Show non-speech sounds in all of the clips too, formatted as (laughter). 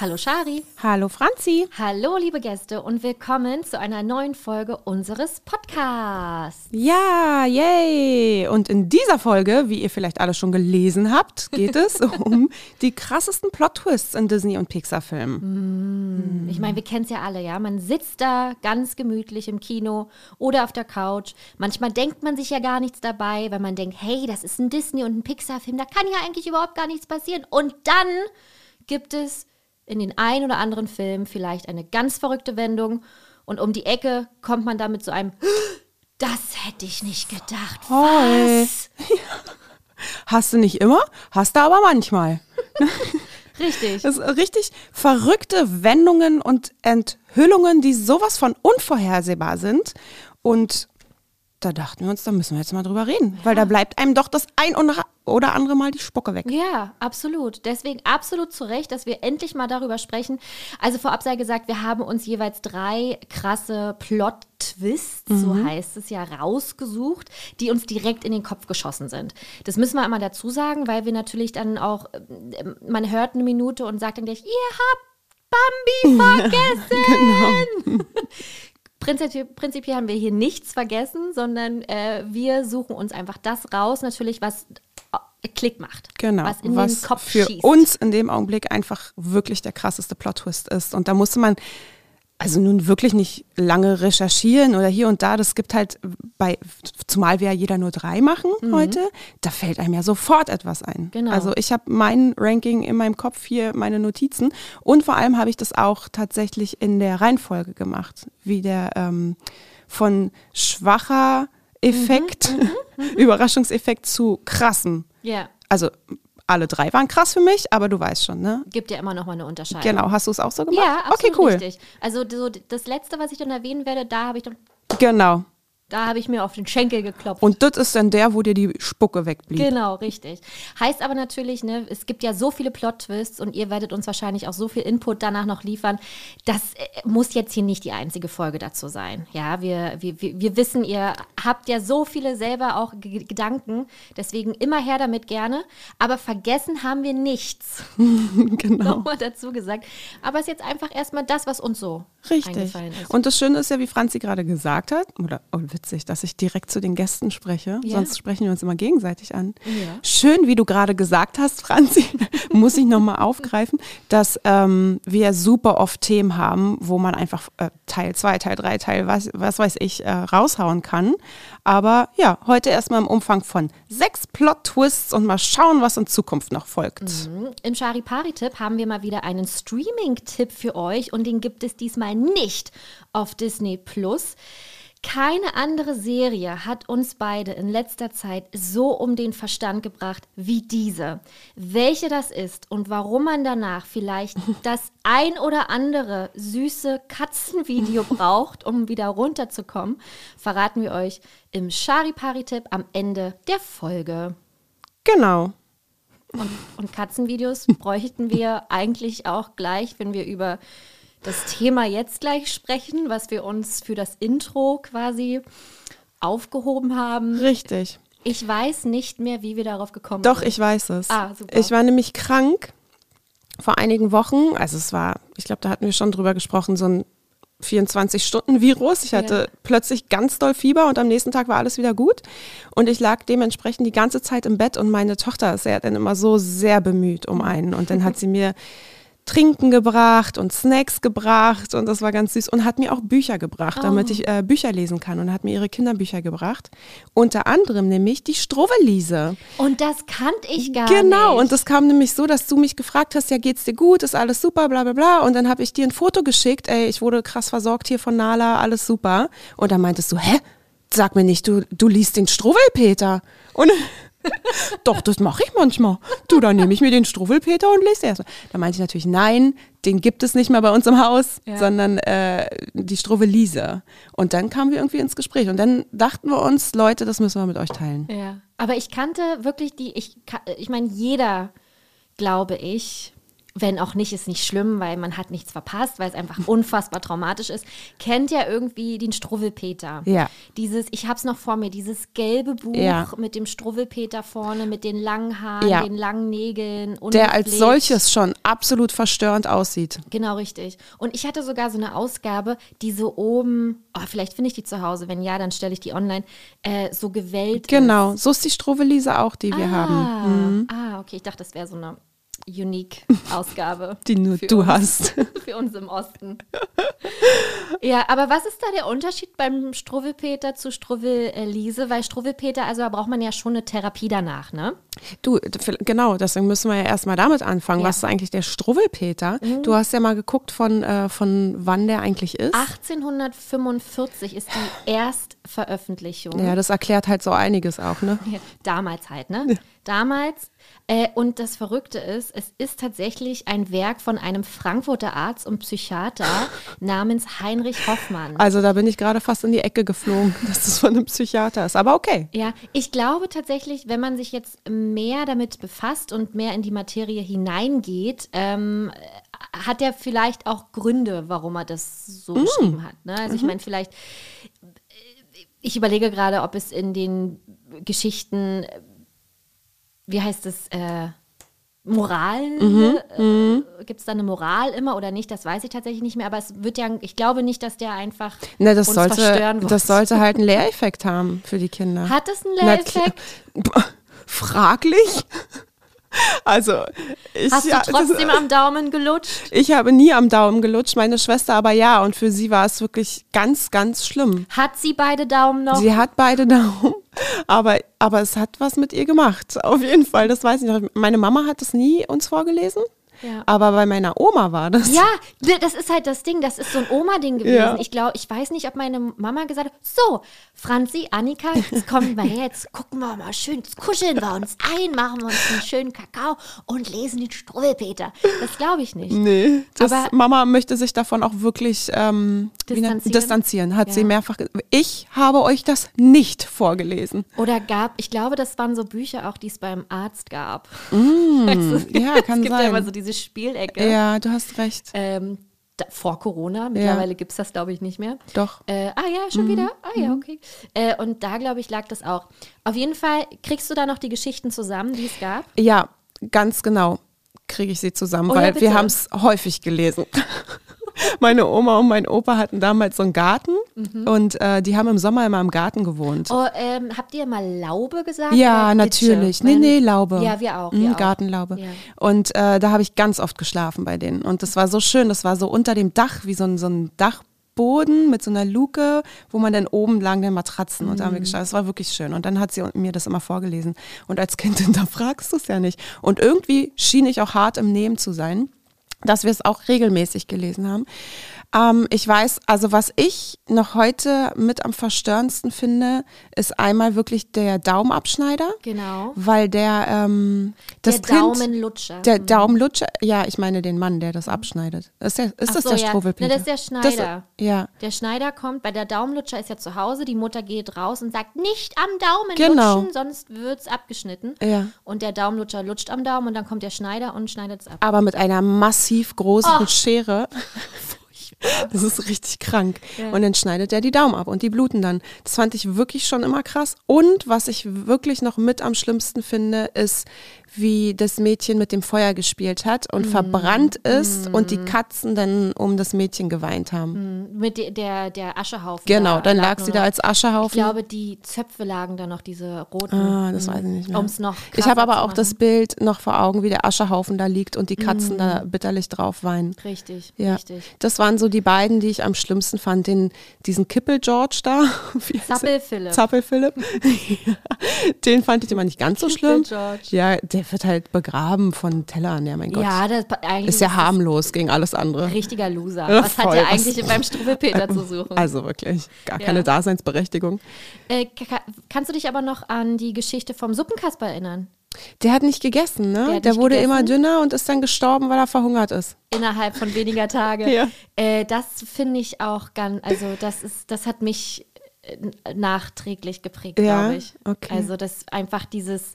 Hallo Shari. Hallo Franzi. Hallo liebe Gäste und willkommen zu einer neuen Folge unseres Podcasts. Ja, yay. Und in dieser Folge, wie ihr vielleicht alle schon gelesen habt, geht es (laughs) um die krassesten Plot-Twists in Disney- und Pixar-Filmen. Mm. Ich meine, wir kennen es ja alle, ja. Man sitzt da ganz gemütlich im Kino oder auf der Couch. Manchmal denkt man sich ja gar nichts dabei, weil man denkt, hey, das ist ein Disney- und ein Pixar-Film, da kann ja eigentlich überhaupt gar nichts passieren. Und dann gibt es in den ein oder anderen Filmen vielleicht eine ganz verrückte Wendung und um die Ecke kommt man damit zu einem (gasps) das hätte ich nicht gedacht. Was? (laughs) Hast du nicht immer, hast du aber manchmal. (laughs) (laughs) Richtig. Das ist richtig verrückte Wendungen und Enthüllungen, die sowas von unvorhersehbar sind. Und da dachten wir uns, da müssen wir jetzt mal drüber reden, weil da bleibt einem doch das ein oder andere Mal die Spucke weg. Ja, absolut. Deswegen absolut zu Recht, dass wir endlich mal darüber sprechen. Also vorab sei gesagt, wir haben uns jeweils drei krasse Plot-Twists, so heißt es ja, rausgesucht, die uns direkt in den Kopf geschossen sind. Das müssen wir einmal dazu sagen, weil wir natürlich dann auch, äh, man hört eine Minute und sagt dann gleich, ihr habt Bambi (laughs) vergessen. Genau. (laughs) Prinzipiell, prinzipiell haben wir hier nichts vergessen, sondern äh, wir suchen uns einfach das raus, natürlich, was äh, Klick macht. Genau, Was in was den Kopf für schießt. uns in dem Augenblick einfach wirklich der krasseste Plot-Twist ist. Und da musste man also nun wirklich nicht lange recherchieren oder hier und da. Das gibt halt bei, zumal wir ja jeder nur drei machen heute, da fällt einem ja sofort etwas ein. Mhm. Genau. Also ich habe mein Ranking in meinem Kopf hier, meine Notizen. Und vor allem habe ich das auch tatsächlich in der Reihenfolge gemacht, wie der ähm, von schwacher Effekt, Mhm, (laughs) Überraschungseffekt zu krassem. Ja, Also alle drei waren krass für mich, aber du weißt schon, ne? gibt ja immer noch mal eine Unterscheidung. Genau, hast du es auch so gemacht? Ja, absolut okay, cool. richtig. Also so das letzte, was ich dann erwähnen werde, da habe ich dann, Genau. Da habe ich mir auf den Schenkel geklopft. Und das ist dann der, wo dir die Spucke wegblieb. Genau, richtig. Heißt aber natürlich, ne, es gibt ja so viele Plot-Twists und ihr werdet uns wahrscheinlich auch so viel Input danach noch liefern. Das äh, muss jetzt hier nicht die einzige Folge dazu sein. Ja, wir, wir, wir wissen, ihr habt ja so viele selber auch G Gedanken. Deswegen immer her damit gerne. Aber vergessen haben wir nichts. (laughs) genau. Nochmal dazu gesagt. Aber es ist jetzt einfach erstmal das, was uns so Richtig. eingefallen ist. Und das Schöne ist ja, wie Franzi gerade gesagt hat, oder oh, witzig, dass ich direkt zu den Gästen spreche. Ja. Sonst sprechen wir uns immer gegenseitig an. Ja. Schön, wie du gerade gesagt hast, Franzi, (laughs) muss ich nochmal aufgreifen, dass ähm, wir super oft Themen haben, wo man einfach äh, Teil 2, Teil 3, Teil was, was weiß ich, äh, raushauen kann. Aber ja, heute erstmal im Umfang von sechs Plot-Twists und mal schauen, was in Zukunft noch folgt. Mhm. Im Charipari-Tipp haben wir mal wieder einen Streaming-Tipp für euch und den gibt es diesmal nicht auf Disney Plus. Keine andere Serie hat uns beide in letzter Zeit so um den Verstand gebracht wie diese. Welche das ist und warum man danach vielleicht (laughs) das ein oder andere süße Katzenvideo (laughs) braucht, um wieder runterzukommen, verraten wir euch im Charipari-Tipp am Ende der Folge. Genau. Und, und Katzenvideos bräuchten wir eigentlich auch gleich, wenn wir über das Thema jetzt gleich sprechen, was wir uns für das Intro quasi aufgehoben haben. Richtig. Ich weiß nicht mehr, wie wir darauf gekommen Doch, sind. ich weiß es. Ah, super. Ich war nämlich krank vor einigen Wochen. Also es war, ich glaube, da hatten wir schon drüber gesprochen, so ein 24-Stunden-Virus. Ich hatte Ja. plötzlich ganz doll Fieber und am nächsten Tag war alles wieder gut. Und ich lag dementsprechend die ganze Zeit im Bett und meine Tochter ist ja dann immer so sehr bemüht um einen. Und dann hat sie mir Trinken gebracht und Snacks gebracht und das war ganz süß und hat mir auch Bücher gebracht, damit ich äh, Bücher lesen kann und hat mir ihre Kinderbücher gebracht. Unter anderem nämlich die Struwweliese. Und das kannte ich gar Genau, nicht. und das kam nämlich so, dass du mich gefragt hast, ja, geht's dir gut, ist alles super, bla bla bla. Und dann habe ich dir ein Foto geschickt, ey, ich wurde krass versorgt hier von Nala, alles super. Und dann meintest du, hä? Sag mir nicht, du, du liest den Struwwelpeter. Und Doch, das mache ich manchmal. Du, dann nehme ich mir den Struffelpeter und lese erst. Da meinte ich natürlich, nein, den gibt es nicht mehr bei uns im Haus, Ja. sondern äh, die Struwwelise. Und dann kamen wir irgendwie ins Gespräch. Und dann dachten wir uns, Leute, das müssen wir mit euch teilen. Ja. Aber ich kannte wirklich die, ich, ich meine, jeder, glaube ich, wenn auch nicht, ist nicht schlimm, weil man hat nichts verpasst, weil es einfach unfassbar traumatisch ist, kennt ja irgendwie den Struwwelpeter. Ja. Dieses, ich habe es noch vor mir, dieses gelbe Buch Ja. mit dem Struwwelpeter vorne, mit den langen Haaren, Ja. den langen Nägeln. Der als solches schon absolut verstörend aussieht. Genau, richtig. Und ich hatte sogar so eine Ausgabe, die so oben, oh, vielleicht finde ich die zu Hause, wenn ja, dann stelle ich die online, äh, so gewellt Genau, so ist die Struwwelise auch, die wir ist. haben. Ah, ah, okay, ich dachte, das wäre so eine Unique-Ausgabe. (laughs) Die nur du uns, hast. (laughs) Für uns im Osten. ja, aber was ist da der Unterschied beim Struwwelpeter zu Struwwelise? Weil Struwwelpeter, also da braucht man ja schon eine Therapie danach, ne? Du, genau, deswegen müssen wir ja erstmal damit anfangen. Ja. Mhm. Was ist eigentlich der Struwwelpeter? Du hast ja mal geguckt, von, äh, von wann der eigentlich ist. 1845 ist die Erstveröffentlichung. Ja, das erklärt halt so einiges auch, ne? Ja, damals halt, ne? Damals. Äh, und das Verrückte ist, es ist tatsächlich ein Werk von einem Frankfurter Arzt und Psychiater namens Heinrich Hoffmann. Also da bin ich gerade fast in die Ecke geflogen, (laughs) dass das von einem Psychiater ist. Aber okay. Ja, ich glaube tatsächlich, wenn man sich jetzt mehr damit befasst und mehr in die Materie hineingeht, ähm, hat er vielleicht auch Gründe, warum er das so geschrieben hat. Ne? Also ich meine, vielleicht, ich überlege gerade, ob es in den Geschichten, wie heißt es, äh, Moral, äh, gibt es da eine Moral immer oder nicht, das weiß ich tatsächlich nicht mehr, aber es wird ja, ich glaube nicht, dass der einfach Ne, das, uns sollte, verstören das wollte. sollte halt einen Lehreffekt haben für die Kinder. Hat es einen Na, Lehreffekt? (laughs) Fraglich? Also, ich, Hast du ja, das- trotzdem am Daumen gelutscht? ich habe nie am Daumen gelutscht, meine Schwester aber ja. Und für sie war es wirklich ganz, ganz schlimm. Hat sie beide Daumen noch? Sie hat beide (laughs) Daumen, aber, aber es hat was mit ihr gemacht. Auf jeden Fall, das weiß ich noch. Meine Mama hat es nie uns vorgelesen, Ja. aber bei meiner Oma war das. Ja, das ist halt das Ding, das ist so ein Oma-Ding gewesen. Ja. Ich glaube, ich weiß nicht, ob meine Mama gesagt hat, so, Franzi, Annika, jetzt kommen wir her, jetzt gucken wir mal schön, jetzt kuscheln wir uns ein, machen wir uns einen schönen Kakao und lesen den Struwwelpeter. Das glaube ich nicht. Nee, das, Aber- Mama möchte sich davon auch wirklich ähm, wie nennt- Distanzieren? distanzieren. Hat sie Ja. mehrfach ge- Ich habe euch das nicht vorgelesen. Oder gab, ich glaube, das waren so Bücher auch, die es beim Arzt gab. Mm, (laughs) ja, es kann gibt ja sein. immer so diese Spielecke. Ja, du hast recht. Ähm, da, vor Corona, mittlerweile gibt es das, glaube ich, nicht mehr. Doch. Äh, ah ja, schon wieder? Ah ja, okay. Äh, und da, glaube ich, lag das auch. Auf jeden Fall kriegst du da noch die Geschichten zusammen, die es gab. Ja, ganz genau kriege ich sie zusammen, Oh ja, weil bitte. wir haben es häufig gelesen. (laughs) Meine Oma und mein Opa hatten damals so einen Garten Mhm. und äh, die haben im Sommer immer im Garten gewohnt. Oh, ähm, habt ihr mal Laube gesagt? Ja, natürlich. Ditsche? Nee, nee, Laube. Ja, wir auch. Mhm, Wir auch. Gartenlaube. Ja. Und äh, da habe ich ganz oft geschlafen bei denen. Und das war so schön. Das war so unter dem Dach, wie so ein, so ein Dachboden mit so einer Luke, wo man dann oben lagen dann Matratzen und da Mhm. haben wir geschlafen. Das war wirklich schön. Und dann hat sie mir das immer vorgelesen. Und als Kind (laughs) hinterfragst du es ja nicht. Und irgendwie schien ich auch hart im Nehmen zu sein, dass wir es auch regelmäßig gelesen haben. Ähm, ich weiß, also was ich noch heute mit am verstörendsten finde, ist einmal wirklich der Daumenabschneider. Genau. Weil der, ähm, das der Kind, Daumenlutscher. der Daumenlutscher, ja, ich meine den Mann, der das abschneidet. Ist, der, ist Ach das so, der ja. Struwwelpeter? Ne, das ist der Schneider. Das, ja, Der Schneider kommt, bei der Daumenlutscher ist ja zu Hause, die Mutter geht raus und sagt, nicht am Daumen Genau. lutschen, sonst wird's abgeschnitten. Ja. Und der Daumenlutscher lutscht am Daumen und dann kommt der Schneider und schneidet es ab. aber mit einer massiv großen Oh. Schere. (laughs) (laughs) Das ist richtig krank. Ja. Und dann schneidet er die Daumen ab und die bluten dann. Das fand ich wirklich schon immer krass. Und was ich wirklich noch mit am schlimmsten finde, ist, wie das Mädchen mit dem Feuer gespielt hat und Mm. verbrannt ist und die Katzen dann um das Mädchen geweint haben. Mit de, der, der Aschehaufen. Genau, da dann lag sie da als Ich Aschehaufen. glaube, die Zöpfe lagen da noch, diese roten. Ah, das weiß ich nicht mehr. Um es noch Ich habe aber auch das. Bild noch vor Augen, wie der Aschehaufen da liegt und die Katzen da bitterlich drauf weinen. Richtig, Ja, richtig. das waren so die beiden, die ich am schlimmsten fand. Den, diesen Kippel-George da. (laughs) Zappel-Philipp. Zappel-Philipp. (laughs) den fand ich immer nicht ganz so schlimm. Kippel-George. Ja, der der wird halt begraben von Tellern, ja, mein Gott. Ja, das eigentlich ist ja harmlos gegen alles andere. Richtiger Loser. (laughs) Was hat voll, der was- eigentlich beim Struwwelpeter zu (laughs) suchen? Also wirklich, gar Ja. keine Daseinsberechtigung. Äh, ka- kannst du dich aber noch an die Geschichte vom Suppenkasper erinnern? Der hat nicht gegessen, Der ne? hat Der, nicht wurde gegessen? immer dünner und ist dann gestorben, weil er verhungert ist. Innerhalb von weniger Tage. (laughs) Ja. Äh, das finde ich auch ganz, also das ist, das hat mich äh, nachträglich geprägt, Ja, glaube ich. okay. Also das einfach dieses,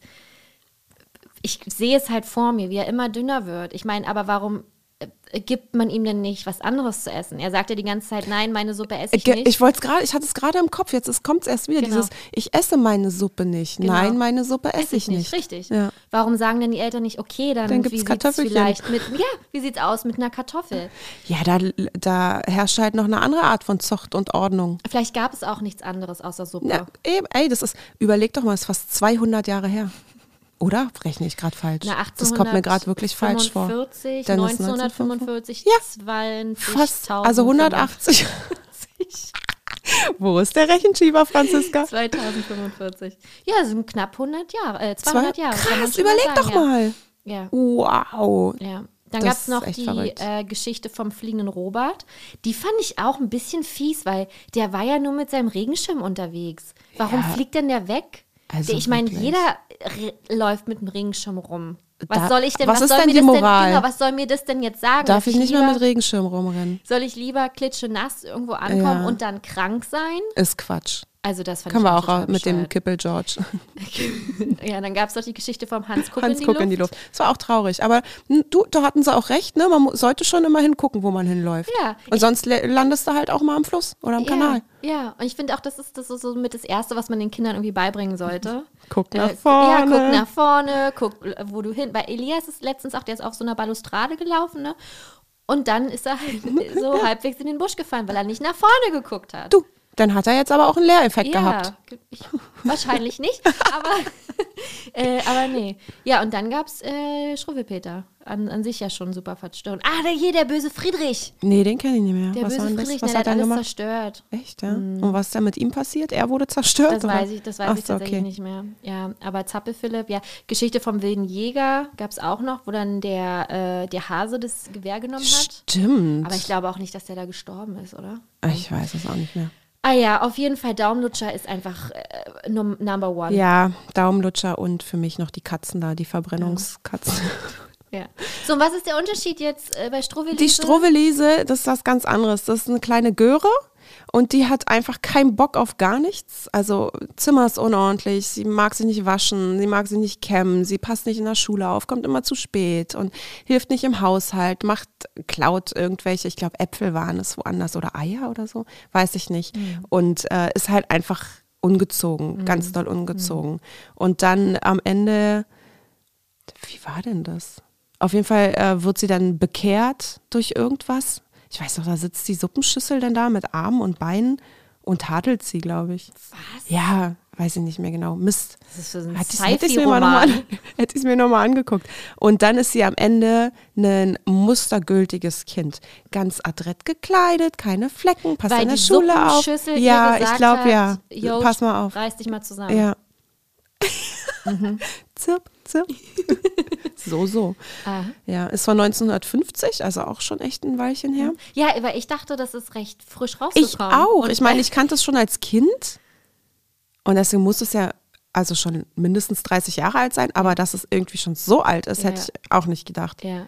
ich sehe es halt vor mir, wie er immer dünner wird. Ich meine, aber warum äh, gibt man ihm denn nicht was anderes zu essen? Er sagt ja die ganze Zeit, nein, meine Suppe esse ich nicht. Ich wollte es gerade, ich hatte es gerade im Kopf, jetzt kommt es erst wieder, Genau. dieses, ich esse meine Suppe nicht. Genau. Nein, meine Suppe esse Esse ich nicht. Richtig. Ja. Warum sagen denn die Eltern nicht, okay, dann, Dann wie gibt's sieht's Kartoffelchen. vielleicht mit, ja, wie sieht's aus mit einer Kartoffel? Ja, da, da herrscht halt noch eine andere Art von Zucht und Ordnung. Vielleicht gab es auch nichts anderes außer Suppe. Ja, eben, ey, das ist, überleg doch mal, das ist fast 200 Jahre her. Oder? Rechne ich gerade falsch? Na, das kommt mir gerade wirklich falsch vor. 1945, Dann ist 1945, Ja. 42.000. Fast, also 180. Wo ist der Rechenschieber, Franziska? 2045. Ja, sind knapp 100 Jahre, äh, 200 Zwei- Jahre. Krass, überleg sagen, doch mal. Ja. Wow. ja. ja. Dann gab es noch die äh, Geschichte vom fliegenden Robert. Die fand ich auch ein bisschen fies, weil der war ja nur mit seinem Regenschirm unterwegs. Warum Ja. fliegt denn der weg? Also ich meine, jeder läuft mit dem Regenschirm rum. Was Da- soll ich denn, was ist soll denn mir die das Moral? Denn, genau, was soll mir das denn jetzt sagen? Darf Dass ich nicht mehr lieber- mit Regenschirm rumrennen? Soll ich lieber klitschenass irgendwo ankommen Ja. und dann krank sein? Ist Quatsch. Also das fand Können wir auch mit dem. Kippel George. (laughs) Ja, dann gab es doch die Geschichte vom Hans Guck, Hans in, die Luft. in die Luft. Das war auch traurig. Aber du, da hatten sie auch recht, ne? Man sollte schon immer hingucken, wo man hinläuft. Ja, Und sonst landest du halt auch mal am Fluss oder am Kanal. Ja, ja, und ich finde auch, das ist, das ist so mit das Erste, was man den Kindern irgendwie beibringen sollte. (laughs) Guck nach Äh, vorne. Ja, guck nach vorne, guck, äh, wo du hin. Bei Elias ist letztens auch, der ist auf so einer Balustrade gelaufen, ne? Und dann ist er halt (laughs) so halbwegs in den Busch gefallen, weil er nicht nach vorne geguckt hat. Du, dann hat er jetzt aber auch einen Lehreffekt ja, gehabt. Ich, wahrscheinlich nicht, aber, (laughs) äh, aber nee. Ja, und dann gab es äh, Schruwwelpeter. An, an sich ja schon super verstörend. Ah, der hier, der böse Friedrich. Nee, den kenne ich nicht mehr. Der was böse denn das? Friedrich, Was der hat alles gemacht? zerstört. Echt, ja? Und was ist da mit ihm passiert? Er wurde zerstört? Das oder? weiß ich, das weiß Ach ich tatsächlich okay. nicht mehr. Ja, aber Zappel Philipp, ja, Geschichte vom wilden Jäger gab es auch noch, wo dann der, äh, der Hase das Gewehr genommen hat. Stimmt. Aber ich glaube auch nicht, dass der da gestorben ist, oder? ich weiß es auch nicht mehr. Ah ja, auf jeden Fall Daumenlutscher ist einfach äh, num Number One. Ja, Daumenlutscher und für mich noch die Katzen da, die Verbrennungskatzen. (laughs) Ja. So, und was ist der Unterschied jetzt äh, bei Strohwelise? Die Strohvelise, das ist was ganz anderes. Das ist eine kleine Göre und die hat einfach keinen Bock auf gar nichts. Also Zimmer ist unordentlich, sie mag sich nicht waschen, sie mag sich nicht kämmen, sie passt nicht in der Schule auf, kommt immer zu spät und hilft nicht im Haushalt, macht, klaut irgendwelche, ich glaube Äpfel waren es woanders oder Eier oder so, weiß ich nicht. Und äh, ist halt einfach ungezogen, ganz doll ungezogen. Und dann am Ende, wie war denn das? Auf jeden Fall äh, wird sie dann bekehrt durch irgendwas. Ich weiß noch, da sitzt die Suppenschüssel dann da mit Armen und Beinen und tadelt sie, glaube ich. Was? Ja, weiß ich nicht mehr genau. Mist. Das ist so ein Hätte ich ich's mir mal noch mal, Sci-Fi-Roman. (laughs) hätte ich's mir nochmal angeguckt. Und dann ist sie am Ende ein mustergültiges Kind. Ganz adrett gekleidet, keine Flecken, passt Weil in der Schule auf. Ja, ich glaube ja. "Yo, Pass mal auf. Reiß dich mal zusammen. Ja. Mhm. (laughs) zirp, zirp. (laughs) so, so. Ah. Ja, ist von 1950, also auch schon echt ein Weilchen her. Ja, aber ich dachte, das ist recht frisch Ich rausgekommen. auch. Und Ich meine, ich kannte es schon als Kind. Und deswegen muss es ja also schon mindestens 30 Jahre alt sein. Aber dass es irgendwie schon so alt ist, Ja. hätte ich auch nicht gedacht. Ja.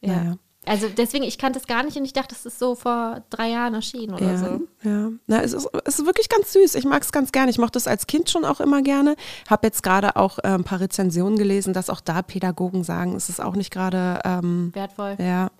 ja. Naja. Also deswegen, ich kannte es gar nicht und ich dachte, es ist so vor drei Jahren erschienen oder Ja, so. ja. Na, es ist, es ist wirklich ganz süß. Ich mag es ganz gerne. Ich mochte es als Kind schon auch immer gerne. Habe jetzt gerade auch äh, ein paar Rezensionen gelesen, dass auch da Pädagogen sagen, es ist auch nicht gerade ähm, Wertvoll. Ja,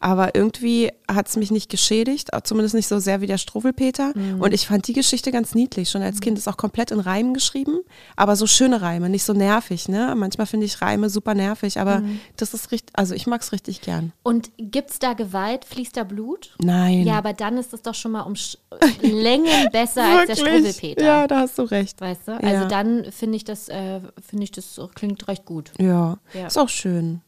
aber irgendwie hat es mich nicht geschädigt, auch zumindest nicht so sehr wie der Struwwelpeter. Mhm. Und ich fand die Geschichte ganz niedlich. Schon als Kind ist auch komplett in Reimen geschrieben, aber so schöne Reime, nicht so nervig. Ne? Manchmal finde ich Reime super nervig, aber Mhm. das ist richtig, also ich mag es richtig gern. Und gibt es da Gewalt? Fließt da Blut? Nein. Ja, aber dann ist es doch schon mal um Sch (laughs) Längen besser als der Struwwelpeter. Ja, da hast du recht. Weißt du? Also Ja. dann finde ich das, äh, finde ich das klingt recht gut. Ja, Ja. ist auch schön.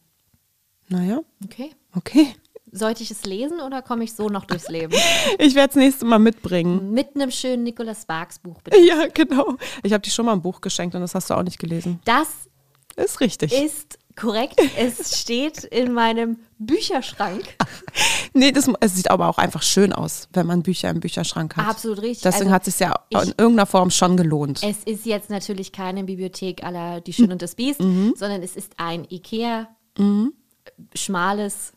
Naja, Okay. okay. Sollte ich es lesen oder komme ich so noch durchs Leben? (laughs) Ich werde es nächste Mal mitbringen. Mit einem schönen Nicolas Sparks Buch, bitte. Ja, genau. Ich habe dir schon mal ein Buch geschenkt und das hast du auch nicht gelesen. Das Ist richtig. Ist korrekt. Es (laughs) steht in meinem Bücherschrank. (laughs) Nee, das es sieht aber auch einfach schön aus, wenn man Bücher im Bücherschrank hat. Absolut richtig. Deswegen Also hat es sich ja ich- in irgendeiner Form schon gelohnt. Es ist jetzt natürlich keine Bibliothek aller Die Schön und das Biest, Mhm. sondern es ist ein Ikea schmales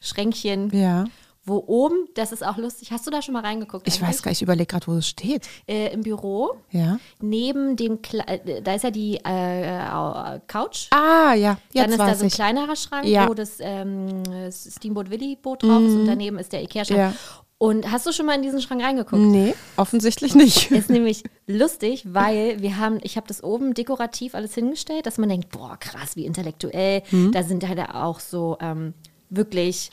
Schränkchen, ja. wo oben, das ist auch lustig, hast du da schon mal reingeguckt? Ich eigentlich? weiß gar nicht, ich überlege gerade, wo es steht. Äh, Im Büro, Ja. neben dem, Kle äh, da ist ja die äh, äh, Couch. Ah, ja, Dann jetzt ist da so ein ich. kleinerer Schrank, Ja. wo das ähm, Steamboat Willy Boot drauf ist und daneben ist der Ikea-Schrank. Ja. Und hast du schon mal in diesen Schrank reingeguckt? Nee, offensichtlich nicht. (laughs) Ist nämlich lustig, weil wir haben, ich habe das oben dekorativ alles hingestellt, dass man denkt, boah, krass, wie intellektuell. Mhm. Da sind halt auch so ähm, wirklich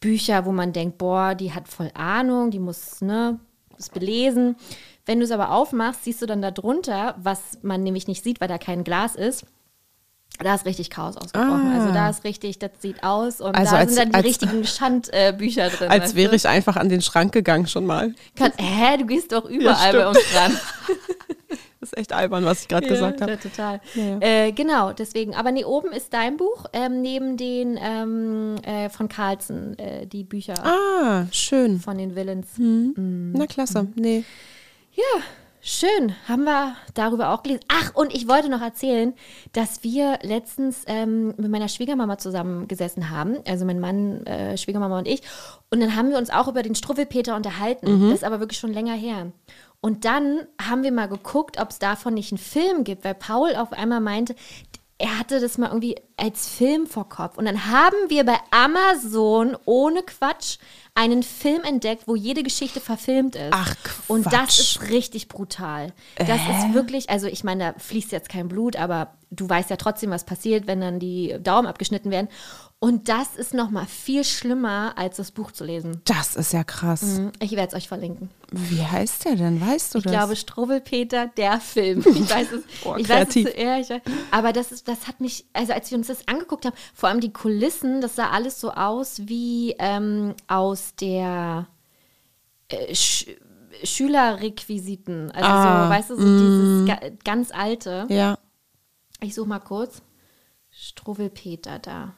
Bücher, wo man denkt, boah, die hat voll Ahnung, die muss, ne, das belesen. Wenn du es aber aufmachst, siehst du dann da drunter, was man nämlich nicht sieht, weil da kein Glas ist. Da ist richtig Chaos ausgebrochen. Ah. Also da ist richtig, das sieht aus und Also da als- sind dann die als- richtigen Schandbücher drin. Als weißt wäre ich einfach an den Schrank gegangen schon mal. Kann, hä, du gehst doch überall bei stimmt. uns dran. (laughs) Das ist echt albern, was ich gerade gesagt habe. Ja, total. Ja, ja. Äh, genau, deswegen. Aber nee, oben ist dein Buch, ähm, neben den ähm, äh, von Carlsen, äh, die Bücher Ah, schön. von den Villains. Na klasse. Nee. Ja, schön. Haben wir darüber auch gelesen. Ach, und ich wollte noch erzählen, dass wir letztens ähm, mit meiner Schwiegermama zusammengesessen haben. Also mein Mann, äh, Schwiegermama und ich. Und dann haben wir uns auch über den Struwwelpeter unterhalten. Das ist aber wirklich schon länger her. Und dann haben wir mal geguckt, ob es davon nicht einen Film gibt, weil Paul auf einmal meinte, er hatte das mal irgendwie als Film vor Kopf. Und dann haben wir bei Amazon ohne Quatsch einen Film entdeckt, wo jede Geschichte verfilmt ist. Ach, Und das Quatsch. ist richtig brutal. Das ist wirklich, also ich meine, da fließt jetzt kein Blut, aber du weißt ja trotzdem, was passiert, wenn dann die Daumen abgeschnitten werden. Und das ist noch mal viel schlimmer, als das Buch zu lesen. Das ist ja krass. Ich werde es euch verlinken. Wie heißt der denn? Weißt du Ich das? glaube, Struwwelpeter, der Film. (laughs) Ich weiß es. Boah, ich weiß es kreativ. ja, ich weiß, aber das, ist, das hat mich, also als wir uns das angeguckt haben, vor allem die Kulissen, das sah alles so aus wie ähm, aus der äh, Sch Schülerrequisiten. Also Ah, so, weißt du, so dieses ga ganz alte. ja. Ich suche mal kurz. Struwwelpeter da.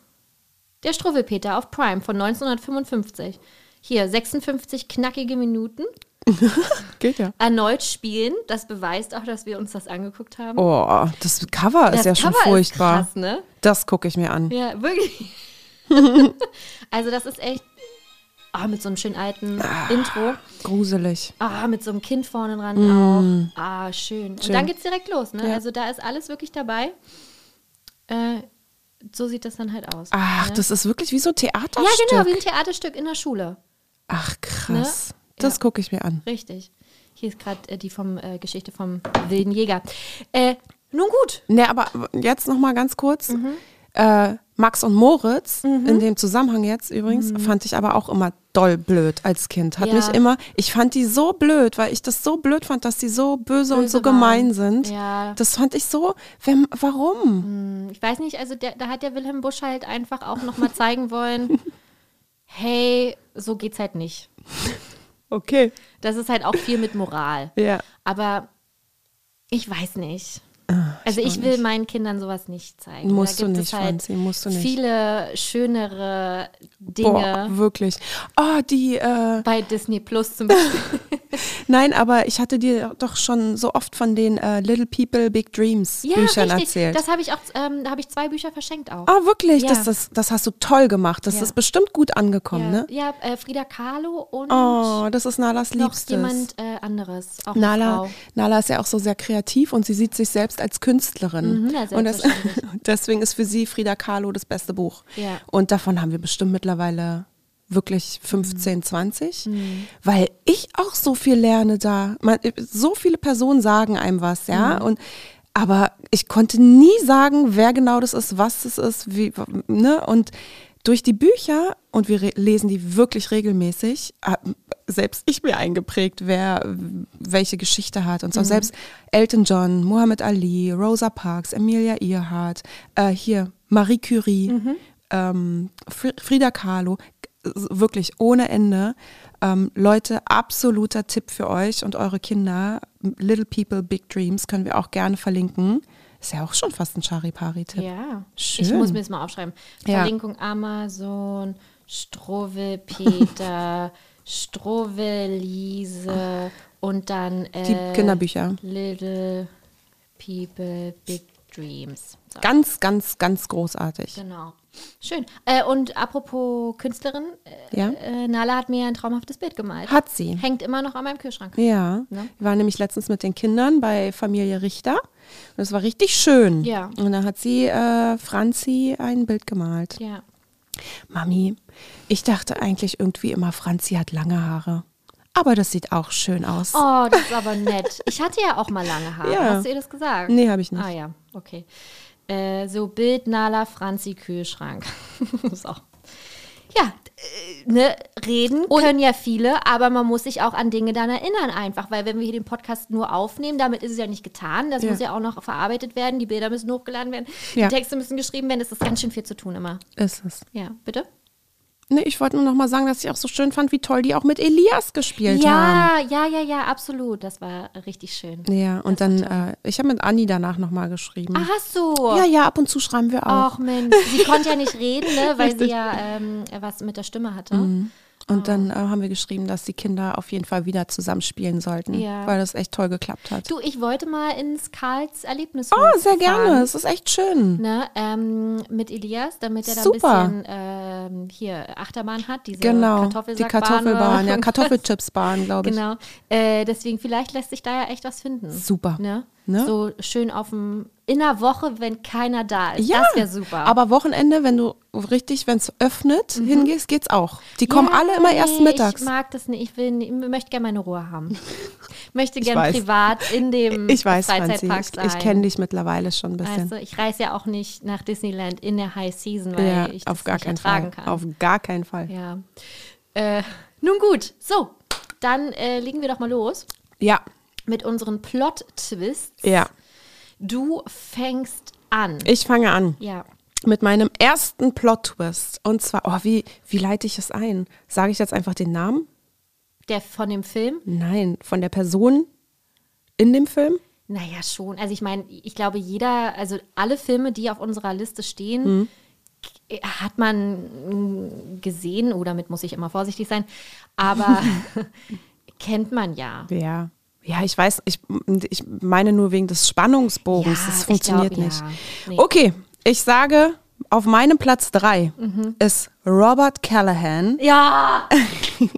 Der Struwwelpeter auf Prime von 1955. Hier, 56 knackige Minuten. (laughs) Geht ja. Erneut spielen. Das beweist auch, dass wir uns das angeguckt haben. Oh, das Cover ist das ja schon Cover furchtbar. Ist krass, ne? Das gucke ich mir an. Ja, wirklich. (laughs) also das ist echt. Ah, mit so einem schönen alten Intro. Gruselig. Ah, mit so einem Kind vorne dran auch. Ah, schön. Und Schön. dann geht's direkt los, ne? Ja. Also da ist alles wirklich dabei. Äh, so sieht das dann halt aus. Ach, ne? das ist wirklich wie so ein Ja, Theaterstück. genau, wie ein Theaterstück in der Schule. Ach, krass. Ne? Das Ja. gucke ich mir an. Richtig. Hier ist gerade äh, die vom äh, Geschichte vom wilden Jäger. Äh, nun gut. Ne, aber jetzt noch mal ganz kurz. Mhm. Max und Moritz, in dem Zusammenhang jetzt übrigens, fand ich aber auch immer doll blöd als Kind. Hat Mhm. Ja. mich immer, ich fand die so blöd, weil ich das so blöd fand, dass die so böse, und Böse so waren. gemein sind. Ja. Das fand ich so, wer, warum? Ich weiß nicht, also der, da hat der Wilhelm Busch halt einfach auch nochmal zeigen wollen, (laughs) hey, so geht's halt nicht. Okay. Das ist halt auch viel mit Moral. Ja. Aber ich weiß nicht. Ah, Also ich will nicht. meinen Kindern sowas nicht zeigen. Musst du nicht, halt Franzi, musst du nicht. viele schönere Boah, Dinge wirklich. Oh, die, äh, bei Disney Plus zum Beispiel. (laughs) (laughs) nein, aber ich hatte dir doch schon so oft von den äh, Little People, Big Dreams ja, Büchern richtig. erzählt. Das habe ich auch, ähm, da habe ich zwei Bücher verschenkt auch. Ah, wirklich? Ja. Das, das, das hast du toll gemacht. Das Ja. ist bestimmt gut angekommen, ja, ne? ja äh, Frida Kahlo und Oh, das ist Nalas noch Liebstes. jemand äh, anderes. Nala. Nala ist ja auch so sehr kreativ und sie sieht sich selbst als Künstlerin. Mhm, ja, und das, (laughs) deswegen ist für sie Frida Kahlo das beste Buch. Ja. Und davon haben wir bestimmt mittlerweile wirklich 15, Mhm. 20, weil ich auch so viel lerne da. Man, so viele Personen sagen einem was, ja, Mhm. und aber ich konnte nie sagen, wer genau das ist, was es ist, wie, ne, und durch die Bücher, und wir lesen die wirklich regelmäßig, hab selbst ich mir eingeprägt, wer welche Geschichte hat. Und so selbst Elton John, Muhammad Ali, Rosa Parks, Emilia Earhart, äh, hier Marie Curie, ähm, Fr Frida Kahlo, wirklich ohne Ende. Ähm, Leute, absoluter Tipp für euch und eure Kinder. Little People, Big Dreams können wir auch gerne verlinken. Ist ja auch schon fast ein Charipari-Tipp. Ja. Schön. Ich muss mir das mal aufschreiben. Ja. Verlinkung Amazon, Struwel (laughs) Liese und dann Die äh, Kinderbücher. Little People Big Dreams. So. Ganz, ganz, ganz großartig. Genau. Schön. Äh, und apropos Künstlerin, äh, Ja. äh, Nala hat mir ein traumhaftes Bild gemalt. Hat sie. Hängt immer noch an meinem Kühlschrank. Ja, Ne? wir waren nämlich letztens mit den Kindern bei Familie Richter. Und es war richtig schön. Ja. Und da hat sie, äh, Franzi, ein Bild gemalt. Ja. Mami, ich dachte eigentlich irgendwie immer, Franzi hat lange Haare. Aber das sieht auch schön aus. Oh, das ist aber nett. Ich hatte ja auch mal lange Haare. Ja. Hast du ihr das gesagt? Nee, habe ich nicht. Ah ja, okay. Äh, so Bild Nala Franzi Kühlschrank. (laughs) ist auch. Ja, ne, reden können ja viele, aber man muss sich auch an Dinge dann erinnern einfach, weil wenn wir hier den Podcast nur aufnehmen, damit ist es ja nicht getan. Das Ja. muss ja auch noch verarbeitet werden, die Bilder müssen hochgeladen werden, Ja. die Texte müssen geschrieben werden, das ist ganz schön viel zu tun immer. Ist es. Ja, bitte? Nee, ich wollte nur noch mal sagen, dass ich auch so schön fand, wie toll die auch mit Elias gespielt haben. Ja, ja, ja, ja, absolut. Das war richtig schön. Ja, und dann, äh, ich habe mit Anni danach noch mal geschrieben. Hast du? Ja, ja, ab und zu schreiben wir auch. Ach Mensch, sie konnte ja nicht reden, ne, weil sie ja ähm, was mit der Stimme hatte. Und dann äh, haben wir geschrieben, dass die Kinder auf jeden Fall wieder zusammenspielen sollten, Ja. weil das echt toll geklappt hat. Du, ich wollte mal ins Karls Erlebnis. oh, sehr gerne. Es ist echt schön. Ne, ähm, mit Elias, damit er da Super. ein bisschen ähm, hier Achterbahn hat, diese Genau, die. Kartoffelbahn, ja, (laughs) Kartoffelchipsbahn, glaube ich. Genau. Äh, deswegen, vielleicht lässt sich da ja echt was finden. Super. Ne? Ne? So schön auf dem, in der Woche, wenn keiner da ist. Ja, das wäre super. Aber Wochenende, wenn du richtig, wenn es öffnet, hingehst, geht's auch. Die kommen Mhm. Ja, alle immer erst nee, mittags. Ich mag das nicht. Ich, will, ich möchte gerne meine Ruhe haben. Ich (laughs) möchte Ich gerne privat in dem (laughs) Ich weiß, Franzi, Freizeitpark ich, sein. ich kenne dich mittlerweile schon ein bisschen. Du, ich reise ja auch nicht nach Disneyland in der High Season, weil ja, ich auf das gar nicht keinen ertragen Fall. kann. Auf gar keinen Fall. ja. Äh, nun gut, so. Dann äh, legen wir doch mal los Ja, mit unseren Plot-Twists. ja. Du fängst an. Ich fange an ja. mit meinem ersten Plot-Twist. Und zwar, oh, wie, wie leite ich es ein? Sage ich jetzt einfach den Namen? Der von dem Film? Nein, von der Person in dem Film? Naja, schon. Also ich meine, ich glaube, jeder, also alle Filme, die auf unserer Liste stehen, Mhm. hat man mm, gesehen, oder damit muss ich immer vorsichtig sein, aber (laughs) (laughs) kennt man ja. Ja. Ja, ich weiß, ich, ich meine nur wegen des Spannungsbogens. Ja, das funktioniert glaub, nicht. ja. Nee. Okay, ich sage, auf meinem Platz drei Mhm. ist Robert Callahan, Ja!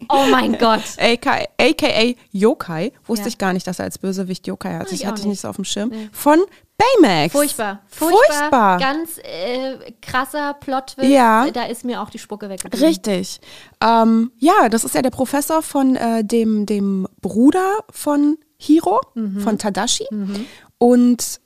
Oh mein (laughs) Gott! aka, aka Yokai. Wusste Ja. ich gar nicht, dass er als Bösewicht Yokai hat. Ich Ich hatte ich nicht. so auf dem Schirm. Von Baymax. Furchtbar. Furchtbar. Furchtbar. Ganz äh, krasser Plot-Twist. Ja. Da ist mir auch die Spucke weggeblieben. Richtig. Ähm, ja, das ist ja der Professor von äh, dem, dem Bruder von Hiro, Mhm. von Tadashi. Und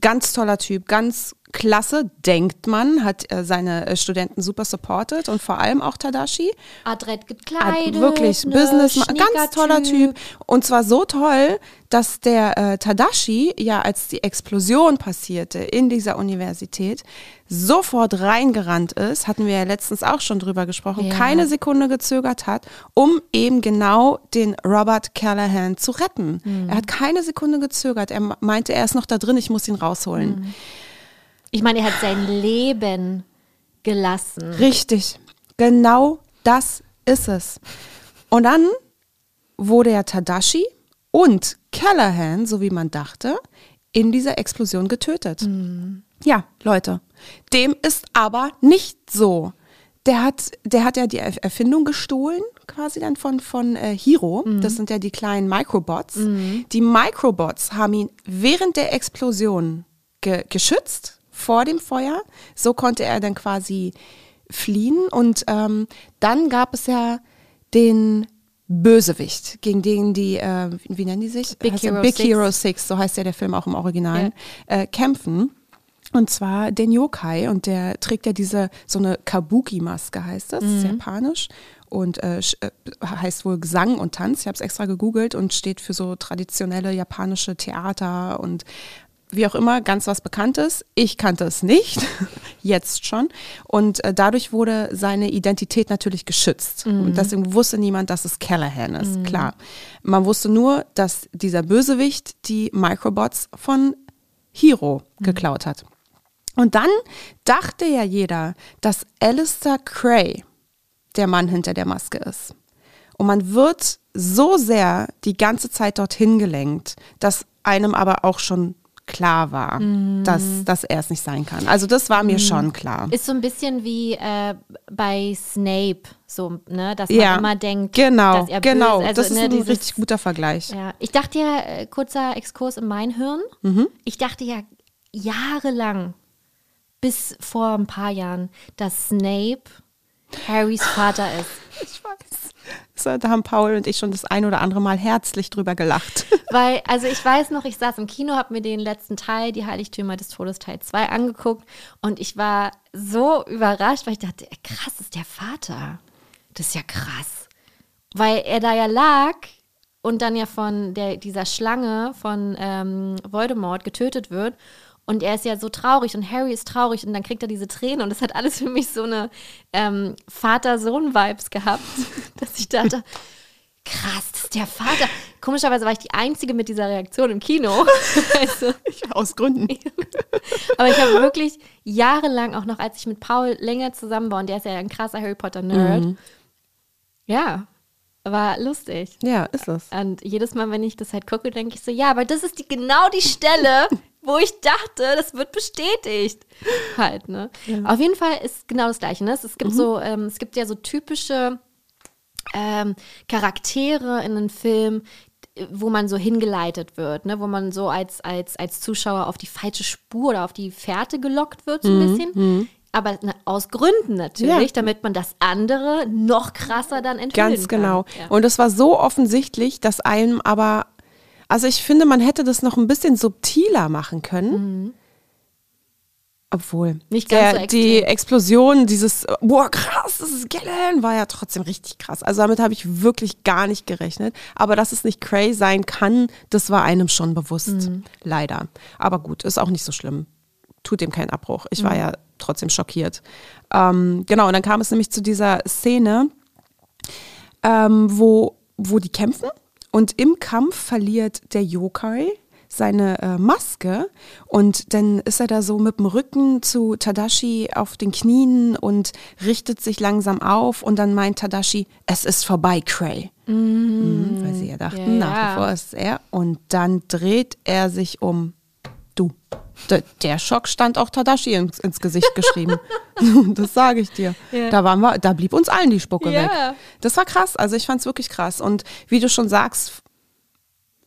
ganz toller Typ, ganz klasse, denkt man, hat äh, seine äh, Studenten super supported und vor allem auch Tadashi. Adrett Hat gekleidet. wirklich ne, Businessman, ganz toller Schnieker-Typ. Typ. Und zwar so toll, dass der äh, Tadashi, ja, als die Explosion passierte in dieser Universität, sofort reingerannt ist, hatten wir ja letztens auch schon drüber gesprochen, Ja. keine Sekunde gezögert hat, um eben genau den Robert Callahan zu retten. Mhm. Er hat keine Sekunde gezögert. Er meinte, er ist noch da drin, ich muss ihn rausholen. Mhm. Ich meine, er hat sein Leben gelassen. Richtig. Genau das ist es. Und dann wurde ja Tadashi und Callahan, so wie man dachte, in dieser Explosion getötet. Ja, Leute, dem ist aber nicht so. Der hat, der hat ja die Erf- Erfindung gestohlen, quasi dann von, von äh, Hiro. Das sind ja die kleinen Microbots. Die Microbots haben ihn während der Explosion ge geschützt vor dem Feuer. So konnte er dann quasi fliehen. Und ähm, dann gab es ja den Bösewicht, gegen den die, äh, wie nennen die sich? Big Heißt Hero Big Six. Hero Six, so heißt ja der Film auch im Original, äh, kämpfen. Und zwar den Yokai und der trägt ja diese, so eine Kabuki-Maske heißt das, ist japanisch und äh, äh, heißt wohl Gesang und Tanz. Ich habe es extra gegoogelt und steht für so traditionelle japanische Theater und wie auch immer, ganz was Bekanntes. Ich kannte es nicht, (laughs) jetzt schon. Und äh, dadurch wurde seine Identität natürlich geschützt. Und deswegen wusste niemand, dass es Callahan ist, klar. Man wusste nur, dass dieser Bösewicht die Microbots von Hero geklaut hat. Und dann dachte ja jeder, dass Alistair Cray der Mann hinter der Maske ist. Und man wird so sehr die ganze Zeit dorthin gelenkt, dass einem aber auch schon klar war, Mhm. dass, dass er es nicht sein kann. Also das war mir schon klar. Ist so ein bisschen wie äh, bei Snape, so, ne, dass man Ja, immer denkt, genau, dass er genau. böse, also, das ist ne, ein dieses, richtig guter Vergleich. Ja, ich dachte ja, äh, kurzer Exkurs in mein Hirn, Mhm. ich dachte ja jahrelang, bis vor ein paar Jahren, dass Snape Harrys Vater ist. (laughs) Ich weiß. So, da haben Paul und ich schon das ein oder andere Mal herzlich drüber gelacht. (laughs) Weil, also ich weiß noch, ich saß im Kino, habe mir den letzten Teil, die Heiligtümer des Todes Teil 2 angeguckt und ich war so überrascht, weil ich dachte, krass, ist der Vater. Das ist ja krass. Weil er da ja lag und dann ja von der, dieser Schlange von ähm, Voldemort getötet wird. Und er ist ja so traurig und Harry ist traurig und dann kriegt er diese Tränen und das hat alles für mich so eine ähm, Vater-Sohn-Vibes gehabt, (laughs) dass ich dachte, krass, das ist der Vater. Komischerweise war ich die Einzige mit dieser Reaktion im Kino. (laughs) also, Aus Gründen. (laughs) aber ich habe wirklich jahrelang, auch noch als ich mit Paul länger zusammen war, und der ist ja ein krasser Harry Potter-Nerd, ja, war lustig. Ja, ist es. Und jedes Mal, wenn ich das halt gucke, denke ich so, ja, aber das ist die, genau die Stelle, wo ich dachte, das wird bestätigt. Halt, ne? Auf jeden Fall ist genau das Gleiche. Ne? Es, es gibt so, ähm, es gibt ja so typische ähm, Charaktere in einem Film, wo man so hingeleitet wird, ne? wo man so als, als, als Zuschauer auf die falsche Spur oder auf die Fährte gelockt wird, so ein bisschen. Aber ne, aus Gründen natürlich, Ja. damit man das andere noch krasser dann enthüllen Ganz genau. kann. Ja. Und es war so offensichtlich, dass einem aber, also ich finde, man hätte das noch ein bisschen subtiler machen können. Obwohl, Mhm. Nicht ganz der, so die. Explosion, dieses, boah, krass, das ist Gillen, war ja trotzdem richtig krass. Also damit habe ich wirklich gar nicht gerechnet. Aber dass es nicht Cray sein kann, das war einem schon bewusst. Mhm. Leider. Aber gut, ist auch nicht so schlimm. Tut dem keinen Abbruch. Ich Mhm. war ja trotzdem schockiert. Ähm, genau, und dann kam es nämlich zu dieser Szene, ähm, wo, wo die kämpfen und im Kampf verliert der Yokai seine äh, Maske und dann ist er da so mit dem Rücken zu Tadashi auf den Knien und richtet sich langsam auf und dann meint Tadashi, es ist vorbei, Cray. Mhm, weil sie ja dachten, Ja, nach wie vor ist er und dann dreht er sich um. Du, der, der Schock stand auch Tadashi ins, ins Gesicht geschrieben. (laughs) das sage ich dir. Ja. Da, waren wir, da blieb uns allen die Spucke Ja. weg. Das war krass. Also ich fand es wirklich krass. Und wie du schon sagst,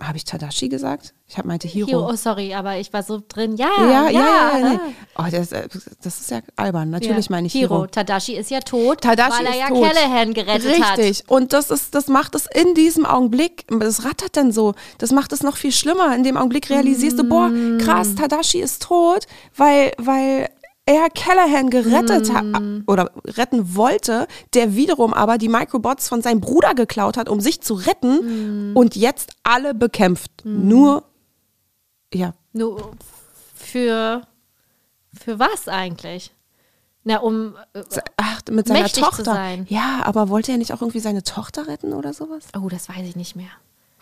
habe ich Tadashi gesagt? Ich habe meinte Hiro. Hiro, oh sorry, aber ich war so drin. Ja, ja, ja, ja, ja, nee. Oh, das, äh, das ist ja albern. Natürlich Ja. meine ich Hiro. Hiro. Tadashi ist ja tot, Tadashi weil er ja tot. Callahan gerettet hat. Richtig. Und das ist, das macht es in diesem Augenblick, das rattert dann so, das macht es noch viel schlimmer. In dem Augenblick realisierst du, boah, Mm. krass, Tadashi ist tot, weil, weil er Callahan gerettet hat Mm. oder retten wollte, der wiederum aber die Microbots von seinem Bruder geklaut hat, um sich zu retten Mm. und jetzt alle bekämpft. Nur, ja, Nur für, für was eigentlich? Na, um. äh, ach, mit seiner Mächtig zu Tochter. sein. Ja, aber wollte er nicht auch irgendwie seine Tochter retten oder sowas? Oh, das weiß ich nicht mehr.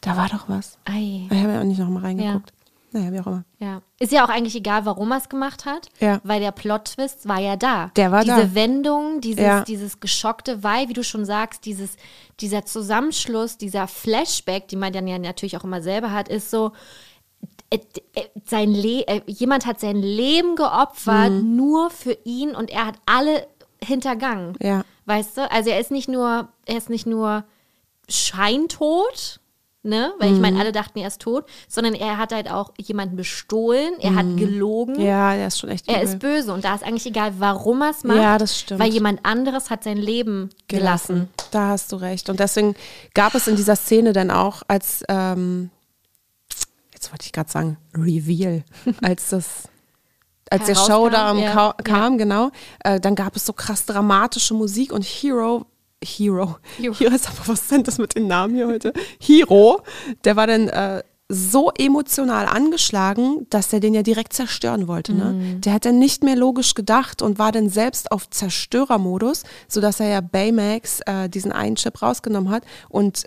Da war doch was. Ei. Ich habe ja auch nicht nochmal reingeguckt. Naja, wie auch immer. Ja. Ist ja auch eigentlich egal, warum er es gemacht hat, Ja. weil der Plot-Twist war ja da. Der war Diese da. Wendung, dieses, Ja. dieses geschockte, weil, wie du schon sagst, dieses, dieser Zusammenschluss, dieser Flashback, die man dann ja natürlich auch immer selber hat, ist so, sein Le äh, jemand hat sein Leben geopfert, Mhm. nur für ihn und er hat alle hintergangen. Ja. Weißt du? Also er ist nicht nur, er ist nicht nur scheintot, ne? Weil ich Mhm. meine, alle dachten, er ist tot, sondern er hat halt auch jemanden bestohlen, er hat gelogen. Mhm. Ja, der ist schon echt Er übel. ist böse und da ist eigentlich egal, warum er es macht. Ja, das stimmt. Weil jemand anderes hat sein Leben gelassen. Da hast du recht. Und deswegen gab es in dieser Szene dann auch als, ähm, jetzt wollte ich gerade sagen, Reveal, als das als der Showdown ja. ka kam, genau, äh, dann gab es so krass dramatische Musik und Hero, Hero, Hero. Hero ist aber was sind das mit den Namen hier heute? Hero, der war dann äh, so emotional angeschlagen, dass er den ja direkt zerstören wollte. Ne? Mhm. Der hat dann nicht mehr logisch gedacht und war dann selbst auf Zerstörermodus, sodass er ja Baymax äh, diesen einen Chip rausgenommen hat und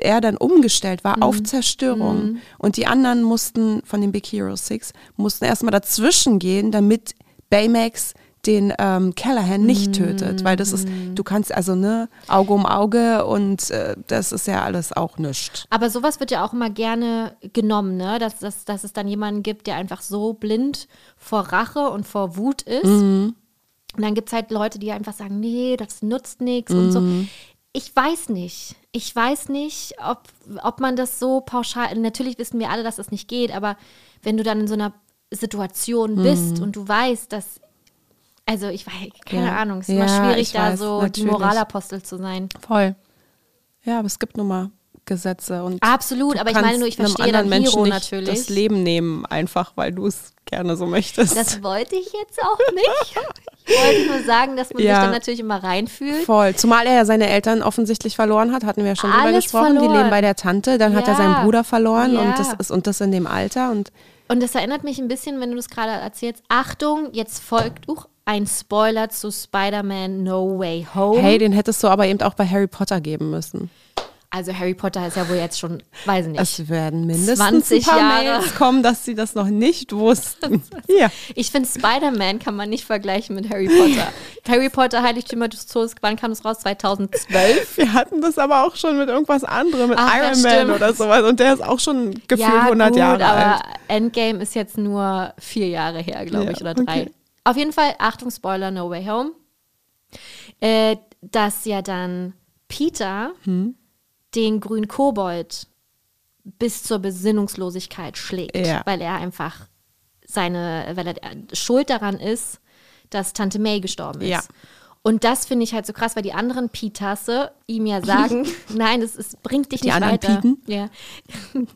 er dann umgestellt war auf Zerstörung. Und die anderen mussten, von den Big Hero Six, mussten erstmal dazwischen gehen, damit Baymax den ähm, Callahan nicht tötet. Weil das ist, du kannst also, ne, Auge um Auge und äh, das ist ja alles auch nichts. Aber sowas wird ja auch immer gerne genommen, ne? Dass, dass, dass es dann jemanden gibt, der einfach so blind vor Rache und vor Wut ist. Und dann gibt es halt Leute, die einfach sagen, nee, das nutzt nichts und so. Ich weiß nicht. Ich weiß nicht, ob, ob man das so pauschal. Natürlich wissen wir alle, dass das nicht geht, aber wenn du dann in so einer Situation bist und du weißt, dass. Also ich weiß, keine Ja. Ahnung, es ist Ja, immer schwierig, da weiß, so die natürlich. Moralapostel zu sein. Voll. Ja, aber es gibt nun mal Gesetze und Absolut, aber ich meine nur, ich verstehe dann anderen Hero Menschen nicht natürlich. das Leben nehmen, einfach weil du es gerne so möchtest. Das wollte ich jetzt auch nicht. (laughs) Ich wollte nur sagen, dass man Ja. sich dann natürlich immer reinfühlt. Voll. Zumal er ja seine Eltern offensichtlich verloren hat, hatten wir ja schon drüber Alles gesprochen. Die verloren. leben bei der Tante, dann hat er Ja. seinen Bruder verloren Ja. und das ist und das in dem Alter und Und das erinnert mich ein bisschen, wenn du das gerade erzählst. Achtung, jetzt folgt uh, ein Spoiler zu Spider-Man No Way Home. hey, den hättest du aber eben auch bei Harry Potter geben müssen. Also Harry Potter ist ja wohl jetzt schon, weiß ich nicht. Es werden mindestens 20 ein paar Jahre. Mails kommen, dass sie das noch nicht wussten. (laughs) ja. Ich finde, Spider-Man kann man nicht vergleichen mit Harry Potter. (laughs) Harry Potter, Heiligtümer des Todes, wann kam es raus? 2012? Wir hatten das aber auch schon mit irgendwas anderem, mit Ach, Iron Man stimmt. oder sowas. Und der ist auch schon gefühlt ja, 100 gut, Jahre aber alt. Endgame ist jetzt nur vier Jahre her, glaube Ja, ich, oder drei. okay. Auf jeden Fall, Achtung, Spoiler, No Way Home. Äh, dass ja dann Peter Hm? Den grünen Kobold bis zur Besinnungslosigkeit schlägt, Ja. weil er einfach seine, weil er schuld daran ist, dass Tante May gestorben ist. Ja. Und das finde ich halt so krass, weil die anderen Pitasse ihm ja sagen, (laughs) nein, das ist, bringt dich Die nicht anderen weiter. Ja.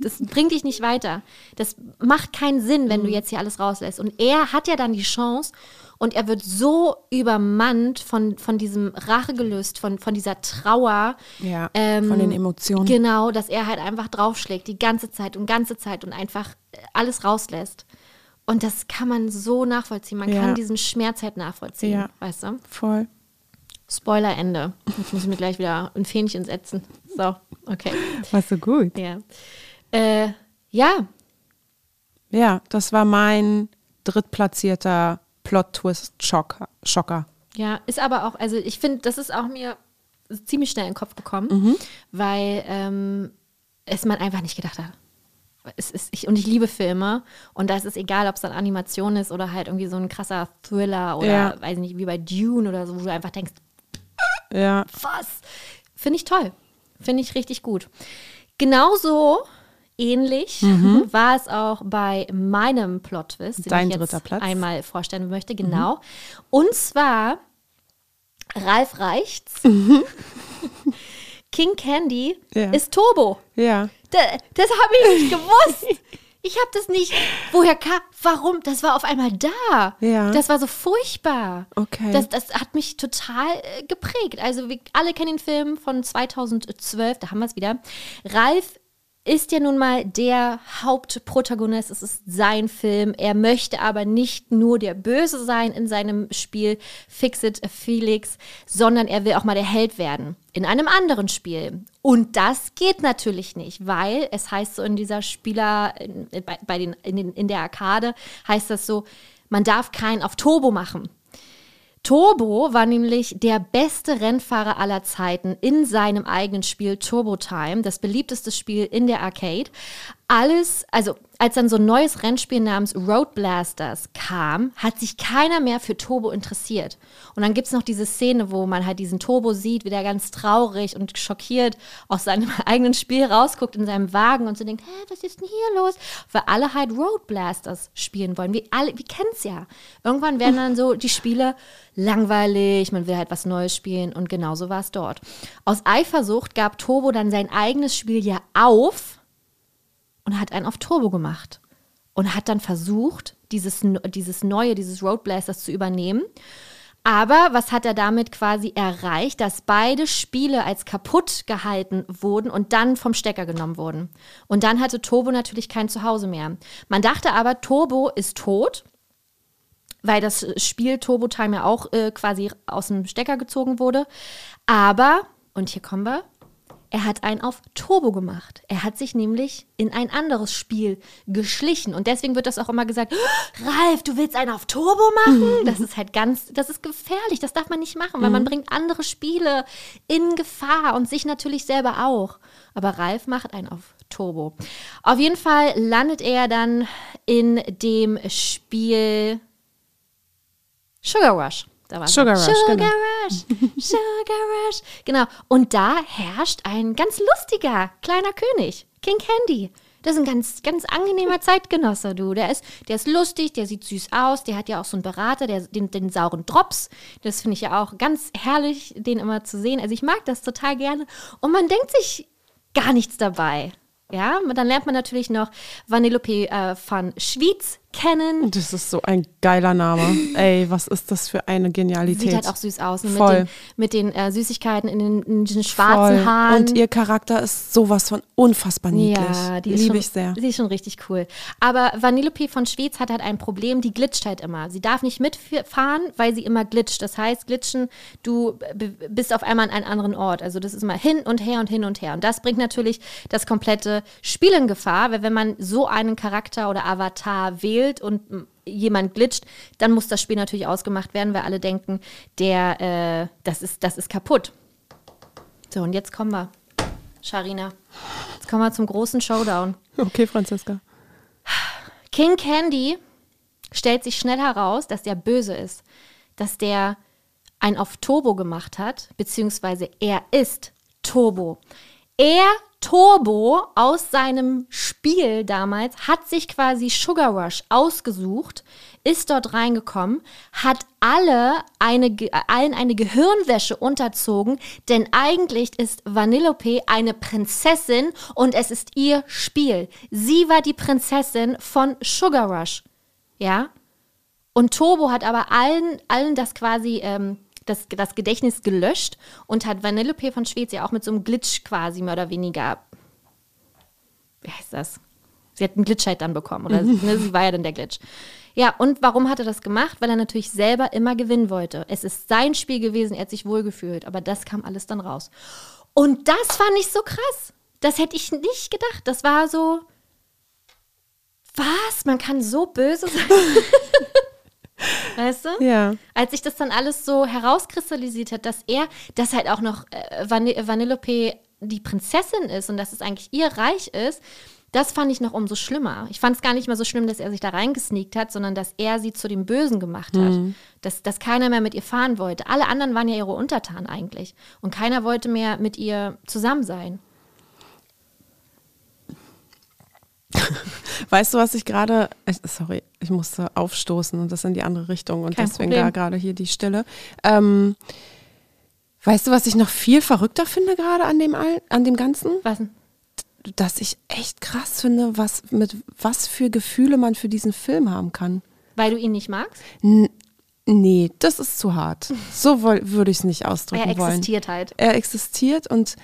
Das bringt dich nicht weiter. Das macht keinen Sinn, Mhm. wenn du jetzt hier alles rauslässt. Und er hat ja dann die Chance und er wird so übermannt von, von diesem Rache gelöst, von, von dieser Trauer. Ja, ähm, von den Emotionen. Genau, dass er halt einfach draufschlägt, die ganze Zeit und ganze Zeit und einfach äh, alles rauslässt. Und das kann man so nachvollziehen. Man Ja. kann diesen Schmerz halt nachvollziehen. Ja. Weißt du? Voll. Spoiler Ende. Jetzt muss ich mir gleich wieder ein Fähnchen setzen. So, okay. Warst du gut? Ja. Äh, ja, Ja, das war mein drittplatzierter Plot-Twist-Schocker. Schocker. ja, ist aber auch, also ich finde, das ist auch mir ziemlich schnell in den Kopf gekommen, Mhm. weil ähm, es man einfach nicht gedacht hat. Es ist, ich, und ich liebe Filme und da ist es egal, ob es dann Animation ist oder halt irgendwie so ein krasser Thriller oder Ja. weiß nicht, wie bei Dune oder so, wo du einfach denkst, Ja. was? Finde ich toll. Finde ich richtig gut. Genauso ähnlich (laughs) war es auch bei meinem Plot-Twist, den Mhm. Dein ich jetzt Platz. Mhm. einmal vorstellen möchte. Genau. Und zwar Ralf Reichts. (laughs) King Candy Mhm. Ja. ist Turbo. Ja. Da, das habe ich nicht gewusst. Ich habe das nicht. Woher kam? Warum? Das war auf einmal da. Ja. Das war so furchtbar. Okay. Das, das hat mich total äh, geprägt. Also wir alle kennen den Film von 2012. Da haben wir es wieder. Ralf ist ja nun mal der Hauptprotagonist. Es ist sein Film. Er möchte aber nicht nur der Böse sein in seinem Spiel Fix It Felix, sondern er will auch mal der Held werden in einem anderen Spiel. Und das geht natürlich nicht, weil es heißt so in dieser Spieler, in, bei, bei den, in, den, in der Arkade, heißt das so, man darf keinen auf Turbo machen. Turbo war nämlich der beste Rennfahrer aller Zeiten in seinem eigenen Spiel Turbo Time, das beliebteste Spiel in der Arcade. Alles, also als dann so ein neues Rennspiel namens Road Blasters kam, hat sich keiner mehr für Turbo interessiert. Und dann gibt es noch diese Szene, wo man halt diesen Turbo sieht, wie der ganz traurig und schockiert aus seinem (laughs) eigenen Spiel rausguckt in seinem Wagen und so denkt, hä, was ist denn hier los? Weil alle halt Road Blasters spielen wollen. Wir alle, wir kennen es ja. Irgendwann werden dann so die Spiele langweilig, man will halt was Neues spielen und genauso war es dort. Aus Eifersucht gab Turbo dann sein eigenes Spiel ja auf und hat einen auf Turbo gemacht und hat dann versucht, dieses, dieses neue, dieses Road Blasters zu übernehmen. Aber was hat er damit quasi erreicht, dass beide Spiele als kaputt gehalten wurden und dann vom Stecker genommen wurden. Und dann hatte Turbo natürlich kein Zuhause mehr. Man dachte aber, Turbo ist tot, weil das Spiel Turbo Time ja auch äh, quasi aus dem Stecker gezogen wurde. Aber, und hier kommen wir, Er hat einen auf Turbo gemacht. Er hat sich nämlich in ein anderes Spiel geschlichen. Und deswegen wird das auch immer gesagt, "Oh, Ralf, du willst einen auf Turbo machen? (laughs) Das ist halt ganz, das ist gefährlich. Das darf man nicht machen, weil man bringt andere Spiele in Gefahr und sich natürlich selber auch. Aber Ralf macht einen auf Turbo. Auf jeden Fall landet er dann in dem Spiel Sugar Rush. Da war Sugar Rush, Sugar genau. Rush, (laughs) Sugar Rush. Genau. Und da herrscht ein ganz lustiger kleiner König, King Candy. Das ist ein ganz, ganz angenehmer Zeitgenosse, du. Der ist, der ist lustig, der sieht süß aus, der hat ja auch so einen Berater, der, den, den sauren Drops. Das finde ich ja auch ganz herrlich, den immer zu sehen. Also ich mag das total gerne. Und man denkt sich gar nichts dabei. Ja, und dann lernt man natürlich noch Vanellope äh, von Schwyz kennen. Das ist so ein geiler Name. Ey, was ist das für eine Genialität? Sieht halt auch süß aus. ne? Mit Voll. den, mit den äh, Süßigkeiten in den, in den schwarzen Voll. Haaren. Und ihr Charakter ist sowas von unfassbar niedlich. Ja, die Liebe ich sehr. Die ist schon richtig cool. Aber Vanellope von Schwyz hat halt ein Problem, die glitscht halt immer. Sie darf nicht mitfahren, weil sie immer glitscht. Das heißt, glitschen, du bist auf einmal an einem anderen Ort. Also das ist immer hin und her und hin und her. Und das bringt natürlich das komplette Spiel in Gefahr, weil wenn man so einen Charakter oder Avatar wählt und mm, jemand glitscht, dann muss das Spiel natürlich ausgemacht werden, weil alle denken, der, äh, das, ist, das ist kaputt. So, und jetzt kommen wir. Sharina. Jetzt kommen wir zum großen Showdown. Okay, Franziska. King Candy stellt sich schnell heraus, dass der böse ist. Dass der ein auf Turbo gemacht hat, beziehungsweise er ist Turbo. Er, Turbo, aus seinem Spiel damals, hat sich quasi Sugar Rush ausgesucht, ist dort reingekommen, hat alle eine, allen eine Gehirnwäsche unterzogen, denn eigentlich ist Vanellope eine Prinzessin und es ist ihr Spiel. Sie war die Prinzessin von Sugar Rush. Ja? Und Turbo hat aber allen, allen das quasi, ähm, das, das Gedächtnis gelöscht und hat Vanellope von Schweiz ja auch mit so einem Glitch quasi mehr oder weniger, wie heißt das? Sie hat einen Glitch halt dann bekommen, oder ne, sie war ja dann der Glitch. Ja, und warum hat er das gemacht? Weil er natürlich selber immer gewinnen wollte. Es ist sein Spiel gewesen, er hat sich wohlgefühlt, aber das kam alles dann raus. Und das fand ich so krass. Das hätte ich nicht gedacht. Das war so, was? Man kann so böse sein? (laughs) (laughs) weißt du? Ja. Als sich das dann alles so herauskristallisiert hat, dass er, dass halt auch noch äh, Van Vanellope die Prinzessin ist und dass es eigentlich ihr Reich ist, das fand ich noch umso schlimmer. Ich fand es gar nicht mehr so schlimm, dass er sich da reingesneakt hat, sondern dass er sie zu dem Bösen gemacht hat. Dass, dass keiner mehr mit ihr fahren wollte. Alle anderen waren ja ihre Untertanen eigentlich. Und keiner wollte mehr mit ihr zusammen sein. (laughs) Weißt du, was ich gerade, sorry, ich musste aufstoßen und das in die andere Richtung und Kein deswegen Problem. da gerade hier die Stille. Ähm, weißt du, was ich noch viel verrückter finde gerade an dem, all- an dem Ganzen? Was denn? Dass ich echt krass finde, was, mit was für Gefühle man für diesen Film haben kann. Weil du ihn nicht magst? N nee, das ist zu hart. So würde ich es nicht ausdrücken Er wollen. existiert halt. Er existiert und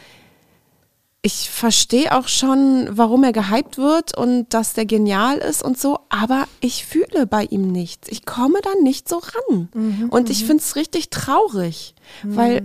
ich verstehe auch schon, warum er gehypt wird und dass der genial ist und so, aber ich fühle bei ihm nichts. Ich komme da nicht so ran. Mhm, und ich finde es richtig traurig, weil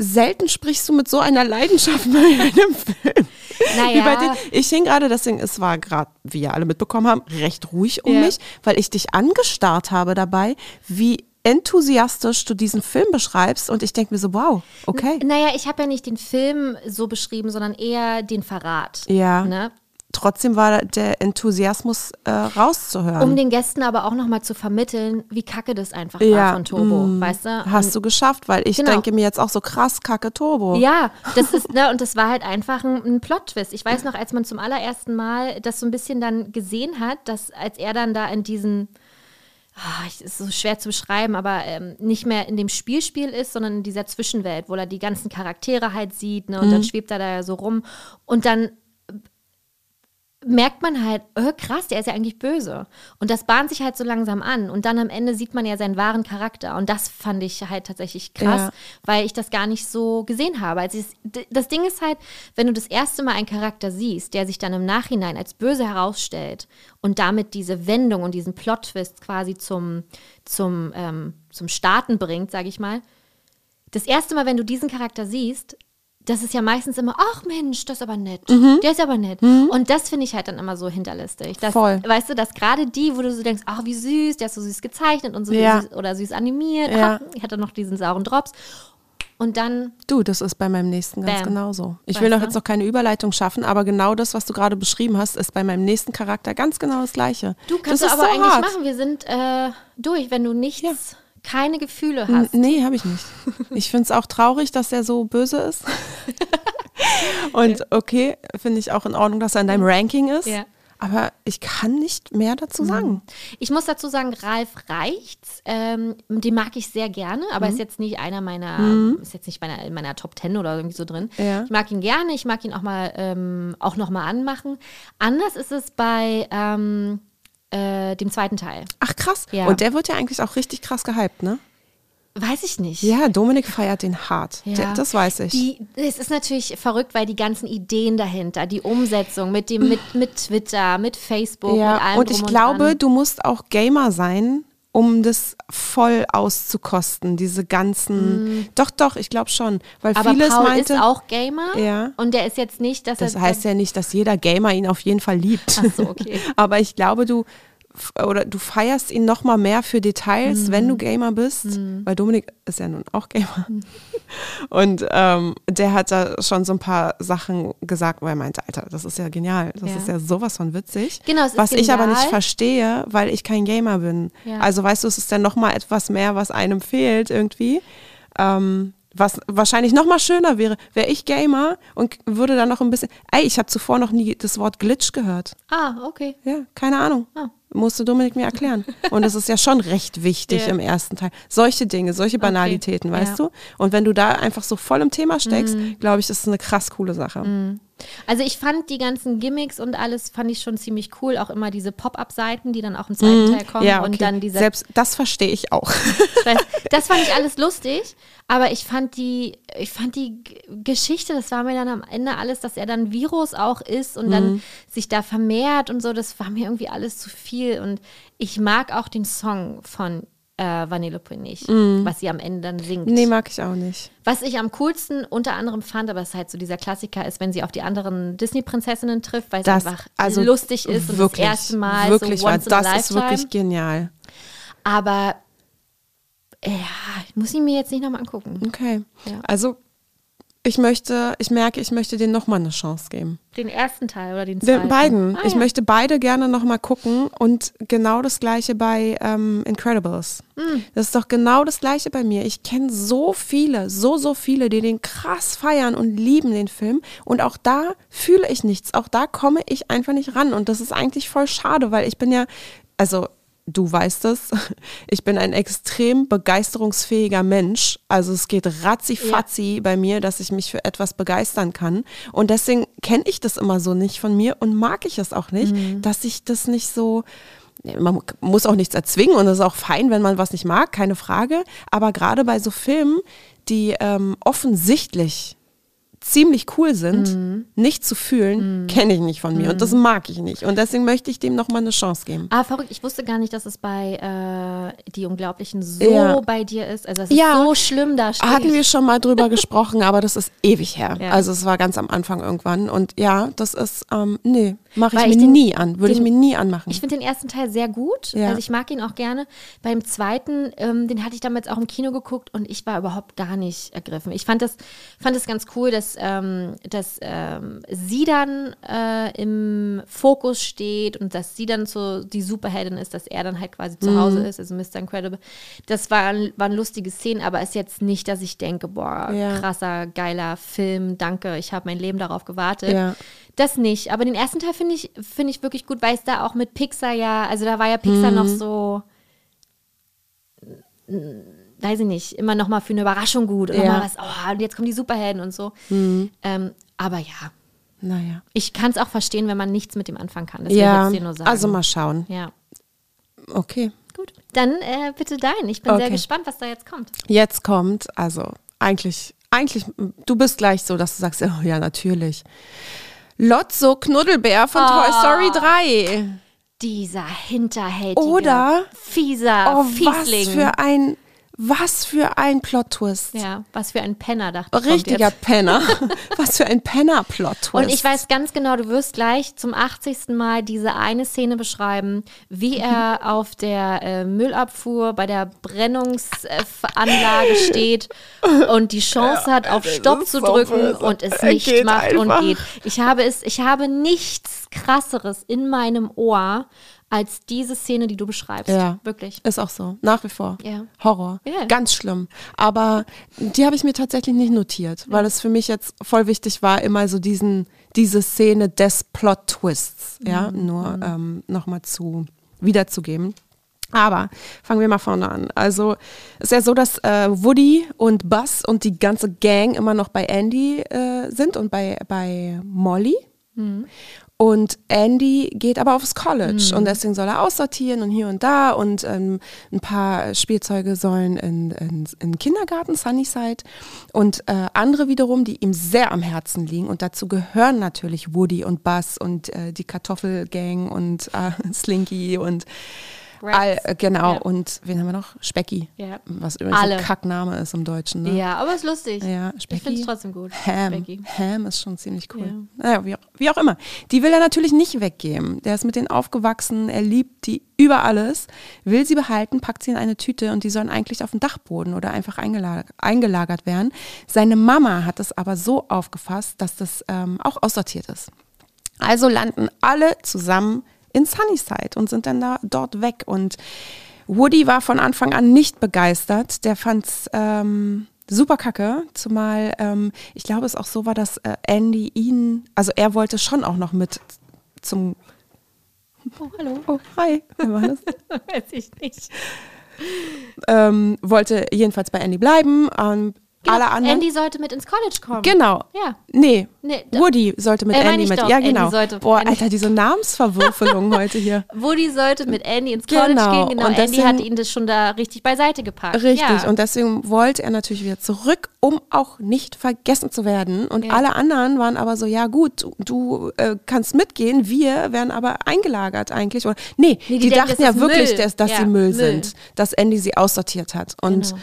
selten sprichst du mit so einer Leidenschaft (laughs) bei einem Film. Wie bei dir. Naja, Ich hing gerade, deswegen, es war gerade, wie ihr alle mitbekommen haben, recht ruhig um Ja. mich, weil ich dich angestarrt habe dabei, wie enthusiastisch du diesen Film beschreibst und ich denke mir so, wow, okay. naja, ich habe ja nicht den Film so beschrieben, sondern eher den Verrat. Ja. Ne? Trotzdem war der Enthusiasmus äh, rauszuhören. Um den Gästen aber auch nochmal zu vermitteln, wie kacke das einfach war Ja, von Turbo, mm, weißt du? Hast du geschafft, weil ich Genau. denke mir jetzt auch so krass, kacke Turbo. Ja, das ist, ne, und das war halt einfach ein, ein Plot-Twist. Ich weiß noch, als man zum allerersten Mal das so ein bisschen dann gesehen hat, dass als er dann da in diesen, ah, es ist so schwer zu beschreiben, aber ähm, nicht mehr in dem Spielspiel ist, sondern in dieser Zwischenwelt, wo er die ganzen Charaktere halt sieht, ne, und dann schwebt er da so rum. Und dann merkt man halt, oh, krass, der ist ja eigentlich böse. Und das bahnt sich halt so langsam an. Und dann am Ende sieht man ja seinen wahren Charakter. Und das fand ich halt tatsächlich krass, Ja. weil ich das gar nicht so gesehen habe. Also das Ding ist halt, wenn du das erste Mal einen Charakter siehst, der sich dann im Nachhinein als böse herausstellt und damit diese Wendung und diesen Plot-Twist quasi zum, zum, ähm, zum Starten bringt, sage ich mal. Das erste Mal, wenn du diesen Charakter siehst, das ist ja meistens immer, ach Mensch, das ist aber nett. Mhm. Der ist aber nett. Und das finde ich halt dann immer so hinterlistig. Dass, Voll. Weißt du, dass gerade die, wo du so denkst, ach, wie süß, der ist so süß gezeichnet und so Ja. süß, oder süß animiert. Ja. Ach, ich hatte noch diesen sauren Drops. Und dann, Du, das ist bei meinem nächsten ganz Bam. genauso. Ich Weißt will noch du? jetzt noch keine Überleitung schaffen, aber genau das, was du gerade beschrieben hast, ist bei meinem nächsten Charakter ganz genau das Gleiche. du kannst das du aber so eigentlich hart. machen. Wir sind äh, durch, wenn du nichts, Ja. Keine Gefühle N- hast. Nee, habe ich nicht. Ich finde es auch traurig, dass er so böse ist. (laughs) Und okay, finde ich auch in Ordnung, dass er in deinem Ranking ist. Ja. Aber ich kann nicht mehr dazu sagen. Ich muss dazu sagen, Ralf Reichts, ähm, den mag ich sehr gerne, aber Mhm. ist jetzt nicht einer meiner, ist jetzt nicht meiner, in meiner Top Ten oder irgendwie so drin. Ja. Ich mag ihn gerne, ich mag ihn auch mal ähm, auch noch mal anmachen. Anders ist es bei ähm, äh, dem zweiten Teil. Ach krass. Ja. Und der wird ja eigentlich auch richtig krass gehypt, ne? Weiß ich nicht. Ja, Dominik feiert den hart. Ja. Der, das weiß ich. Die, es ist natürlich verrückt, weil die ganzen Ideen dahinter, die Umsetzung mit dem, mit, mit Twitter, mit Facebook, mit ja, allem und ich glaube, dran. du musst auch Gamer sein, um das voll auszukosten, diese ganzen. Doch, doch, ich glaube schon. Weil aber vieles Paul meinte. ist auch Gamer Ja. und der ist jetzt nicht, dass das er heißt ja nicht, dass jeder Gamer ihn auf jeden Fall liebt. Ach so, okay. (laughs) Aber ich glaube, du oder du feierst ihn noch mal mehr für Details, wenn du Mhm. Gamer bist, weil Dominik ist ja nun auch Gamer. Und ähm, der hat da schon so ein paar Sachen gesagt, wo er meinte, Alter, das ist ja genial, das Ja. ist ja sowas von witzig. Genau, was ich aber nicht genial. verstehe, weil ich kein Gamer bin. Ja. Also weißt du, es ist dann noch mal etwas mehr, was einem fehlt irgendwie. Ähm, was wahrscheinlich noch mal schöner wäre, wäre ich Gamer und würde dann noch ein bisschen. Ey, ich habe zuvor noch nie das Wort Glitch gehört. Ah, okay. Ja, keine Ahnung. Ah. Musste Dominik mir erklären. Und es ist ja schon recht wichtig (laughs) Ja. im ersten Teil. Solche Dinge, solche Banalitäten, weißt Ja. Du? Und wenn du da einfach so voll im Thema steckst, glaube ich, ist es eine krass coole Sache. Also ich fand die ganzen Gimmicks und alles fand ich schon ziemlich cool. Auch immer diese Pop-Up-Seiten, die dann auch im zweiten Teil kommen. Mhm. Ja, okay. Und dann dieser Selbst das verstehe ich auch. Stress. (laughs) Das fand ich alles lustig, aber ich fand die, ich fand die Geschichte, das war mir dann am Ende alles, dass er dann Virus auch ist und Mhm. dann sich da vermehrt und so, das war mir irgendwie alles zu viel. Und ich mag auch den Song von äh, Vanellope nicht, was sie am Ende dann singt. Nee, mag ich auch nicht. Was ich am coolsten unter anderem fand, aber es ist halt so dieser Klassiker ist, wenn sie auf die anderen Disney-Prinzessinnen trifft, weil es einfach also lustig ist und wirklich, das erste Mal wirklich, so weil once a das ist wirklich genial. Aber ja, muss ich mir jetzt nicht nochmal angucken. Okay. Ja. Also ich möchte, ich merke, ich möchte denen nochmal eine Chance geben. Den ersten Teil oder den zweiten? Den beiden. Ah, ich ja. möchte beide gerne nochmal gucken und genau das gleiche bei ähm, Incredibles. Hm. Das ist doch genau das gleiche bei mir. Ich kenne so viele, so, so viele, die den krass feiern und lieben den Film. Und auch da fühle ich nichts. Auch da komme ich einfach nicht ran. Und das ist eigentlich voll schade, weil ich bin ja, also du weißt es, (laughs) ich bin ein extrem begeisterungsfähiger Mensch. Also es geht ratzi-fatzi bei mir, dass ich mich für etwas begeistern kann. Und deswegen kenne ich das immer so nicht von mir und mag ich es auch nicht, dass ich das nicht so. Man muss auch nichts erzwingen und es ist auch fein, wenn man was nicht mag, keine Frage. Aber gerade bei so Filmen, die ähm, offensichtlich ziemlich cool sind, nicht zu fühlen, kenne ich nicht von mir. Und das mag ich nicht. Und deswegen möchte ich dem nochmal eine Chance geben. Ah, verrückt. Ich wusste gar nicht, dass es bei äh, Die Unglaublichen so Ja. bei dir ist. Also es ist Ja. so schlimm da steht. Hatten wir schon mal drüber (laughs) gesprochen, aber das ist ewig her. Ja. Also es war ganz am Anfang irgendwann. Und ja, das ist, ähm, nee, mache ich Weil mir ich den- nie an. Würde ich mir nie anmachen. Ich finde den ersten Teil sehr gut. Also ich mag ihn auch gerne. Beim zweiten, ähm, den hatte ich damals auch im Kino geguckt und ich war überhaupt gar nicht ergriffen. Ich fand das, fand das ganz cool, dass, ähm, dass ähm, sie dann äh, im Fokus steht und dass sie dann so die Superheldin ist, dass er dann halt quasi zu Hause ist, also Mr. Incredible. Das waren, waren lustige Szenen, aber ist jetzt nicht, dass ich denke, boah, Ja. krasser, geiler Film, danke, ich habe mein Leben darauf gewartet. Ja. Das nicht, aber den ersten Teil finde ich, finde ich wirklich gut, weil es da auch mit Pixar ja, also da war ja Pixar noch so, weiß ich nicht, immer noch mal für eine Überraschung gut. Und Ja. mal was, oh, und jetzt kommen die Superhelden und so. Ähm, aber ja, naja. ich kann es auch verstehen, wenn man nichts mit dem anfangen kann. Das will Ja, jetzt dir nur sagen. also mal schauen. Ja, Okay. gut. Dann äh, bitte dein. Ich bin sehr Okay. gespannt, was da jetzt kommt. Jetzt kommt, also eigentlich, eigentlich, du bist gleich so, dass du sagst, oh, ja, natürlich. Lotso Knuddelbär von Ah. Toy Story 3. Dieser hinterhältige, Oder- fieser Oh, Fiesling. was für ein Was für ein Plot-Twist. Ja, was für ein Penner, dachte ich. Richtiger Penner. (laughs) was für ein Penner-Plot-Twist. Und ich weiß ganz genau, du wirst gleich zum 80. Mal diese eine Szene beschreiben, wie er auf der äh, Müllabfuhr bei der Brennungsanlage (laughs) steht und die Chance hat, auf Stopp zu drücken und es nicht macht einfach. und geht. Ich habe es, ich habe nichts krasseres in meinem Ohr als diese Szene, die du beschreibst. Ja. Wirklich. Ist auch so, nach wie vor. Ja. Horror. Ja. Ganz schlimm. Aber die habe ich mir tatsächlich nicht notiert, weil es für mich jetzt voll wichtig war, immer so diesen, diese Szene des Plot-Twists, ja, Mhm. nur ähm, nochmal zu wiederzugeben. Aber fangen wir mal vorne an. Also es ist ja so, dass äh, Woody und Buzz und die ganze Gang immer noch bei Andy äh, sind und bei, bei Molly. Und Andy geht aber aufs College und deswegen soll er aussortieren und hier und da. Und ähm, ein paar Spielzeuge sollen in, in, in Kindergarten, Sunnyside. Und äh, andere wiederum, die ihm sehr am Herzen liegen. Und dazu gehören natürlich Woody und Buzz und äh, die Kartoffelgang und äh, (laughs) Slinky und. All, äh, genau Ja. und wen haben wir noch? Specki, Ja. was übrigens Alle. ein Kackname ist im Deutschen. Ne? Ja, aber ist lustig. Ja, ich Specki. finde es trotzdem gut. Ham. Ham ist schon ziemlich cool. Naja, wie, auch- wie auch immer. Die will er natürlich nicht weggeben. Der ist mit denen aufgewachsen, er liebt die über alles, will sie behalten, packt sie in eine Tüte und die sollen eigentlich auf den Dachboden oder einfach eingelagert, eingelagert werden. Seine Mama hat es aber so aufgefasst, dass das ähm, auch aussortiert ist. Also landen alle zusammen in Sunnyside und sind dann da dort weg. Und Woody war von Anfang an nicht begeistert. Der fand's ähm, super kacke, zumal ähm, ich glaube es auch so war, dass äh, Andy ihn, also er wollte schon auch noch mit zum Oh, hallo. Oh, hi, wer war das? (laughs) Weiß ich nicht. ähm, wollte jedenfalls bei Andy bleiben. Ähm, alle anderen. Andy sollte mit ins College kommen. Genau. Ja. Nee, Nee, Woody sollte mit Äh, Andy mit. doch, Ja, Andy genau. Boah, Andy- Alter, diese Namensverwürfelung (laughs) heute hier. Woody sollte mit Andy ins College Genau, gehen. Genau, und Andy deswegen- hat ihn das schon da richtig beiseite gepackt. Richtig, Ja. und deswegen wollte er natürlich wieder zurück, um auch nicht vergessen zu werden. Und Ja. alle anderen waren aber so, ja gut, du, du äh, kannst mitgehen, wir werden aber eingelagert eigentlich. Oder, nee, Nee, die die, denken, dachten ja wirklich, Müll. dass, dass Ja, sie Müll, Müll. sind, dass Andy sie aussortiert hat. Und Genau.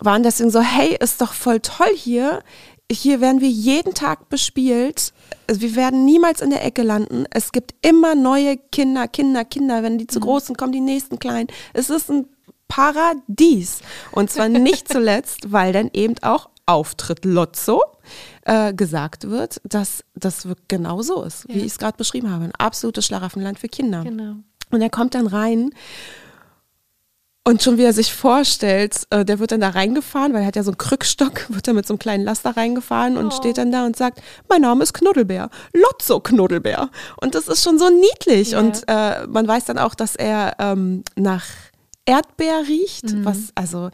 Waren deswegen so, hey, ist doch voll toll hier. Hier werden wir jeden Tag bespielt. Also Wir werden niemals in der Ecke landen. Es gibt immer neue Kinder, Kinder, Kinder. Wenn Mhm. die zu groß sind, kommen die nächsten kleinen. Es ist ein Paradies. Und zwar nicht (laughs) zuletzt, weil dann eben auch Auftritt Lotso äh, gesagt wird, dass das genau so ist, wie ich es gerade beschrieben habe. Ein absolutes Schlaraffenland für Kinder. Genau. Und er kommt dann rein und schon wie er sich vorstellt, äh, der wird dann da reingefahren, weil er hat ja so einen Krückstock, (laughs) wird er mit so einem kleinen Laster reingefahren und steht dann da und sagt, mein Name ist Knuddelbär, Lotso Knuddelbär. Und das ist schon so niedlich. Ja. Und äh, man weiß dann auch, dass er ähm, nach Erdbeer riecht, was, also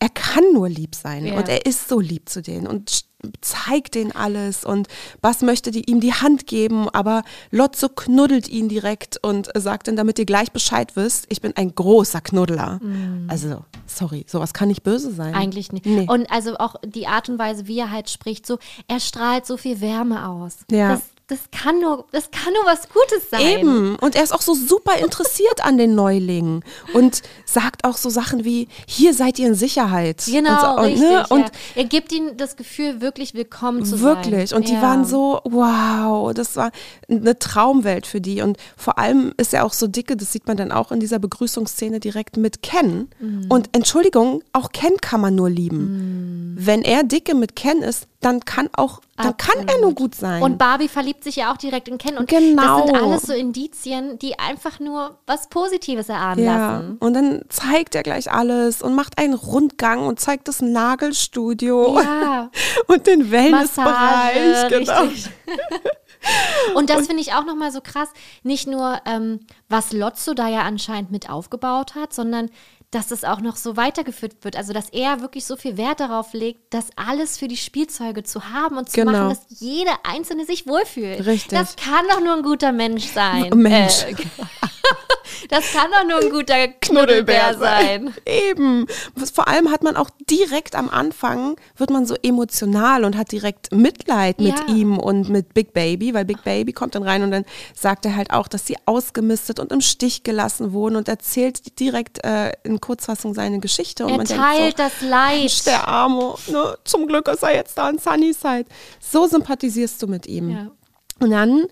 er kann nur lieb sein Ja. und er ist so lieb zu denen und zeigt denen alles und Bass möchte die, ihm die Hand geben, aber Lotso knuddelt ihn direkt und sagt dann, damit ihr gleich Bescheid wisst, ich bin ein großer Knuddler. Also, sorry, sowas kann nicht böse sein. Eigentlich nicht. Nee. Und also auch die Art und Weise, wie er halt spricht, so, er strahlt so viel Wärme aus. Ja. Das, das, kann nur, das kann nur was Gutes sein. Eben. Und er ist auch so super interessiert an den Neulingen und sagt auch so Sachen wie, hier seid ihr in Sicherheit. Genau, und, und, richtig. ne, und ja. Er gibt ihnen das Gefühl, wirklich willkommen zu sein. Wirklich. Und die Ja. waren so, wow, das war eine Traumwelt für die. Und vor allem ist er auch so dicke, das sieht man dann auch in dieser Begrüßungsszene direkt mit Ken. Mhm. Und Entschuldigung, auch Ken kann man nur lieben. Wenn er dicke mit Ken ist, dann kann auch, dann kann er nur gut sein. Und Barbie verliebt sich ja auch direkt in Ken. Und Genau. das sind alles so Indizien, die einfach nur was Positives erahnen ja, lassen. und dann zeigt er gleich alles und macht einen Rundgang und zeigt das Nagelstudio Ja. (laughs) und den Wellnessbereich. Massage, Genau. richtig. (laughs) Und das finde ich auch nochmal so krass. Nicht nur, ähm, was Lotso da ja anscheinend mit aufgebaut hat, sondern dass das auch noch so weitergeführt wird. Also, dass er wirklich so viel Wert darauf legt, das alles für die Spielzeuge zu haben und zu Genau. machen, dass jede Einzelne sich wohlfühlt. Richtig. Das kann doch nur ein guter Mensch sein. Mensch. Äh, (laughs) Das kann doch nur ein guter Knuddelbär sein. Eben. Vor allem hat man auch direkt am Anfang, wird man so emotional und hat direkt Mitleid mit Ja. ihm und mit Big Baby, weil Big Baby kommt dann rein und dann sagt er halt auch, dass sie ausgemistet und im Stich gelassen wurden und erzählt direkt äh, in Kurzfassung seine Geschichte. Und Er man teilt denkt das Leid. so, der Arme, ne? zum Glück ist er jetzt da in Sunnyside. So sympathisierst du mit ihm. Ja. Und dann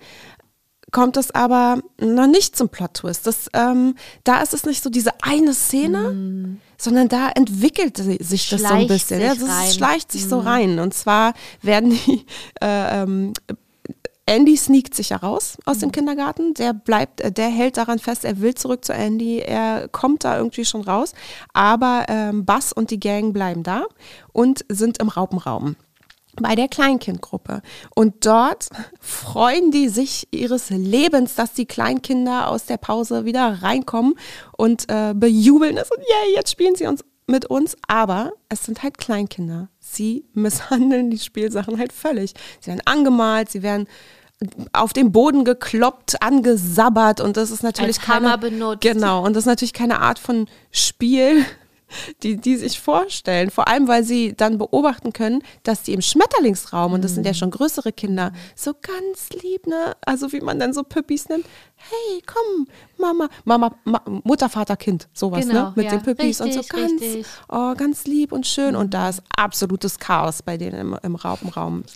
kommt es aber noch nicht zum Plot-Twist. Das, ähm, da ist es nicht so diese eine Szene, sondern da entwickelt sich das so ein Mm. Schleicht bisschen. Ja, sich das rein. Mm. schleicht sich so rein. Und zwar werden die äh, ähm, Andy sneakt sich ja raus aus Mhm. dem Kindergarten. Der bleibt, äh, der hält daran fest, er will zurück zu Andy. Er kommt da irgendwie schon raus. Aber ähm, Buzz und die Gang bleiben da und sind im Raupenraum bei der Kleinkindgruppe. Und dort freuen die sich ihres Lebens, dass die Kleinkinder aus der Pause wieder reinkommen und äh, bejubeln es und yay, jetzt spielen sie uns mit uns. Aber es sind halt Kleinkinder. Sie misshandeln die Spielsachen halt völlig. Sie werden angemalt, sie werden auf den Boden gekloppt, angesabbert und das ist natürlich Als Hammer keine, benutzt. Genau, und das ist natürlich keine Art von Spiel, die, die sich vorstellen. Vor allem, weil sie dann beobachten können, dass die im Schmetterlingsraum, und das sind Mhm. ja schon größere Kinder, so ganz lieb, ne? Also wie man dann so Püppis nimmt. Hey, komm, Mama, Mama, Ma Mutter, Vater, Kind, sowas, Genau, ne? Mit ja. den Püppis und so Richtig, ganz, richtig. oh, ganz lieb und schön. Und da ist absolutes Chaos bei denen im, im Raupenraum. (laughs)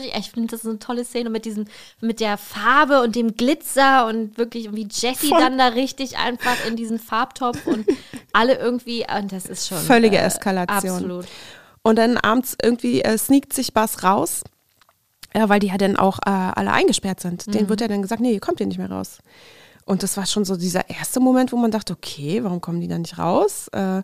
Ich, ich finde das ist eine tolle Szene mit diesem, mit der Farbe und dem Glitzer und wirklich wie Jessie Voll. dann da richtig einfach in diesen Farbtopf und alle irgendwie, und das ist schon Völlige äh, Eskalation. Absolut. Und dann abends irgendwie äh, sneakt sich Bass raus, äh, weil die ja dann auch äh, alle eingesperrt sind. Mhm. Denen wird ja dann gesagt, nee, ihr kommt hier nicht mehr raus. Und das war schon so dieser erste Moment, wo man dachte, okay, warum kommen die da nicht raus? Äh,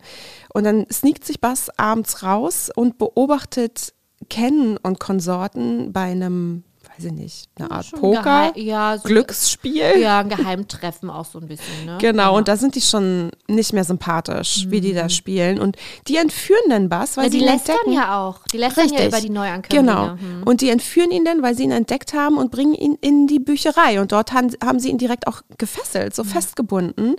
und dann sneakt sich Bass abends raus und beobachtet Ken und Konsorten bei einem, weiß ich nicht, eine Art Schon Poker, ja, so- Glücksspiel. Ja, ein Geheimtreffen auch so ein bisschen, ne? Genau, und da sind die schon nicht mehr sympathisch, wie die da spielen. Und die entführen dann Bass, weil Mhm. Ja, die sie ihn lästern entdecken. ja auch. Die lästern ja über die Neuankömmlinge. Genau. Hm. Und die entführen ihn dann, weil sie ihn entdeckt haben und bringen ihn in die Bücherei. Und dort haben, haben sie ihn direkt auch gefesselt, so Mhm. festgebunden.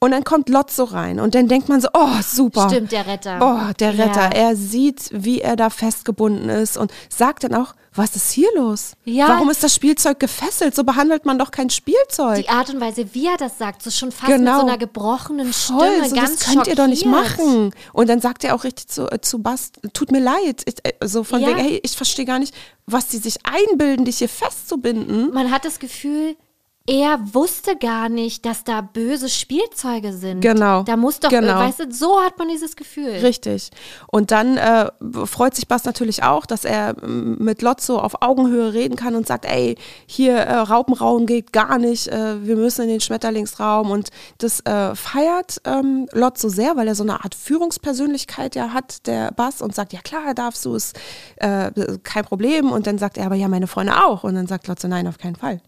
Und dann kommt Lotso rein. Und dann denkt man so, oh, super. Stimmt, der Retter. Oh, der Ja. Retter. Er sieht, wie er da festgebunden ist und sagt dann auch, was ist hier los? Ja. Warum ist das Spielzeug gefesselt? So behandelt man doch kein Spielzeug. Die Art und Weise, wie er das sagt, so schon fast Genau. mit so einer gebrochenen Stimme, Voll, so, ganz das könnt ihr doch nicht schockiert. machen. Und dann sagt er auch richtig zu, äh, zu Bast, tut mir leid. Ich, äh, so von Ja. wegen, hey, ich verstehe gar nicht, was die sich einbilden, dich hier festzubinden. Man hat das Gefühl, er wusste gar nicht, dass da böse Spielzeuge sind. Genau. Da muss doch, Genau. weißt du, so hat man dieses Gefühl. Richtig. Und dann äh, freut sich Bast natürlich auch, dass er ähm, mit Lotso auf Augenhöhe reden kann und sagt, ey, hier äh, Raupenraum geht gar nicht, äh, wir müssen in den Schmetterlingsraum. Und das äh, feiert ähm, Lotso sehr, weil er so eine Art Führungspersönlichkeit ja hat, der Bass, und sagt, ja klar, darfst du es, äh, kein Problem. Und dann sagt er, aber ja, meine Freunde auch. Und dann sagt Lotso, nein, auf keinen Fall.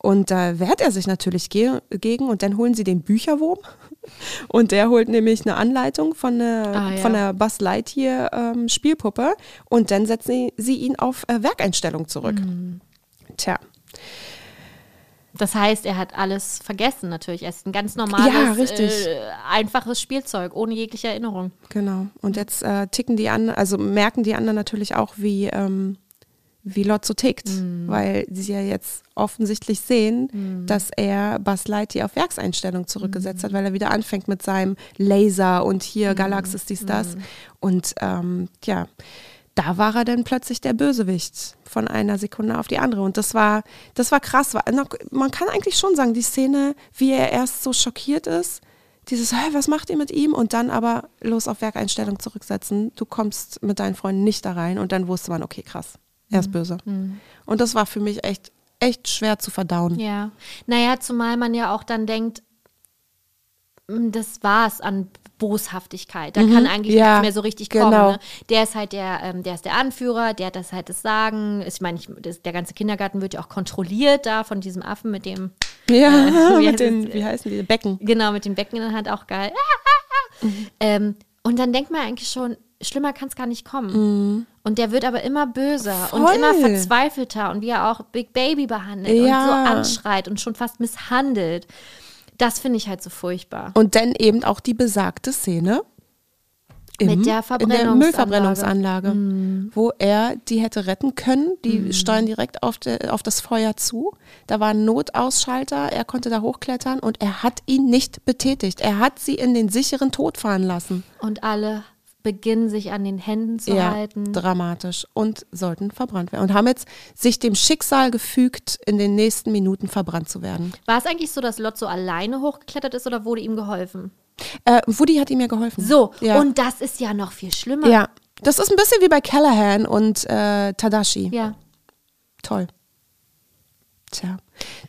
Und da wehrt er sich natürlich ge gegen und dann holen sie den Bücherwurm (laughs) und der holt nämlich eine Anleitung von der, Ah, ja. von der Buzz Lightyear ähm, Spielpuppe und dann setzen sie, ihn auf äh, Werkeinstellung zurück. Mhm. Tja, Das heißt, er hat alles vergessen natürlich. Er ist ein ganz normales, Ja. Äh, einfaches Spielzeug, ohne jegliche Erinnerung. genau. Und jetzt äh, ticken die an, also merken die anderen natürlich auch, wie, ähm, wie Lotso tickt, Mhm. weil sie ja jetzt offensichtlich sehen, dass er Buzz Lightyear auf Werkseinstellung zurückgesetzt Mhm. hat, weil er wieder anfängt mit seinem Laser und hier Galaxis, dies, das. Mhm. Und ähm, ja, da war er dann plötzlich der Bösewicht von einer Sekunde auf die andere. Und das war, das war krass. Man kann eigentlich schon sagen, die Szene, wie er erst so schockiert ist, dieses, hey, was macht ihr mit ihm? Und dann aber los auf Werkeinstellung zurücksetzen. Du kommst mit deinen Freunden nicht da rein. Und dann wusste man, okay, krass, er ist böse. Und das war für mich echt, echt schwer zu verdauen. Ja. Naja, zumal man ja auch dann denkt, mm, das war's an Boshaftigkeit. Da kann eigentlich Mhm. Ja, nichts mehr so richtig kommen. genau. Ne? Der ist halt der, ähm, der ist der Anführer, der hat das halt das Sagen. Ich meine, der ganze Kindergarten wird ja auch kontrolliert da von diesem Affen mit dem, Ja, (laughs) wie heißt mit den, es? wie heißen die, Becken. genau, mit dem Becken in der Hand auch geil. Ähm, und dann denkt man eigentlich schon, schlimmer kann es gar nicht kommen. Und der wird aber immer böser und. Voll. immer verzweifelter und wie er auch Big Baby behandelt und Ja. so anschreit und schon fast misshandelt. Das finde ich halt so furchtbar. Und dann eben auch die besagte Szene Mit der in der Verbrennungsanlage. Müllverbrennungsanlage, Mhm. wo er die hätte retten können. Die steuern direkt auf, de, auf das Feuer zu. Da war ein Notausschalter, er konnte da hochklettern und er hat ihn nicht betätigt. Er hat sie in den sicheren Tod fahren lassen. Und alle beginnen sich an den Händen zu ja, halten. dramatisch und sollten verbrannt werden. Und haben jetzt sich dem Schicksal gefügt, in den nächsten Minuten verbrannt zu werden. War es eigentlich so, dass Lotso alleine hochgeklettert ist oder wurde ihm geholfen? Äh, Woody hat ihm ja geholfen. So, ja. und das ist ja noch viel schlimmer. ja, das ist ein bisschen wie bei Callahan und äh, Tadashi. Ja. Toll. Tja,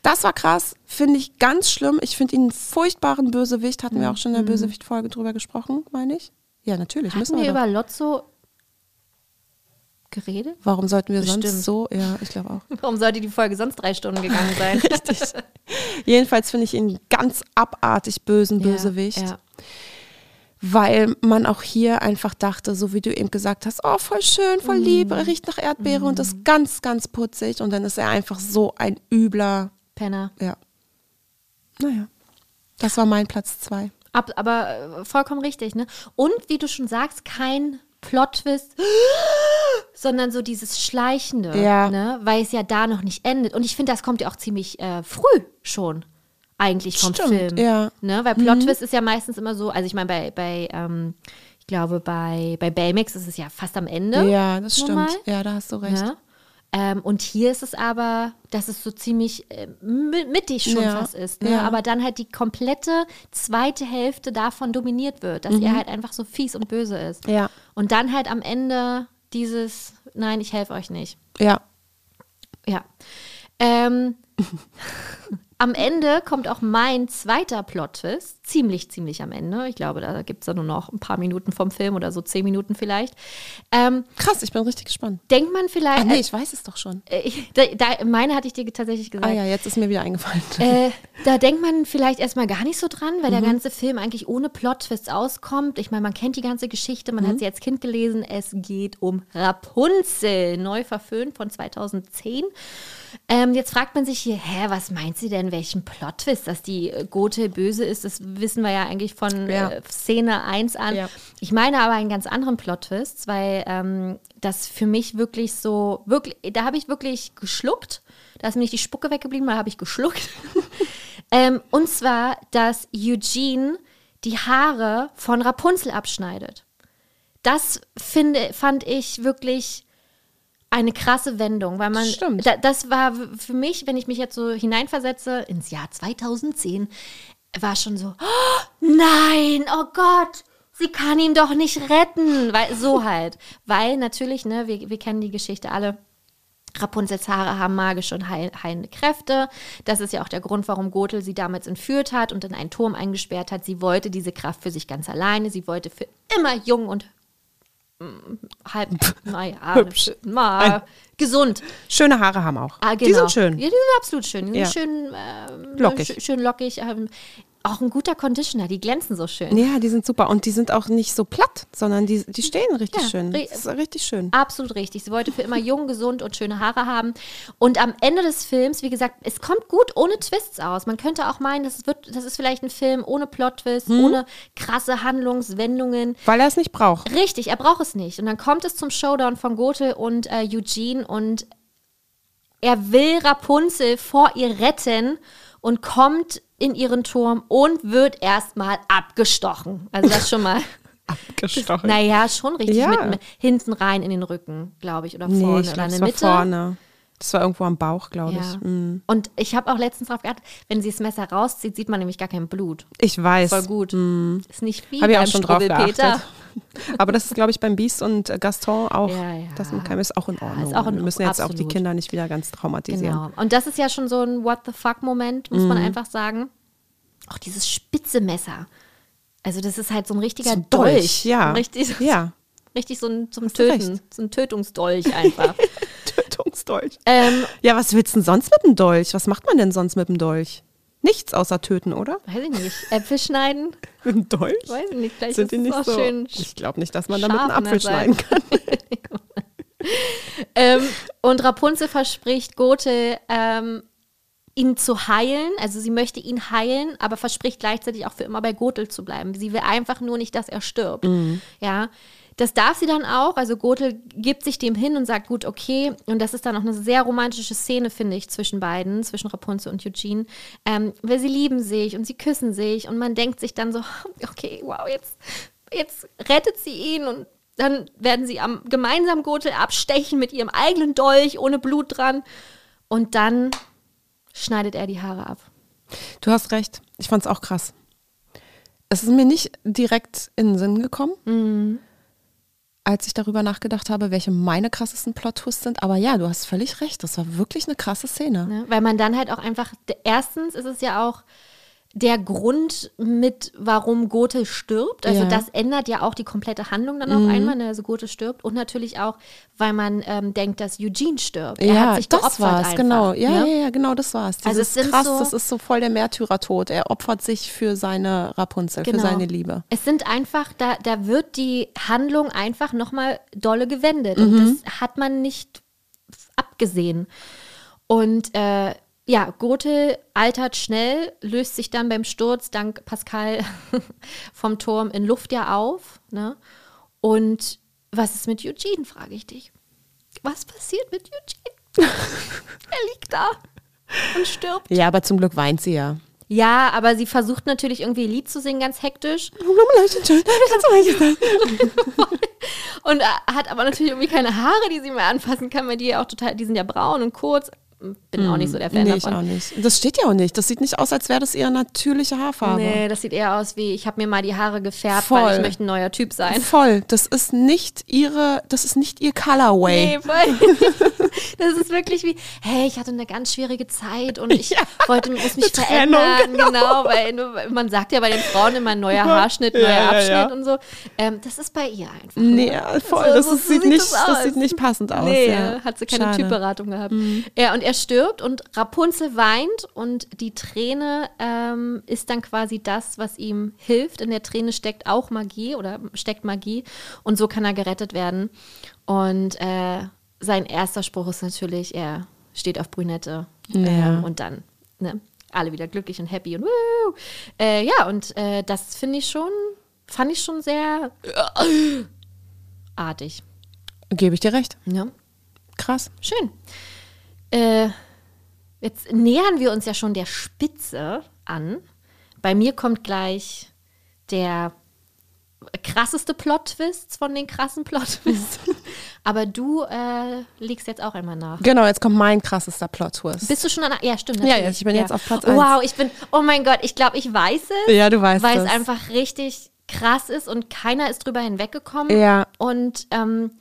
das war krass, finde ich ganz schlimm. Ich finde ihn einen furchtbaren Bösewicht. Hatten wir auch schon in der Bösewicht-Folge drüber gesprochen, meine ich? Ja, natürlich. Hatten müssen wir wir über Lotso geredet? Warum sollten wir Bestimmt. sonst so? Ja, ich glaube auch. (laughs) Warum sollte die Folge sonst drei Stunden gegangen sein? (laughs) Richtig. Jedenfalls finde ich ihn ganz abartig bösen Bösewicht. Ja, ja. weil man auch hier einfach dachte, so wie du eben gesagt hast, oh, voll schön, voll lieb, er riecht nach Erdbeere und ist ganz, ganz putzig und dann ist er einfach so ein übler, Penner. ja. Naja, das war mein Platz zwei. Ab, aber äh, vollkommen richtig, ne? Und wie du schon sagst, kein Plot-Twist, (gasps) sondern so dieses Schleichende, Ja. ne? Weil es ja da noch nicht endet. Und ich finde, das kommt ja auch ziemlich äh, früh schon eigentlich vom Stimmt, Film. ja. Mhm. Ne? Weil Plot-Twist ist ja meistens immer so, also ich meine, bei, bei ähm, ich glaube, bei, bei Baymax ist es ja fast am Ende. Ja, das stimmt. mal. Ja, da hast du recht. Ne? Ähm, und hier ist es aber, dass es so ziemlich äh, mi- mittig schon Ja, fast ist. Ne? ja. Aber dann halt die komplette zweite Hälfte davon dominiert wird, dass er halt einfach so fies und böse ist. Mhm. Ja, Und dann halt am Ende dieses, nein, ich helfe euch nicht. ja. Ja. Ähm, (laughs) am Ende kommt auch mein zweiter Plot-Twist. Ziemlich, ziemlich am Ende. Ich glaube, da gibt es ja nur noch ein paar Minuten vom Film oder so zehn Minuten vielleicht. Ähm, Krass, ich bin richtig gespannt. denkt man vielleicht. Ach nee, ich weiß es doch schon. äh, da, da, meine hatte ich dir tatsächlich gesagt. Ah ja, jetzt ist mir wieder eingefallen. Äh, da denkt man vielleicht erstmal gar nicht so dran, weil Mhm. der ganze Film eigentlich ohne Plot-Twists auskommt. Ich meine, man kennt die ganze Geschichte, man Mhm. hat sie als Kind gelesen. Es geht um Rapunzel, neu verföhnt von 2010. Ähm, jetzt fragt man sich hier, hä, was meint sie denn, welchen Plot-Twist, dass die äh, Gote böse ist? Das wissen wir ja eigentlich von Ja. äh, Szene 1 an. Ja. Ich meine aber einen ganz anderen Plot-Twist, weil ähm, das für mich wirklich so, wirklich, da habe ich wirklich geschluckt. Da ist mir nicht die Spucke weggeblieben, da habe ich geschluckt. (laughs) ähm, und zwar, dass Eugene die Haare von Rapunzel abschneidet. Das finde, fand ich wirklich eine krasse Wendung, weil man, Stimmt. Da, das war für mich, wenn ich mich jetzt so hineinversetze ins Jahr 2010, war schon so, oh, nein, oh Gott, sie kann ihn doch nicht retten, weil so (laughs) halt, weil natürlich, ne, wir, wir kennen die Geschichte alle. Rapunzels Haare haben magische und heil heilende Kräfte. Das ist ja auch der Grund, warum Gothel sie damals entführt hat und in einen Turm eingesperrt hat. Sie wollte diese Kraft für sich ganz alleine. Sie wollte für immer jung und halb, naja, (laughs) Hübsch. mal gesund. Schöne Haare haben auch. Ah, Die genau. sind schön. Ja, die sind absolut schön. Die sind Ja. schön ähm, Lockig. sch- Schön lockig. Ähm, auch ein guter Conditioner. Die glänzen so schön. Ja, die sind super. Und die sind auch nicht so platt, sondern die, die stehen richtig Ja, schön. Das ist richtig schön. Absolut richtig. Sie wollte für immer jung, gesund und schöne Haare haben. Und am Ende des Films, wie gesagt, es kommt gut ohne Twists aus. Man könnte auch meinen, das, wird, das ist vielleicht ein Film ohne Plot-Twist, Hm? ohne krasse Handlungswendungen. Weil er es nicht braucht. Richtig, er braucht es nicht. Und dann kommt es zum Showdown von Gothel und äh, Eugene und er will Rapunzel vor ihr retten und kommt in ihren Turm und wird erstmal abgestochen. Also das schon mal, (laughs) Abgestochen. naja, schon richtig Ja. mit, hinten rein in den Rücken, glaube ich, oder vorne nee, ich oder glaube, in der Mitte. vorne. Das war irgendwo am Bauch, glaube Ja. ich. Mm. Und ich habe auch letztens drauf geachtet, wenn sie das Messer rauszieht, sieht man nämlich gar kein Blut. Ich weiß. Voll gut. Ist nicht wie Habe ich auch schon drauf geachtet. (laughs) Aber das ist, glaube ich, beim Beast und äh, Gaston auch. Ja, ja. Das mit ist auch in Ordnung. ist auch in- Wir müssen jetzt auch die absolut. Kinder nicht wieder ganz traumatisieren. Genau. Und das ist ja schon so ein What the fuck-Moment, muss Mhm. man einfach sagen. Auch dieses spitze Messer. Also, das ist halt so ein richtiger So Dolch. Dolch, ja. Richtig, Ja. Richtig so ein zum Hast Töten. So ein Tötungsdolch einfach. (laughs) Tötungsdolch. ähm, Ja, was willst du denn sonst mit dem Dolch? Was macht man denn sonst mit dem Dolch? Nichts außer töten, oder? weiß ich nicht. Äpfel schneiden? (laughs) Mit dem Dolch? Weiß ich nicht. Vielleicht Sind die nicht so? schön Ich glaube nicht, dass man damit einen Apfel schneiden kann. (laughs) Ähm, und Rapunzel verspricht Gote, ähm, ihn zu heilen. Also sie möchte ihn heilen, aber verspricht gleichzeitig auch für immer bei Gotel zu bleiben. Sie will einfach nur nicht, dass er stirbt. Ja. Das darf sie dann auch. Also Gotel gibt sich dem hin und sagt, gut, okay. Und das ist dann auch eine sehr romantische Szene, finde ich, zwischen beiden, zwischen Rapunzel und Eugene. Ähm, weil sie lieben sich und sie küssen sich und man denkt sich dann so, (laughs) okay, wow, jetzt, jetzt rettet sie ihn und dann werden sie am gemeinsam Gotel abstechen mit ihrem eigenen Dolch ohne Blut dran. Und dann schneidet er die Haare ab. Du hast recht. Ich fand es auch krass. Es ist mir nicht direkt in den Sinn gekommen, Mhm. Als ich darüber nachgedacht habe, welche meine krassesten Plot-Twists sind. Aber ja, du hast völlig recht. Das war wirklich eine krasse Szene. Ne? Weil man dann halt auch einfach, erstens ist es ja auch der Grund mit, warum Gothel stirbt. Also Ja. Mhm. das ändert ja auch die komplette Handlung dann auf einmal, ne? also Gothel stirbt. Und natürlich auch, weil man ähm, denkt, dass Eugene stirbt. Er ja, hat sich das geopfert war's, einfach, genau. Ja, ne? ja, ja, genau, das war's. Dieses Also es sind krass, so- das ist so voll der Märtyrertod. Er opfert sich für seine Rapunzel, Genau. für seine Liebe. Es sind einfach, da, da wird die Handlung einfach nochmal dolle gewendet. Mhm. Und das hat man nicht abgesehen. Und äh, ja, Gothel altert schnell, löst sich dann beim Sturz dank Pascal (laughs) vom Turm in Luft ja auf. Ne? Und was ist mit Eugene, frage ich dich. Was passiert mit Eugene? (laughs) er liegt da und stirbt. Ja, aber zum Glück weint sie ja. Ja, aber sie versucht natürlich irgendwie ein Lied zu singen, ganz hektisch. (laughs) Und hat aber natürlich irgendwie keine Haare, die sie mehr anfassen kann, weil die ja auch total, die sind ja braun und kurz. Bin auch nicht so der Fan Nee, ich davon. auch nicht. Das steht ja auch nicht. Das sieht nicht aus, als wäre das ihre natürliche Haarfarbe. Nee, das sieht eher aus wie, ich habe mir mal die Haare gefärbt, Voll. weil ich möchte ein neuer Typ sein. Voll. Das ist nicht ihre, das ist nicht ihr Colorway. Nee, voll. (laughs) Das ist wirklich wie, hey, ich hatte eine ganz schwierige Zeit und ich (laughs) Ja, wollte, muss mich verändern. genau. Genau, weil man sagt ja bei den Frauen immer neuer Haarschnitt, neuer ja, Abschnitt ja. und so. Ähm, das ist bei ihr einfach. Nee, ne? ja, voll. So- das, so ist, sieht sieht nicht, das das, sieht nicht passend aus. Nee, ja. hat sie keine Schade. Mhm. Typberatung gehabt. Ja, und er stirbt und Rapunzel weint und die Träne ähm, ist dann quasi das, was ihm hilft. In der Träne steckt auch Magie oder steckt Magie und so kann er gerettet werden. Und äh, sein erster Spruch ist natürlich, er steht auf Brünette Ja. ähm, und dann ne, alle wieder glücklich und happy und wuh. Äh, ja, und äh, das finde ich schon, fand ich schon sehr (clears throat) artig. Gebe ich dir recht. Ja. Krass. Schön. Äh, jetzt nähern wir uns ja schon der Spitze an. Bei mir kommt gleich der krasseste Plot-Twist von den krassen Plot-Twists. (laughs) Aber du äh, legst jetzt auch einmal nach. Genau, jetzt kommt mein krassester Plot-Twist. Bist du schon an. Ja, stimmt. Ja, Natürlich. jetzt, ich bin jetzt auf Platz Oh, Wow, ich bin. Oh mein Gott, ich glaube, ich weiß es. Ja, du weißt Weil es. es einfach richtig krass ist und keiner ist drüber hinweggekommen. Ja. Und ähm,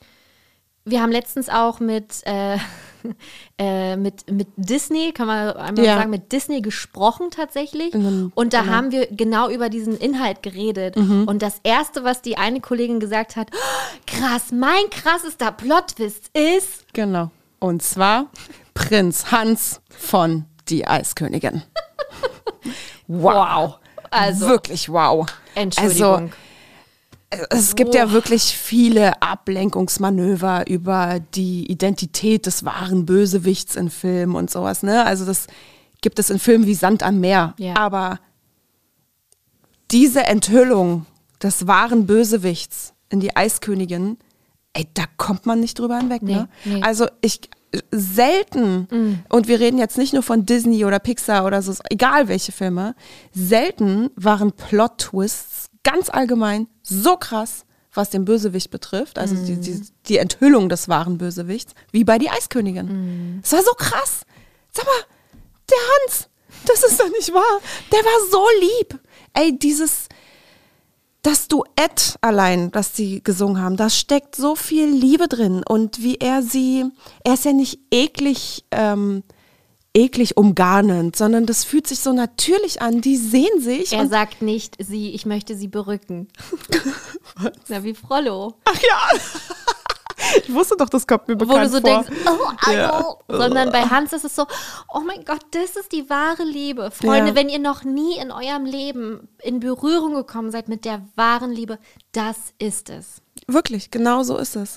wir haben letztens auch mit, äh, (laughs) äh, mit, mit Disney, kann man einmal Ja. sagen, mit Disney gesprochen tatsächlich. Mhm, Und da genau. haben wir genau über diesen Inhalt geredet. Mhm. Und das Erste, was die eine Kollegin gesagt hat, "Oh, krass, mein krassester Plot-Twist ist, Genau. Und zwar Prinz Hans von Die Eiskönigin. (laughs) Wow. also, Wirklich wow. Entschuldigung. Also, es gibt ja wirklich viele Ablenkungsmanöver über die Identität des wahren Bösewichts in Filmen und sowas. Ne? Also das gibt es in Filmen wie Sand am Meer. Ja. Aber diese Enthüllung des wahren Bösewichts in die Eiskönigin, ey, da kommt man nicht drüber hinweg. ne? Nee, nee. Also ich selten, und wir reden jetzt nicht nur von Disney oder Pixar oder so, egal welche Filme, selten waren Plot-Twists ganz allgemein so krass, was den Bösewicht betrifft, also die, die, die Enthüllung des wahren Bösewichts, wie bei die Eiskönigin. Es war so krass. Sag mal, der Hans, das ist doch nicht wahr. Der war so lieb. Ey, dieses, das Duett allein, das sie gesungen haben, da steckt so viel Liebe drin. Und wie er sie, er ist ja nicht eklig, ähm, eklig umgarnend, sondern das fühlt sich so natürlich an. Die sehen sich. Er sagt nicht, sie, ich möchte sie berücken. (laughs) Na, wie Frollo. ach ja. (laughs) ich wusste doch, das kommt mir Wo bekannt du so vor. denkst, oh, Ja. Sondern bei Hans ist es so, oh mein Gott, das ist die wahre Liebe. Freunde, Ja. wenn ihr noch nie in eurem Leben in Berührung gekommen seid mit der wahren Liebe, das ist es. Wirklich, genau so ist es.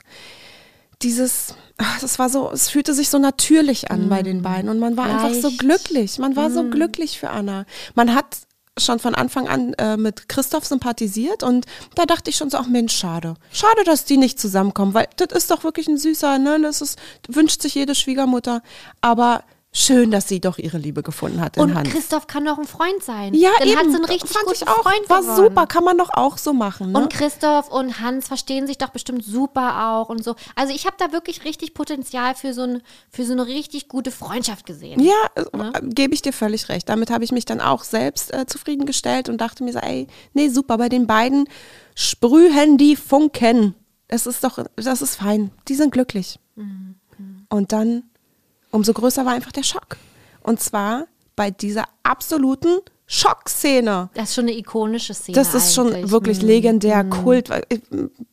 Dieses, das war so, es fühlte sich so natürlich an bei den beiden und man war einfach so Leicht. glücklich. Man war so glücklich für Anna. Man hat schon von Anfang an äh, mit Christoph sympathisiert und da dachte ich schon so, ach Mensch, schade. Schade, dass die nicht zusammenkommen, weil das ist doch wirklich ein süßer, ne? Das ist, wünscht sich jede Schwiegermutter. Aber schön, dass sie doch ihre Liebe gefunden hat in Und Hans. Christoph kann doch ein Freund sein. ja, Dann eben, hat sie einen richtig fand guten ich auch. Freund War gewonnen. super, kann man doch auch so machen. Ne? Und Christoph und Hans verstehen sich doch bestimmt super auch und so. Also ich habe da wirklich richtig Potenzial für so, ein, für so eine richtig gute Freundschaft gesehen. Ja, äh, gebe ich dir völlig recht. Damit habe ich mich dann auch selbst äh, zufriedengestellt und dachte mir so, ey, nee, super, bei den beiden sprühen die Funken. Das ist doch, das ist fein. Die sind glücklich. Und dann, umso größer war einfach der Schock. Und zwar bei dieser absoluten Schockszene. Das ist schon eine ikonische Szene. Das ist schon eigentlich. wirklich Mhm. legendär, Kult, äh,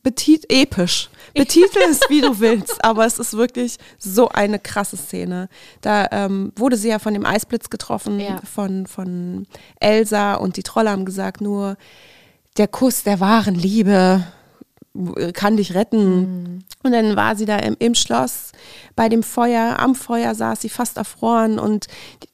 betit, episch. (laughs) Betitel es, wie du willst, aber es ist wirklich so eine krasse Szene. Da ähm, wurde sie ja von dem Eisblitz getroffen, Ja. von, von Elsa und die Trolle haben gesagt, nur der Kuss der wahren Liebe kann dich retten. Und dann war sie da im, im Schloss bei dem Feuer, am Feuer saß sie fast erfroren und die,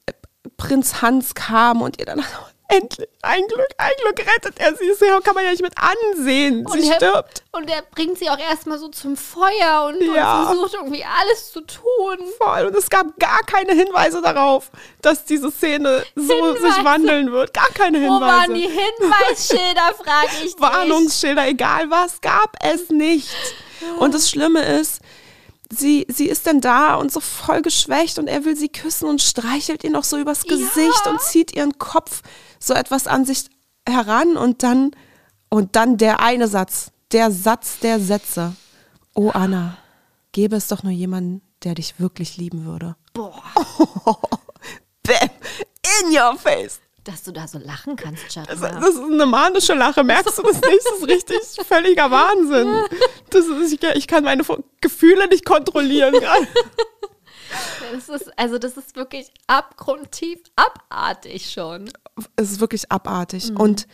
Prinz Hans kam und ihr dann endlich, ein Glück, ein Glück rettet er sie. Das kann man ja nicht mit ansehen. Sie Und er, stirbt. Und er bringt sie auch erstmal so zum Feuer und, Ja. und versucht irgendwie alles zu tun. Voll. Und es gab gar keine Hinweise darauf, dass diese Szene so Hinweise. sich wandeln wird. Gar keine Wo waren die Hinweise. Hinweisschilder, frage ich (laughs) dich. Warnungsschilder, egal was, gab es nicht. Und das Schlimme ist, sie, sie ist dann da und so voll geschwächt und er will sie küssen und streichelt ihr noch so übers Gesicht und zieht ihren Kopf so etwas an sich heran und dann, und dann der eine Satz, der Satz der Sätze. Oh Anna, gäbe es doch nur jemanden, der dich wirklich lieben würde. Boah, (laughs) Bam, in your face. dass du da so lachen kannst, Das, Charlotte. das ist eine manische Lache, merkst du das nicht? Das ist richtig (laughs) völliger Wahnsinn. Das ist, ich, ich kann meine Gefühle nicht kontrollieren (laughs) gerade. Das ist, also das ist wirklich abgrundtief abartig schon. Es ist wirklich abartig. Und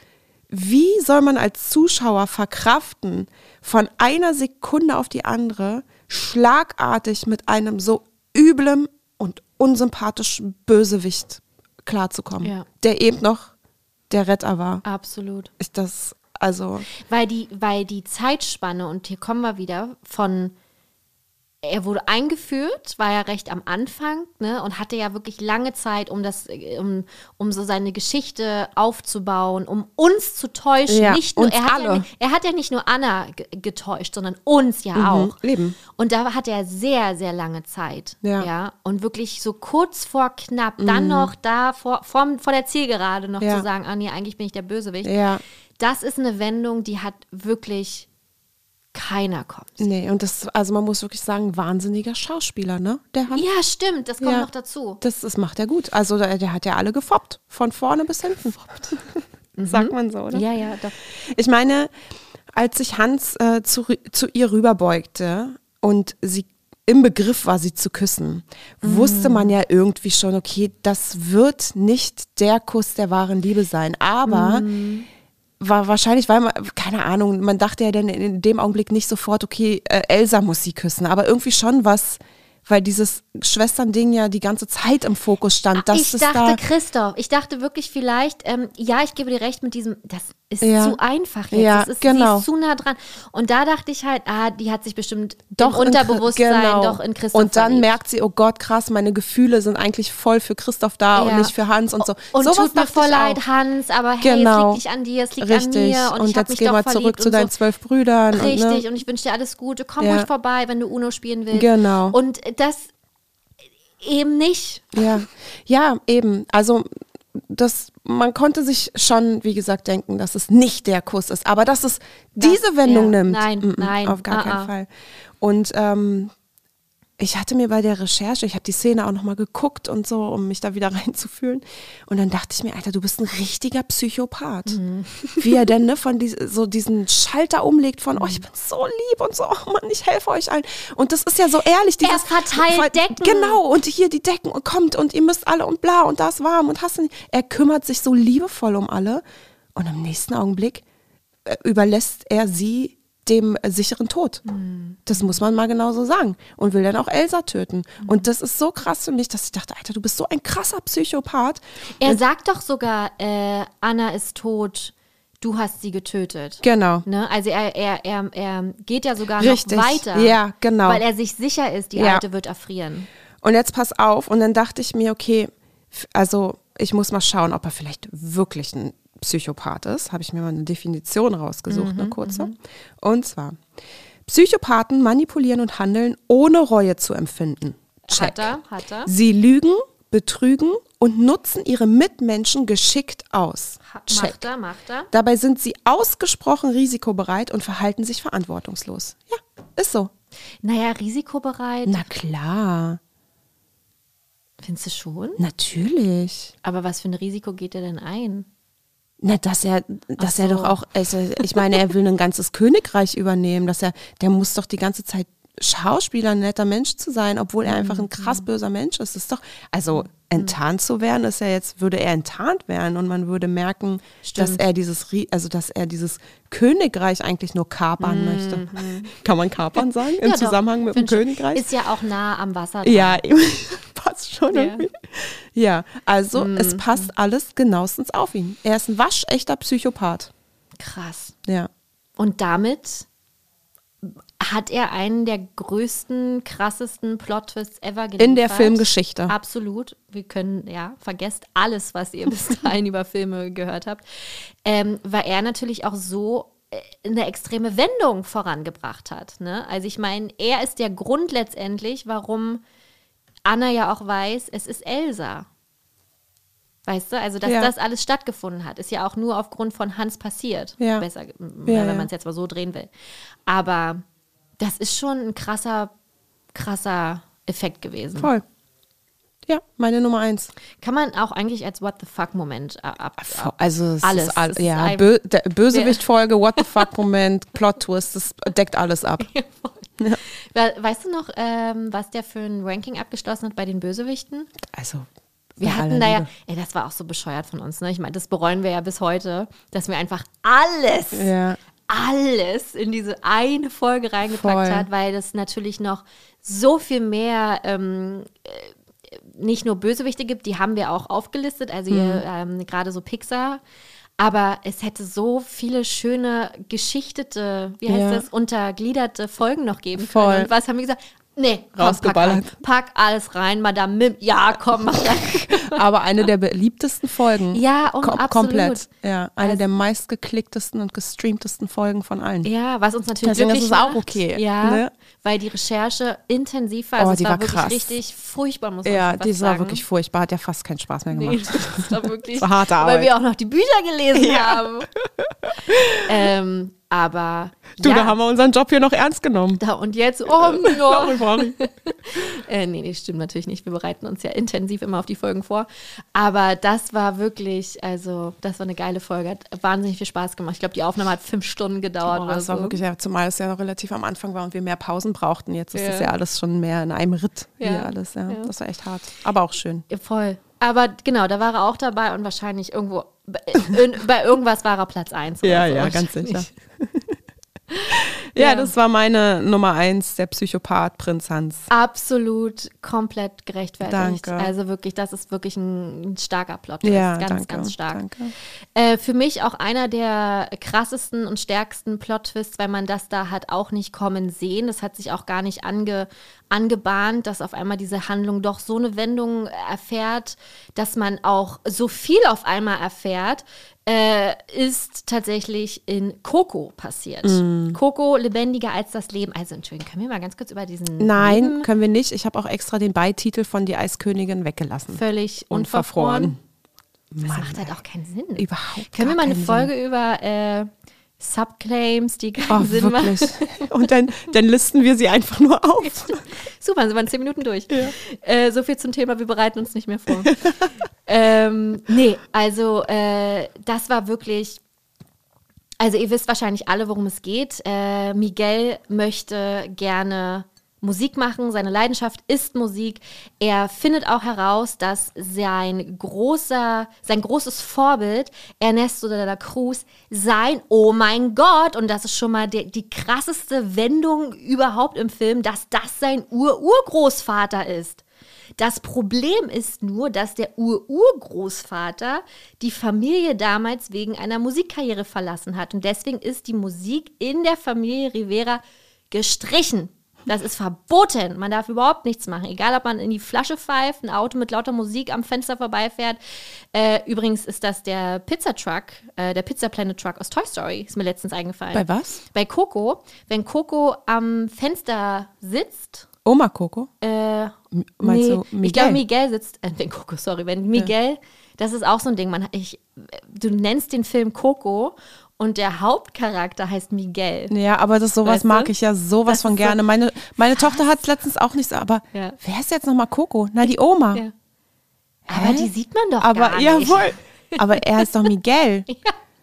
wie soll man als Zuschauer verkraften, von einer Sekunde auf die andere schlagartig mit einem so üblem und unsympathischen Bösewicht klarzukommen, Ja. der eben noch der Retter war? Absolut. Ist das, also, Weil die, weil die Zeitspanne, und hier kommen wir wieder, von er wurde eingeführt, war ja recht am Anfang, ne, und hatte ja wirklich lange Zeit, um das, äh, um, um so seine Geschichte aufzubauen, um uns zu täuschen. Ja, nicht nur, er, hat ja, er hat ja nicht nur Anna ge- getäuscht, sondern uns ja auch. eben. Und da hat er sehr, sehr lange Zeit. Ja. Und wirklich so kurz vor knapp, dann noch da vor, vor, vor der Zielgerade noch Ja. zu sagen, ah nee, eigentlich bin ich der Bösewicht. ja. Das ist eine Wendung, die hat wirklich keiner kommt. Nee, und das, also man muss wirklich sagen, wahnsinniger Schauspieler, ne? Der Hans. Ja, stimmt, das kommt Ja. noch dazu. Das, das macht er gut. Also der, der hat ja alle gefoppt. Von vorne bis hinten. (laughs) Sagt man so, oder? Ja, ja, doch. Ich meine, als sich Hans äh, zu, zu ihr rüberbeugte und sie im Begriff war, sie zu küssen, wusste man ja irgendwie schon, okay, das wird nicht der Kuss der wahren Liebe sein. Aber war wahrscheinlich, weil man, keine Ahnung, man dachte ja dann in dem Augenblick nicht sofort, okay, äh, Elsa muss sie küssen, aber irgendwie schon was, weil dieses Schwesternding ja die ganze Zeit im Fokus stand. dass ich dachte, da, Christoph, ich dachte wirklich vielleicht, ähm, ja, ich gebe dir recht mit diesem, das ist Ja. zu einfach jetzt. Ja, ist, genau. Sie ist zu nah dran. Und da dachte ich halt, ah, die hat sich bestimmt doch im in Unterbewusstsein genau. doch in Christoph Und dann verliebt. merkt sie, oh Gott, krass, meine Gefühle sind eigentlich voll für Christoph da und Ja. nicht für Hans und so. Und Sowas tut mir voll leid. Hans, aber hey, Genau. es liegt nicht an dir, es liegt Richtig. an mir. Und, Und, ich jetzt mich wir verliebt zurück zu und deinen so. zwölf Brüdern. Richtig, Und, ne? und ich wünsche dir alles Gute. Komm ruhig vorbei, wenn du Uno spielen willst. Genau. Und das eben nicht. Ja, ja, eben. Also das, man konnte sich schon, wie gesagt, denken, dass es nicht der Kuss ist, aber dass es diese Wendung ja, nimmt. nein, mm, mm, nein, auf gar ah, ah. keinen Fall. Und ähm, ich hatte mir bei der Recherche, ich habe die Szene auch nochmal geguckt und so, um mich da wieder (laughs) reinzufühlen. Und dann dachte ich mir, Alter, du bist ein richtiger Psychopath. Mhm. Wie er denn ne, von dies, so diesen Schalter umlegt von, oh, ich Mhm. bin so lieb und so, oh Mann, ich helfe euch allen. Und das ist ja so ehrlich. Er Dieses, verteilt Decken. Genau, und hier die Decken und kommt und ihr müsst alle und bla und da ist warm und hast nicht. Er kümmert sich so liebevoll um alle und im nächsten Augenblick äh, überlässt er sie dem äh, sicheren Tod. Das muss man mal genauso sagen. Und will dann auch Elsa töten. Und das ist so krass für mich, dass ich dachte, Alter, du bist so ein krasser Psychopath. Er sagt doch sogar, äh, Anna ist tot, du hast sie getötet. Genau. Ne? Also er, er, er, er geht ja sogar Richtig. noch weiter. Ja, genau. Weil er sich sicher ist, die Ja. Alte wird erfrieren. Und jetzt pass auf. Und dann dachte ich mir, okay, also ich muss mal schauen, ob er vielleicht wirklich ein Psychopath ist. Habe ich mir mal eine Definition rausgesucht, eine kurze. Und zwar, Psychopathen manipulieren und handeln, ohne Reue zu empfinden. Check. Hat er, hat er. Sie lügen, betrügen und nutzen ihre Mitmenschen geschickt aus. Check. Macht er, macht er. Dabei sind sie ausgesprochen risikobereit und verhalten sich verantwortungslos. Ja, ist so. Naja, risikobereit. Na klar, Findest du schon? natürlich. Aber was für ein Risiko geht er denn ein? Na, dass er, dass Ach er so. doch auch, also ich meine, er will ein ganzes Königreich übernehmen, dass er, der muss doch die ganze Zeit Schauspieler, ein netter Mensch zu sein, obwohl er einfach ein krass böser Mensch ist. Das ist doch, also enttarnt zu werden, ist ja jetzt, würde er enttarnt werden und man würde merken, dass Stimmt. er dieses, also dass er dieses Königreich eigentlich nur kapern möchte. (laughs) Kann man kapern sagen im Ja, doch. Zusammenhang mit dem schon. Königreich? Ist ja auch nah am Wasser. dran. Ja, (laughs) passt schon Ja. irgendwie. Ja, also Mhm. es passt alles genauestens auf ihn. Er ist ein waschechter Psychopath. Krass. Ja. Und damit hat er einen der größten, krassesten Plot-Twists ever geliefert. In der Filmgeschichte. Absolut. Wir können, ja, vergesst alles, was ihr (laughs) bis dahin über Filme gehört habt. Ähm, weil er natürlich auch so äh, eine extreme Wendung vorangebracht hat. Ne? Also ich meine, er ist der Grund letztendlich, warum Anna ja auch weiß, es ist Elsa. Weißt du, also dass Ja. das alles stattgefunden hat, ist ja auch nur aufgrund von Hans passiert. Ja. Besser, Ja, wenn man es jetzt mal so drehen will. Aber das ist schon ein krasser, krasser Effekt gewesen. Voll. Ja, meine Nummer eins. Kann man auch eigentlich als What the fuck-Moment ab, ab, ab. Also es Alles. ist ist Ja, Bö Bösewicht-Folge, What the fuck-Moment, (laughs) Plot-Twist, das deckt alles ab. (laughs) We- Weißt du noch, ähm, was der für ein Ranking abgeschlossen hat bei den Bösewichten? Also, Wir hatten da ja, ey, das war auch so bescheuert von uns, ne? Ich meine, das bereuen wir ja bis heute, dass wir einfach alles, Ja. Alles in diese eine Folge reingepackt Voll. hat, weil das natürlich noch so viel mehr ähm, äh, nicht nur Bösewichte gibt, die haben wir auch aufgelistet, also Mhm. ähm, gerade so Pixar. Aber es hätte so viele schöne geschichtete, wie heißt Ja. das, untergliederte Folgen noch geben Voll. können. Und was haben wir gesagt? Nee, komm, Rausgeballert. Pack, pack alles rein, Madame Mim. Ja, komm, mach rein. (laughs) Aber eine der beliebtesten Folgen. Ja, um, Kom absolut. komplett. Ja, eine Also- der meistgeklicktesten und gestreamtesten Folgen von allen. Ja, was uns natürlich Deswegen ist es auch okay, Ja, ne? weil die Recherche intensiv war. Also Oh, es die war, war wirklich krass. richtig furchtbar, muss man Ja, schon fast die war sagen. wirklich furchtbar, hat ja fast keinen Spaß mehr Nee, gemacht. (laughs) das war (laughs) wirklich, Das war harte weil Arbeit. wir auch noch die Bücher gelesen haben. ähm, aber Du, ja, da haben wir unseren Job hier noch ernst genommen. da und jetzt, oh no. Brauche (laughs) (laughs) Äh, nee, das stimmt natürlich nicht. Wir bereiten uns ja intensiv immer auf die Folgen vor. Aber das war wirklich, also, das war eine geile Folge. Hat wahnsinnig viel Spaß gemacht. Ich glaube, die Aufnahme hat fünf Stunden gedauert. Oh, das war so. wirklich, ja, zumal es ja noch relativ am Anfang war und wir mehr Pausen brauchten. Jetzt ist Ja. das ja alles schon mehr in einem Ritt Ja. hier alles. Ja. Das war echt hart. Aber auch schön. Ja, voll. Aber genau, da war er auch dabei und wahrscheinlich irgendwo, in, bei irgendwas war er Platz eins. Ja, so. ja, ganz sicher. (laughs) Ja, Ja. das war meine Nummer eins, der Psychopath Prinz Hans. Absolut komplett gerechtfertigt. Danke. Also wirklich, das ist wirklich ein, ein starker Plot. Ja, ganz, danke, ganz stark. Äh, für mich auch einer der krassesten und stärksten Plot-Twists, weil man das da hat auch nicht kommen sehen. Das hat sich auch gar nicht ange, angebahnt, dass auf einmal diese Handlung doch so eine Wendung erfährt, dass man auch so viel auf einmal erfährt, äh, ist tatsächlich in Coco passiert. Mm. Coco lebendiger als das Leben. Also Entschuldigung, können wir mal ganz kurz über diesen Nein, Leben können wir nicht. Ich habe auch extra den Beititel von Die Eiskönigin weggelassen. völlig unverfroren. verfroren. Das macht halt auch keinen Sinn. Überhaupt Können wir mal eine Folge über äh, Subclaims, die keinen Oh, Sinn machen? wirklich. (laughs) Und dann, dann listen wir sie einfach nur auf. (laughs) Super, sie waren zehn Minuten durch. Äh, so viel zum Thema, wir bereiten uns nicht mehr vor. (laughs) ähm, nee, also äh, das war wirklich. Also ihr wisst wahrscheinlich alle, worum es geht. Äh, Miguel möchte gerne Musik machen, seine Leidenschaft ist Musik. Er findet auch heraus, dass sein großer, sein großes Vorbild, Ernesto de la Cruz, sein, oh mein Gott, und das ist schon mal die, die krasseste Wendung überhaupt im Film, dass das sein Ur-Urgroßvater ist. Das Problem ist nur, dass der Ur-Urgroßvater die Familie damals wegen einer Musikkarriere verlassen hat. Und deswegen ist die Musik in der Familie Rivera gestrichen. Das ist verboten. Man darf überhaupt nichts machen. Egal, ob man in die Flasche pfeift, ein Auto mit lauter Musik am Fenster vorbeifährt. Äh, übrigens ist das der Pizzatruck, äh, der Pizza Planet Truck aus Toy Story. Ist mir letztens eingefallen. Bei was? Bei Coco. Wenn Coco am Fenster sitzt. Oma Coco? Äh, Meinst nee, du Miguel? Ich glaube, Miguel sitzt. Äh, wenn Coco, sorry. Wenn Miguel, das ist auch so ein Ding. Man, ich, du nennst den Film Coco und der Hauptcharakter heißt Miguel. Ja, aber das sowas Weißt du? mag ich ja sowas Das von ist so- gerne. Meine, meine Tochter hat es letztens auch nicht so, aber Ja. wer ist jetzt nochmal Coco? Na, die Oma. Ja. Aber Hä? die sieht man doch aber gar nicht. jawohl. (laughs) Aber er heißt doch Miguel.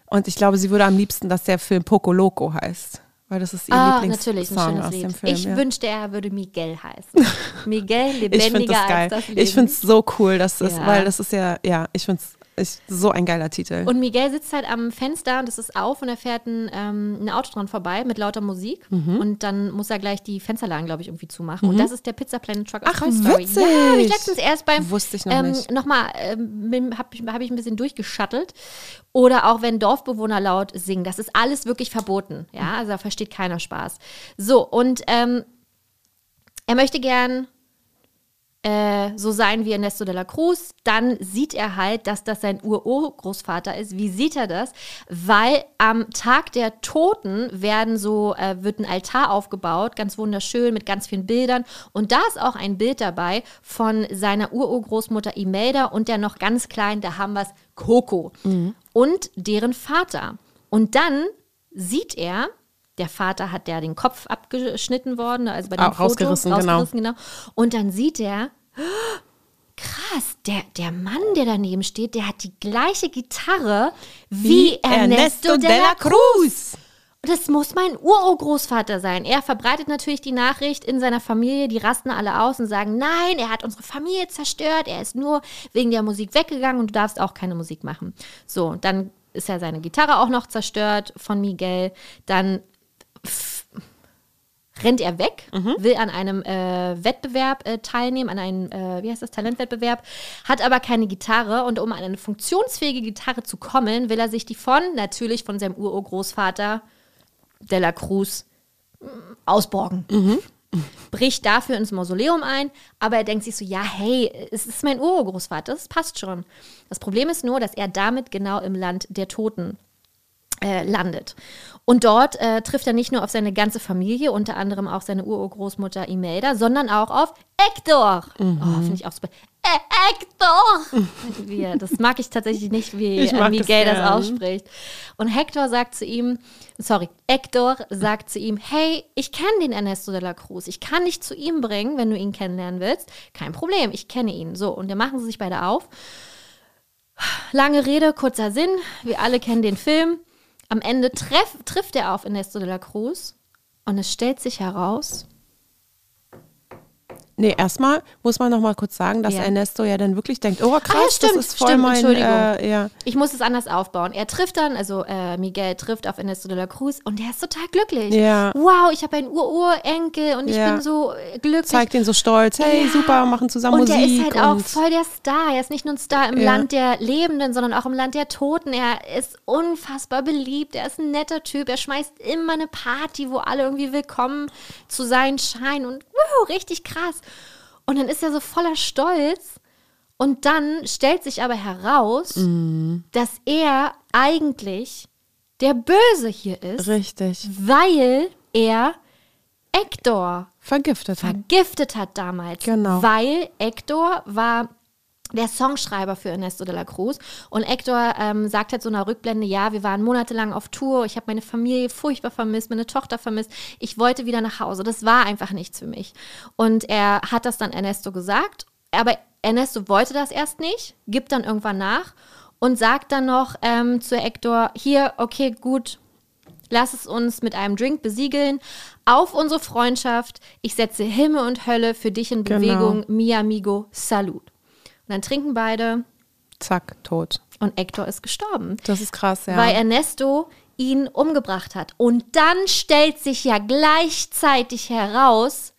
Und ich glaube, sie würde am liebsten, dass der Film Poco Loco heißt. Weil das ist ihr Ah, natürlich, ein Lieblingssong aus Lied. dem Film. ich ja. wünschte, er würde Miguel heißen. (laughs) Miguel, ich finde lebendiger das geil. als das Leben. Ich finde es so cool, dass das, Ja. weil das ist ja, ja, ich finde es so ein geiler Titel. Und Miguel sitzt halt am Fenster und es ist auf und er fährt ein, ähm, ein Auto dran vorbei mit lauter Musik. Mhm. Und dann muss er gleich die Fensterlagen, glaube ich, irgendwie zumachen. Und das ist der Pizza Planet Truck aus Ach, Toy Story. witzig. Ja, habe ich letztens erst beim Wusste ich noch ähm, nicht. nochmal, ähm, habe ich, hab ich ein bisschen durchgeschattelt. Oder auch wenn Dorfbewohner laut singen. Das ist alles wirklich verboten. Ja, also da versteht keiner Spaß. So, und ähm, er möchte gern äh, so sein wie Ernesto de la Cruz, dann sieht er halt, dass das sein Urgroßvater ist. Wie sieht er das? Weil am Tag der Toten werden so, äh, wird ein Altar aufgebaut, ganz wunderschön mit ganz vielen Bildern. Und da ist auch ein Bild dabei von seiner Urgroßmutter Imelda und der noch ganz kleinen, da haben wir es, Coco. Und deren Vater. Und dann sieht er, der Vater hat ja den Kopf abgeschnitten worden, also bei dem Ah, Foto, rausgerissen, genau. genau. Und dann sieht er, krass, der, der Mann, der daneben steht, der hat die gleiche Gitarre wie, Ernesto, de la Cruz. Das muss mein Urgroßvater sein. Er verbreitet natürlich die Nachricht in seiner Familie, die rasten alle aus und sagen, nein, er hat unsere Familie zerstört, er ist nur wegen der Musik weggegangen und du darfst auch keine Musik machen. So, dann ist ja seine Gitarre auch noch zerstört von Miguel. Dann rennt er weg, will an einem äh, Wettbewerb äh, teilnehmen, an einem, äh, wie heißt das, Talentwettbewerb, hat aber keine Gitarre und um an eine funktionsfähige Gitarre zu kommen, will er sich die von, natürlich von seinem Urgroßvater de la Cruz mm, ausborgen. Bricht dafür ins Mausoleum ein, aber er denkt sich so, ja, hey, es ist mein Urgroßvater, das passt schon. Das Problem ist nur, dass er damit genau im Land der Toten äh, landet. Und dort äh, trifft er nicht nur auf seine ganze Familie, unter anderem auch seine Urgroßmutter Imelda, sondern auch auf Hector. Mhm. Oh, finde ich auch super. Äh, Hector! (laughs) Wie das mag ich tatsächlich nicht, wie äh, das Miguel das, gern. ausspricht. Und Hector sagt zu ihm, sorry, Hector sagt zu ihm, hey, ich kenne den Ernesto de la Cruz. Ich kann dich zu ihm bringen, wenn du ihn kennenlernen willst. Kein Problem, ich kenne ihn. So, und dann machen sie sich beide auf. Lange Rede, kurzer Sinn. Wir alle kennen den Film. Am Ende treff, trifft er auf Ernesto de la Cruz und es stellt sich heraus, Nee, erstmal muss man noch mal kurz sagen, dass Ja. Ernesto ja dann wirklich denkt, oh krass, Ah, ja, stimmt, das ist voll stimmt, mein, Entschuldigung. äh, ja. ich muss es anders aufbauen. Er trifft dann, also äh, Miguel trifft auf Ernesto de la Cruz und der ist total glücklich. Ja. Wow, ich habe einen Ururenkel und ich bin so äh, glücklich. zeigt ihn so stolz, hey, super, machen zusammen und Musik. er ist halt auch und voll der Star. Er ist nicht nur ein Star im. Land der Lebenden, sondern auch im Land der Toten. Er ist unfassbar beliebt. Er ist ein netter Typ. Er schmeißt immer eine Party, wo alle irgendwie willkommen zu sein scheinen. Und wuhu, richtig krass. Und dann ist er so voller Stolz. Und dann stellt sich aber heraus, Mhm. dass er eigentlich der Böse hier ist, Richtig. weil er Hector Vergiftet hat. vergiftet hat damals. Genau. Weil Hector war der Songschreiber für Ernesto de la Cruz. Und Hector ähm, sagt halt so in einer Rückblende, ja, wir waren monatelang auf Tour, ich habe meine Familie furchtbar vermisst, meine Tochter vermisst, ich wollte wieder nach Hause. Das war einfach nichts für mich. Und er hat das dann Ernesto gesagt, aber Ernesto wollte das erst nicht, gibt dann irgendwann nach und sagt dann noch ähm, zu Hector, hier, okay, gut, Lass es uns mit einem Drink besiegeln, auf unsere Freundschaft. Ich setze Himmel und Hölle für dich in Genau. Bewegung. Mi amigo, salut. Und dann trinken beide Zack, tot. und Hector ist gestorben. Das ist krass, ja. Weil Ernesto ihn umgebracht hat. Und dann stellt sich ja gleichzeitig heraus,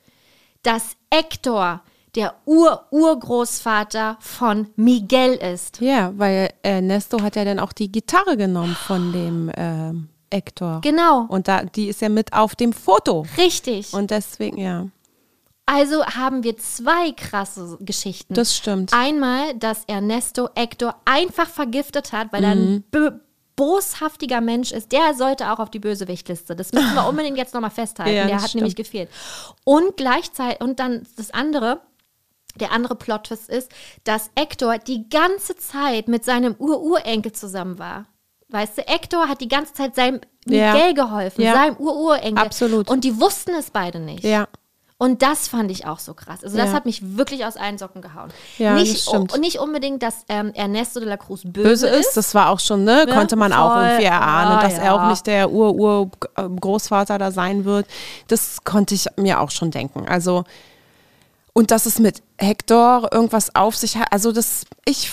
dass Hector der Ur-Urgroßvater von Miguel ist. ja, weil Ernesto hat ja dann auch die Gitarre genommen von dem ähm, Hector. Genau. Und da, die ist ja mit auf dem Foto. Richtig. Und deswegen, ja, also haben wir zwei krasse Geschichten. das stimmt. Einmal, dass Ernesto Hector einfach vergiftet hat, weil er Mhm. ein bö- boshaftiger Mensch ist. Der sollte auch auf die Bösewichtliste. Das müssen wir (laughs) unbedingt jetzt nochmal festhalten. Ja, der hat stimmt. nämlich gefehlt. Und gleichzeitig, und dann das andere, der andere Plot-Twist ist, dass Hector die ganze Zeit mit seinem Ururenkel zusammen war. Weißt du, Hector hat die ganze Zeit seinem Ja. Miguel geholfen, Ja. seinem Ururenkel. Absolut. Und die wussten es beide nicht. ja. Und das fand ich auch so krass. Also das Ja. hat mich wirklich aus allen Socken gehauen. Ja, nicht, stimmt. Und nicht unbedingt, dass ähm, Ernesto de la Cruz böse, Böse ist, das war auch schon, ne, Ne? konnte man auch Voll. irgendwie erahnen, Ja, dass er ja. auch nicht der Ur-Ur-Großvater da sein wird. Das konnte ich mir auch schon denken. Also, und dass es mit Hector irgendwas auf sich hat, also das, ich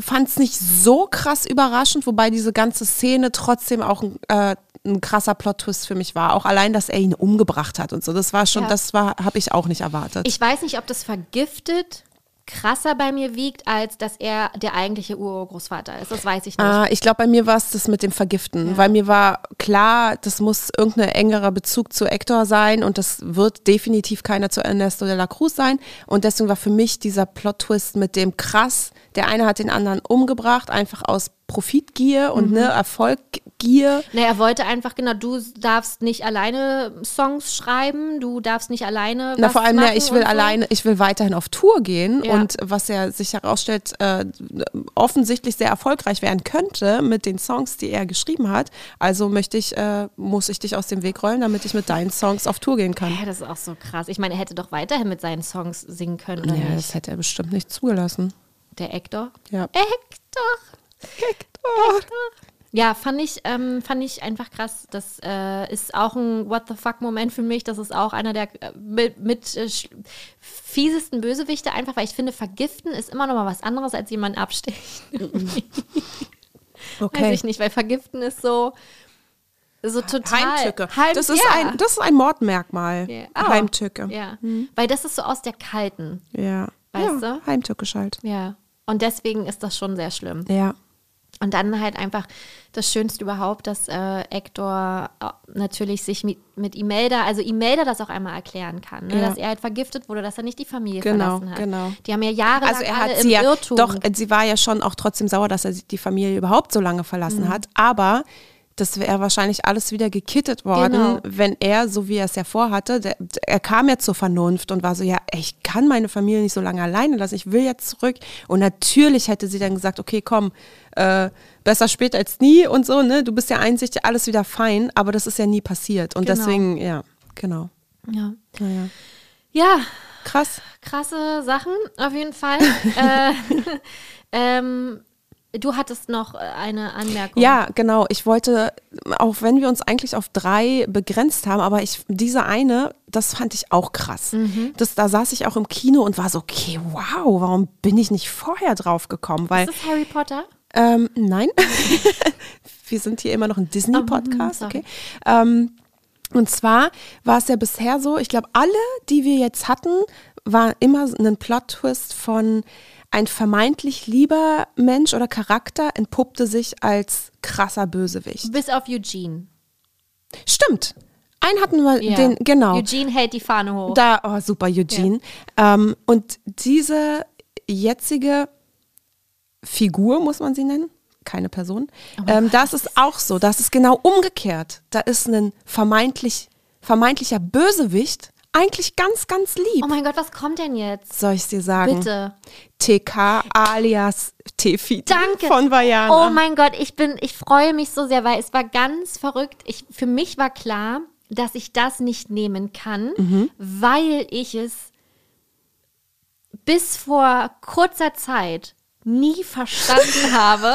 fand es nicht so krass überraschend, wobei diese ganze Szene trotzdem auch äh, ein krasser Plot-Twist für mich war. Auch allein, dass er ihn umgebracht hat und so. Das war schon, Ja. das war, habe ich auch nicht erwartet. Ich weiß nicht, ob das vergiftet krasser bei mir wiegt, als dass er der eigentliche Urgroßvater ist. Das weiß ich nicht. Ah, ich glaube, bei mir war es das mit dem Vergiften, weil mir war klar, das muss irgendein engerer Bezug zu Hector sein und das wird definitiv keiner zu Ernesto de la Cruz sein. Und deswegen war für mich dieser Plot-Twist mit dem krass, der eine hat den anderen umgebracht, einfach aus Profitgier und ne, Erfolggier. Na, er wollte einfach, genau, du darfst nicht alleine Songs schreiben, du darfst nicht alleine. Na, vor allem, ja, ich will so. alleine, ich will weiterhin auf Tour gehen Ja. und was ja sich herausstellt, äh, offensichtlich sehr erfolgreich werden könnte mit den Songs, die er geschrieben hat. Also möchte ich, äh, muss ich dich aus dem Weg rollen, damit ich mit deinen Songs auf Tour gehen kann. Ja, das ist auch so krass. Ich meine, er hätte doch weiterhin mit seinen Songs singen können, oder Ja, nicht? das hätte er bestimmt nicht zugelassen. Der Hector. Ja. Hector. Hector. Ja, fand ich, ähm, fand ich einfach krass. Das äh, ist auch ein What the fuck-Moment für mich. Das ist auch einer der äh, mit, mit äh, fiesesten Bösewichte, einfach weil ich finde, vergiften ist immer noch mal was anderes als jemanden abstechen. (laughs) Weiß ich nicht, weil vergiften ist so, so total. Heimtücke. Heim- das, ist ja. ein, das ist ein Mordmerkmal. Ja. Oh. Heimtücke. Ja, weil das ist so aus der Kalten. Ja. Weißt ja, du? Heimtückisch halt. Ja. Und deswegen ist das schon sehr schlimm. Ja. Und dann halt einfach das Schönste überhaupt, dass äh, Hector äh, natürlich sich mit, mit Imelda, also Imelda das auch einmal erklären kann, ne? Ja. dass er halt vergiftet wurde, dass er nicht die Familie Genau, verlassen hat. genau. Die haben ja jahrelang Also er alle hat im sie ja, Irrtum. doch, sie war ja schon auch trotzdem sauer, dass er die Familie überhaupt so lange verlassen Mhm. hat. Aber das wäre wahrscheinlich alles wieder gekittet worden, Genau. wenn er, so wie er es ja vorhatte, der, er kam ja zur Vernunft und war so, ja, ich kann meine Familie nicht so lange alleine lassen, ich will jetzt zurück. Und natürlich hätte sie dann gesagt, okay, komm, äh, besser spät als nie und so, ne? Du bist ja einsichtig, alles wieder fein, aber das ist ja nie passiert. Und Genau. deswegen, ja, genau. ja. Naja. ja, Krass. krasse Sachen auf jeden Fall. (laughs) äh, (laughs) ähm, du hattest noch äh, eine Anmerkung. Ja, genau. Ich wollte, auch wenn wir uns eigentlich auf drei begrenzt haben, aber ich, diese eine, das fand ich auch krass. Das, da saß ich auch im Kino und war so, okay, wow, warum bin ich nicht vorher drauf gekommen? Weil, Ist das Harry Potter? ähm, nein, (laughs) wir sind hier immer noch ein Disney-Podcast, sorry. okay. Ähm, und zwar war es ja bisher so, ich glaube, alle, die wir jetzt hatten, war immer ein Plot-Twist von ein vermeintlich lieber Mensch oder Charakter entpuppte sich als krasser Bösewicht. Bis auf Eugene. Stimmt. Einen hatten wir Ja. den, genau. Eugene hält die Fahne hoch. Da, oh, super, Eugene. Ähm, und diese jetzige Figur, muss man sie nennen, keine Person, ähm, das ist auch so. Das ist genau umgekehrt. Da ist ein vermeintlich, vermeintlicher Bösewicht eigentlich ganz, ganz lieb. oh mein Gott, was kommt denn jetzt? Soll ich dir sagen? Bitte. TK alias Tefi Danke. von Vajana. Oh mein Gott, ich bin, ich freue mich so sehr, weil es war ganz verrückt. Ich, für mich war klar, dass ich das nicht nehmen kann, Mhm. weil ich es bis vor kurzer Zeit nie verstanden (laughs) habe,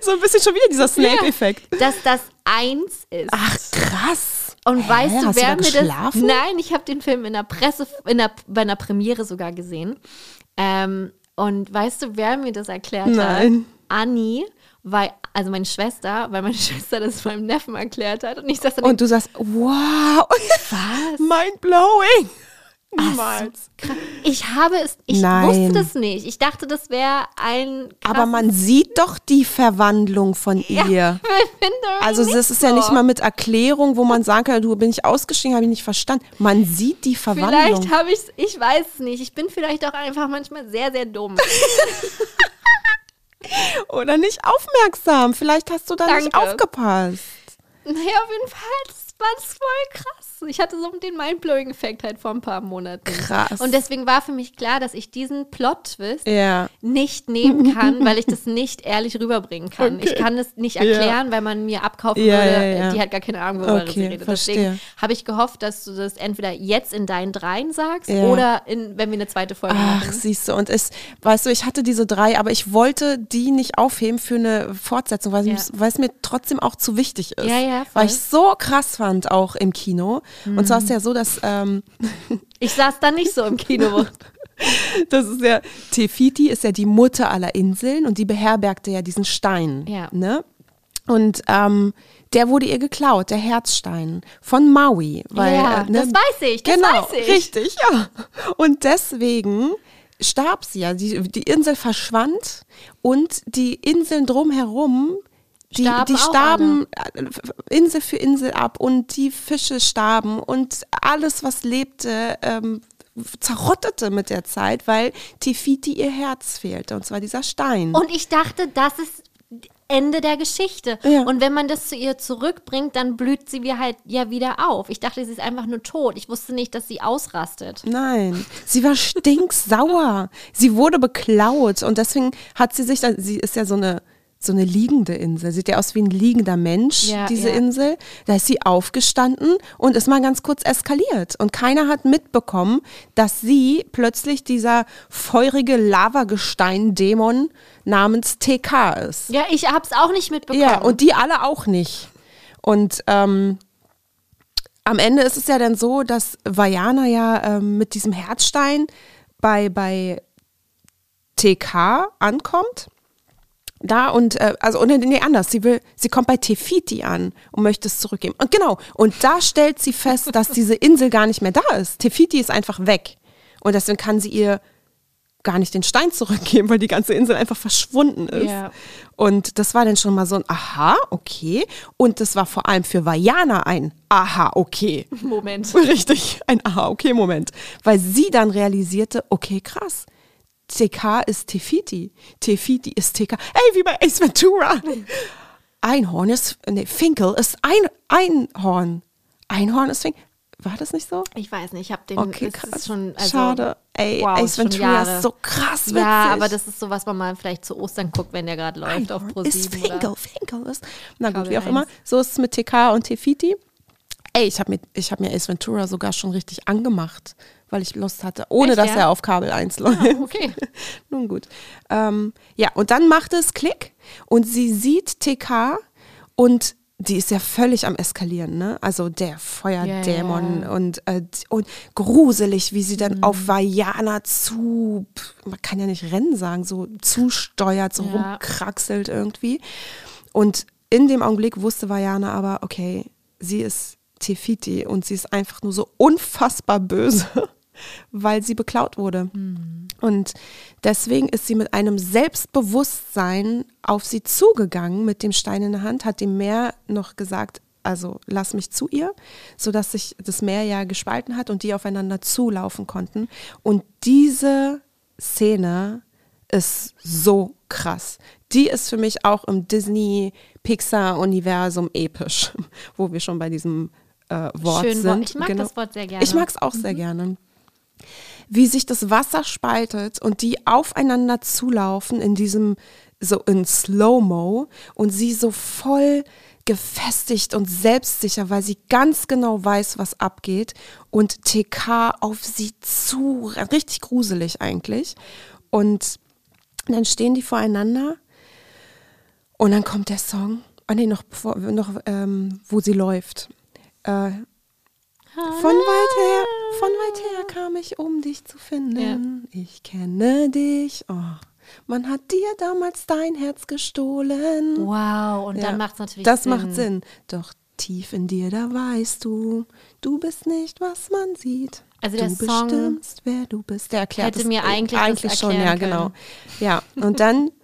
so ein bisschen schon wieder dieser Snape-Effekt. dass das eins ist. Ach, krass. Und weißt du, du wer da mir das. geschlafen? Nein, ich habe den Film in der Presse, in der, bei einer Premiere sogar gesehen. Ähm, und weißt du, wer mir das erklärt Nein. hat? Anni, weil, also meine Schwester, weil meine (laughs) Schwester das meinem Neffen erklärt hat. Und ich saß dann Und du sagst, wow, was? (laughs) mind blowing. So, Niemals. krass. Ich habe es, ich Nein. wusste das nicht. Ich dachte, das wäre ein. Aber man sieht doch die Verwandlung von (laughs) ihr. Ja, Also nicht das ist ja so. nicht mal mit Erklärung, wo man sagen kann, du bin ich ausgestiegen, habe ich nicht verstanden. Man sieht die Verwandlung. Vielleicht habe ich es, ich weiß es nicht. Ich bin vielleicht auch einfach manchmal sehr, sehr dumm. (laughs) Oder nicht aufmerksam. Vielleicht hast du da nicht Danke. aufgepasst. naja, auf jeden Fall, war das voll krass. Ich hatte so den Mindblowing-Effekt halt vor ein paar Monaten. Krass. Und deswegen war für mich klar, dass ich diesen Plot-Twist Ja. nicht nehmen kann, weil ich das nicht ehrlich rüberbringen kann. Ich kann es nicht erklären, weil man mir abkaufen Ja, würde, ja, ja. die hat gar keine Ahnung, worüber Okay, sie redet. verstehe. Deswegen habe ich gehofft, dass du das entweder jetzt in deinen dreien sagst Ja. oder in, wenn wir eine zweite Folge Ach, machen. siehst du, und es, weißt du, ich hatte diese drei, aber ich wollte die nicht aufheben für eine Fortsetzung, weil, Ja. es, weil es mir trotzdem auch zu wichtig ist. Ja, ja, voll. Weil ich so krass fand, auch im Kino. Und zwar ist ja so, dass ähm, (laughs) Ich saß da nicht so im Kino. (laughs) Das ist ja, Tefiti ist ja die Mutter aller Inseln und die beherbergte ja diesen Stein. Ja. Ne? Und ähm, der wurde ihr geklaut, der Herzstein von Maui. Weil, Ja, äh, ne? das weiß ich, das genau, weiß ich. richtig, ja. Und deswegen starb sie ja. Die, die Insel verschwand und die Inseln drumherum, die, Starben die starben äh, Insel für Insel ab und die Fische starben und alles, was lebte, ähm, zerrottete mit der Zeit, weil Tefiti ihr Herz fehlte, und zwar dieser Stein. Und ich dachte, das ist Ende der Geschichte. Ja. Und wenn man das zu ihr zurückbringt, dann blüht sie wie halt ja wieder auf. Ich dachte, sie ist einfach nur tot. Ich wusste nicht, dass sie ausrastet. Nein, sie war stinksauer. sie wurde beklaut und deswegen hat sie sich, dann, sie ist ja so eine so eine liegende Insel. Sieht ja aus wie ein liegender Mensch, Ja, diese ja. Insel. Da ist sie aufgestanden und ist mal ganz kurz eskaliert. Und keiner hat mitbekommen, dass sie plötzlich dieser feurige Lavagestein-Dämon namens TK ist. Ja, ich hab's auch nicht mitbekommen. Ja, und die alle auch nicht. Und ähm, am Ende ist es ja dann so, dass Vajana ja ähm, mit diesem Herzstein bei, bei TK ankommt. Da und, äh, also, und nee, anders, sie will, sie kommt bei Tefiti an und möchte es zurückgeben. Und genau, und da stellt sie fest, dass diese Insel gar nicht mehr da ist. Tefiti ist einfach weg. Und deswegen kann sie ihr gar nicht den Stein zurückgeben, weil die ganze Insel einfach verschwunden ist. Ja. Und das war dann schon mal so ein Aha, okay. Und das war vor allem für Vajana ein Aha, okay. Moment. (laughs) Richtig, ein Aha, okay Moment. Weil sie dann realisierte, okay, krass. TK ist Tefiti. Tefiti ist TK. Ey, wie bei Ace Ventura. Einhorn ist, nee, Finkel ist ein Einhorn. Einhorn ist Finkel. War das nicht so? Ich weiß nicht, ich habe den Okay, krass. Ist schon, also, Schade. Ey, wow, Ace Ventura ist so krass witzig. Ja, aber das ist so, was man mal vielleicht zu Ostern guckt, wenn der gerade läuft auf Einhorn ist ProSieben. Finkel, oder- Finkel ist. Na gut, Kabel wie auch 1. immer. So ist es mit TK und Tefiti. Ey, ich habe mir, ich hab mir Ace Ventura sogar schon richtig angemacht, weil ich Lust hatte, ohne Echt, dass ja? er auf Kabel 1 läuft. Ah, okay. (laughs) Nun gut. Ähm, ja, und dann macht es Klick und sie sieht TK und die ist ja völlig am Eskalieren, ne? Also der Feuerdämon Ja, ja. und, äh, und gruselig, wie sie dann Mhm. auf Vajana zu, man kann ja nicht Rennen sagen, so zusteuert, so Ja. rumkraxelt irgendwie. Und in dem Augenblick wusste Vajana aber, okay, sie ist Tefiti und sie ist einfach nur so unfassbar böse, (laughs) weil sie beklaut wurde. Und deswegen ist sie mit einem Selbstbewusstsein auf sie zugegangen mit dem Stein in der Hand, hat dem Meer noch gesagt, also lass mich zu ihr, sodass sich das Meer ja gespalten hat und die aufeinander zulaufen konnten. Und diese Szene ist so krass. Die ist für mich auch im Disney-Pixar-Universum episch, (laughs) wo wir schon bei diesem äh, Wort Schön sind. Ich mag Genau. das Wort sehr gerne. Ich mag es auch sehr gerne. Wie sich das Wasser spaltet und die aufeinander zulaufen in diesem, so in Slow-Mo und sie so voll gefestigt und selbstsicher, weil sie ganz genau weiß, was abgeht und TK auf sie zu, richtig gruselig eigentlich. Und dann stehen die voreinander und dann kommt der Song, ah nee, noch, noch ähm, wo sie läuft. Äh, Von weit her, von weit her kam ich, um dich zu finden. Ich kenne dich. Oh. Man hat dir damals dein Herz gestohlen. Wow, und Ja, dann macht es natürlich Das Sinn. macht Sinn. Doch tief in dir, da weißt du, du bist nicht, was man sieht. Also der du Song bestimmst, wer du bist. Der erklärt hätte es, mir äh, eigentlich das eigentlich schon, ja, genau. Ja, und dann (laughs)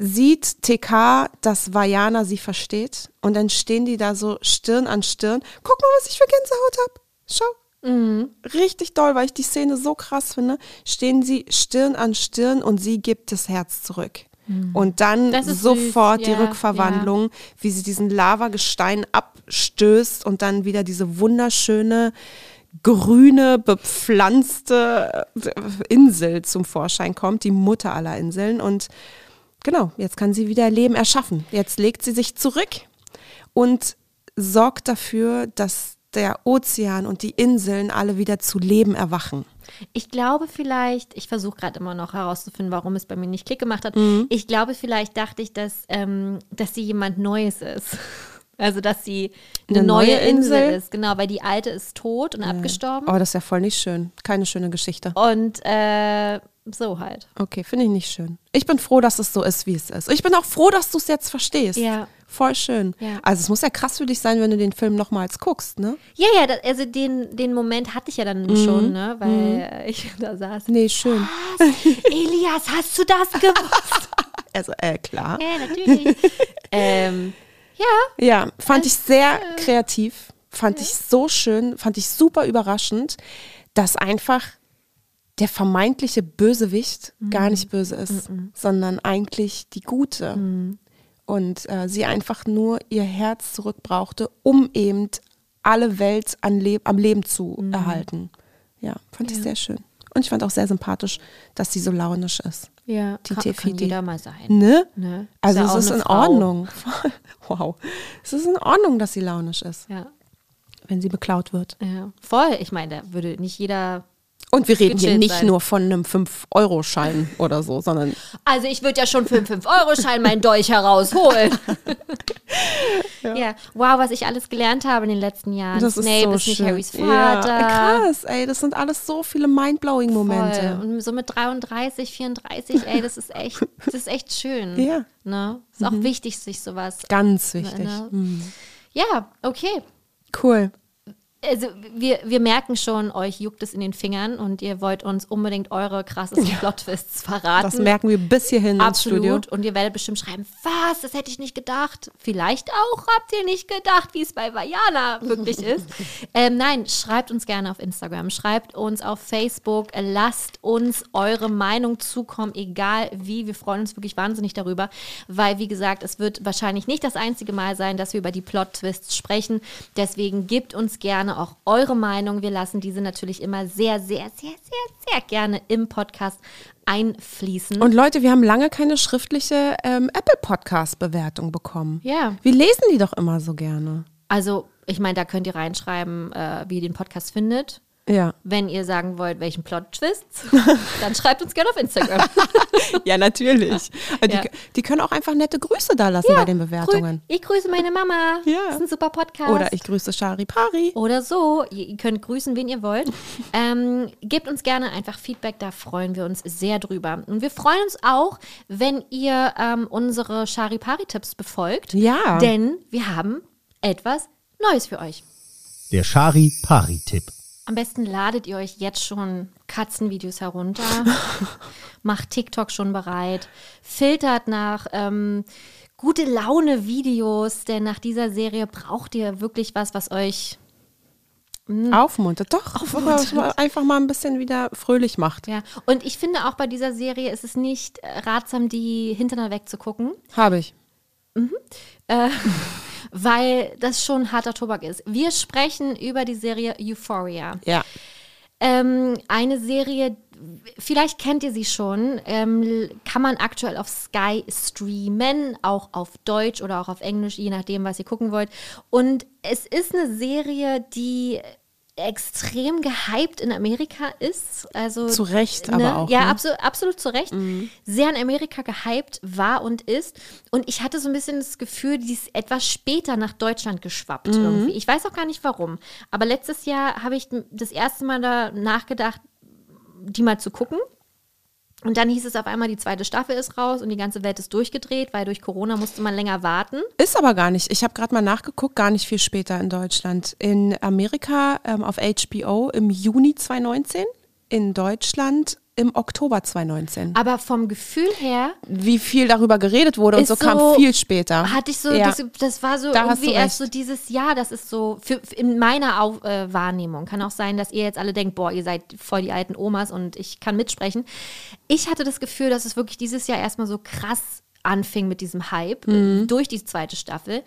sieht TK, dass Vajana sie versteht und dann stehen die da so Stirn an Stirn. Guck mal, was ich für Gänsehaut habe. Schau. Mhm. Richtig doll, weil ich die Szene so krass finde. Stehen sie Stirn an Stirn und sie gibt das Herz zurück. Und dann Mhm. Das ist sofort süß, die ja, Rückverwandlung, wie sie diesen Lavagestein abstößt und dann wieder diese wunderschöne grüne, bepflanzte äh, Insel zum Vorschein kommt, die Mutter aller Inseln. Und genau, jetzt kann sie wieder Leben erschaffen. Jetzt legt sie sich zurück und sorgt dafür, dass der Ozean und die Inseln alle wieder zu Leben erwachen. Ich glaube vielleicht, ich versuche gerade immer noch herauszufinden, warum es bei mir nicht Klick gemacht hat. Mhm. Ich glaube, vielleicht dachte ich, dass, ähm, dass sie jemand Neues ist. (laughs) Also, dass sie eine, Eine neue, neue Insel? Insel? ist. Genau, weil die alte ist tot und abgestorben. Oh, das ist ja voll nicht schön. Keine schöne Geschichte. Und äh, so halt. Okay, finde ich nicht schön. Ich bin froh, dass es so ist, wie es ist. Ich bin auch froh, dass du es jetzt verstehst. Ja. Voll schön. Ja. Also es muss ja krass für dich sein, wenn du den Film nochmals guckst, ne? Ja, ja, das, also den, den Moment hatte ich ja dann Mhm. schon, ne? Weil (laughs) ich da saß. Nee, schön. Elias, hast du das gewusst? (laughs) Also, äh, klar. ja, natürlich. (laughs) ähm, ja, Ja, fand ich sehr kreativ, fand ich so schön, fand ich super überraschend, dass einfach der vermeintliche Bösewicht gar nicht böse ist, sondern eigentlich die Gute. Und äh, sie einfach nur ihr Herz zurückbrauchte, um eben alle Welt Le am Leben zu erhalten. Ja, fand ich sehr schön. Und ich fand auch sehr sympathisch, dass sie so launisch ist. ja Die kann, kann Tefidi. jeder mal sein. Ne? Ne? Also ja es ist in Frau. Ordnung. (laughs) wow. Es ist in Ordnung, dass sie launisch ist, Ja, wenn sie beklaut wird. ja, voll. Ich meine, da würde nicht jeder. Und wir reden hier nicht sein. nur von einem 5-Euro-Schein oder so, sondern Also ich würde ja schon für einen 5-Euro-Schein meinen Dolch herausholen. (laughs) ja. wow, was ich alles gelernt habe in den letzten Jahren. das ist Snape so ist nicht schön. Harrys Vater. Ja, krass, ey, das sind alles so viele mindblowing Voll. Momente. Und so mit 33, 34, ey, das ist echt, das ist echt schön. Ja. Ne? Ist auch wichtig, sich sowas. Ganz wichtig. Ne? Mhm. Ja, okay. Cool. Also wir, wir merken schon, euch juckt es in den Fingern und ihr wollt uns unbedingt eure krassesten Plot-Twists verraten. Das merken wir bis hierhin ins Studio. Absolut. Und ihr werdet bestimmt schreiben, was, das hätte ich nicht gedacht. Vielleicht auch habt ihr nicht gedacht, wie es bei Vajana wirklich ist. (laughs) Ähm, nein, schreibt uns gerne auf Instagram, schreibt uns auf Facebook, lasst uns eure Meinung zukommen, egal wie. Wir freuen uns wirklich wahnsinnig darüber, weil, wie gesagt, es wird wahrscheinlich nicht das einzige Mal sein, dass wir über die Plot-Twists sprechen. Deswegen gebt uns gerne auch eure Meinung. Wir lassen diese natürlich immer sehr, sehr, sehr, sehr, sehr gerne im Podcast einfließen. Und Leute, wir haben lange keine schriftliche ähm, Apple Podcast-Bewertung bekommen. Ja. Wir lesen die doch immer so gerne. Also, ich meine, da könnt ihr reinschreiben, äh, wie ihr den Podcast findet. Ja. Wenn ihr sagen wollt, welchen Plot-Twist, (laughs) dann schreibt uns gerne auf Instagram. (laughs) Ja, natürlich. (laughs) Die, Ja. die können auch einfach nette Grüße da lassen bei den Bewertungen. Grü- Ich grüße meine Mama. Ja. Das ist ein super Podcast. Oder ich grüße Shari Pari. Oder so. Ihr könnt grüßen, wen ihr wollt. Ähm, gebt uns gerne einfach Feedback, da freuen wir uns sehr drüber. Und wir freuen uns auch, wenn ihr ähm, unsere Charipari-Tipps befolgt. Ja. Denn wir haben etwas Neues für euch. Der Shari-Pari-Tipp. Am besten ladet ihr euch jetzt schon Katzenvideos herunter, (laughs) macht TikTok schon bereit, filtert nach ähm, gute Laune Videos, denn nach dieser Serie braucht ihr wirklich was, was euch Aufmuntert, doch. Aufmuntert. was Einfach mal ein bisschen wieder fröhlich macht. ja. Und ich finde auch bei dieser Serie ist es nicht äh, ratsam, die hintereinander wegzugucken, Habe ich. äh, (laughs) weil das schon harter Tobak ist. Wir sprechen über die Serie Euphoria. Ja. Ähm, eine Serie, vielleicht kennt ihr sie schon, ähm, kann man aktuell auf Sky streamen, auch auf Deutsch oder auch auf Englisch, je nachdem, was ihr gucken wollt. Und es ist eine Serie, die extrem gehypt in Amerika ist. Also, Zu Recht aber auch, Ja, ne? absolut, absolut zu Recht. Sehr in Amerika gehypt war und ist. Und ich hatte so ein bisschen das Gefühl, die ist etwas später nach Deutschland geschwappt irgendwie. Ich weiß auch gar nicht warum. Aber letztes Jahr habe ich das erste Mal da nachgedacht, die mal zu gucken. Und dann hieß es auf einmal, die zweite Staffel ist raus und die ganze Welt ist durchgedreht, weil durch Corona musste man länger warten. Ist aber gar nicht. Ich habe gerade mal nachgeguckt, gar nicht viel später in Deutschland. In Amerika ähm, auf HBO im Juni 2019, in Deutschland im Oktober 2019. Aber vom Gefühl her Wie viel darüber geredet wurde und Ist so kam so- viel später. hatte ich so, Ja. das, das war so Da irgendwie erst so dieses Jahr, das ist so, für, in meiner Au äh, Wahrnehmung, kann auch sein, dass ihr jetzt alle denkt, boah, ihr seid voll die alten Omas und ich kann mitsprechen. Ich hatte das Gefühl, dass es wirklich dieses Jahr erstmal so krass anfing mit diesem Hype Mhm. durch die zweite Staffel.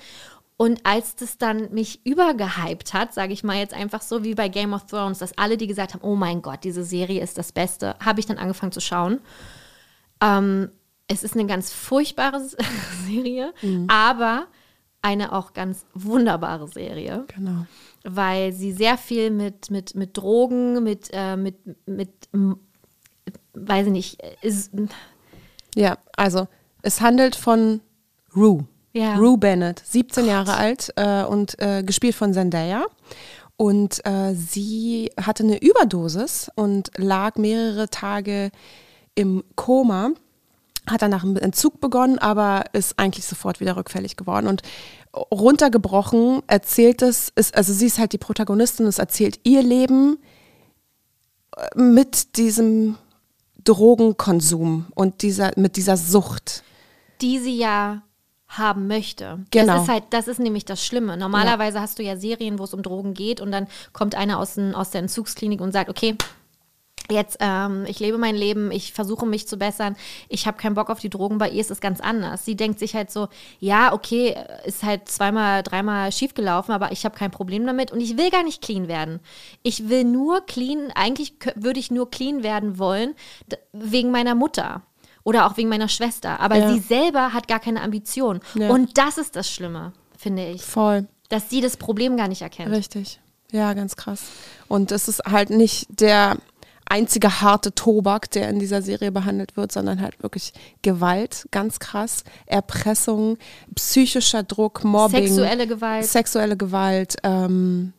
Und als das dann mich übergehypt hat, sage ich mal jetzt einfach so wie bei Game of Thrones, dass alle, die gesagt haben, oh mein Gott, diese Serie ist das Beste, habe ich dann angefangen zu schauen. Ähm, es ist eine ganz furchtbare (laughs) Serie, aber eine auch ganz wunderbare Serie, Genau. weil sie sehr viel mit, mit, mit Drogen, mit, äh, mit, mit, weiß ich nicht, äh, ist, Ja, also es handelt von Rue. Ja. Rue Bennett, 17 Jahre alt äh, und äh, gespielt von Zendaya. Und äh, sie hatte eine Überdosis und lag mehrere Tage im Koma, hat dann nach einem Entzug begonnen, aber ist eigentlich sofort wieder rückfällig geworden. Und runtergebrochen erzählt es, ist, also sie ist halt die Protagonistin, es erzählt ihr Leben äh, mit diesem Drogenkonsum und dieser, mit dieser Sucht. die sie ja haben möchte. Genau. Das ist halt, das ist nämlich das Schlimme. Normalerweise hast du ja Serien, wo es um Drogen geht und dann kommt einer aus, den, aus der Entzugsklinik und sagt, okay, jetzt, ähm, ich lebe mein Leben, ich versuche mich zu bessern, ich habe keinen Bock auf die Drogen, bei ihr ist es ganz anders. Sie denkt sich halt so, ja, okay, ist halt zweimal, dreimal schiefgelaufen, aber ich habe kein Problem damit und ich will gar nicht clean werden. Ich will nur clean, eigentlich würde ich nur clean werden wollen, wegen meiner Mutter. Oder auch wegen meiner Schwester. Aber Ja. sie selber hat gar keine Ambition. Ja. Und das ist das Schlimme, finde ich. Voll. Dass sie das Problem gar nicht erkennt. Richtig. Ja, ganz krass. Und es ist halt nicht der einzige harte Tobak, der in dieser Serie behandelt wird, sondern halt wirklich Gewalt, ganz krass, Erpressung, psychischer Druck, Mobbing, Sexuelle Gewalt. sexuelle Gewalt, ähm,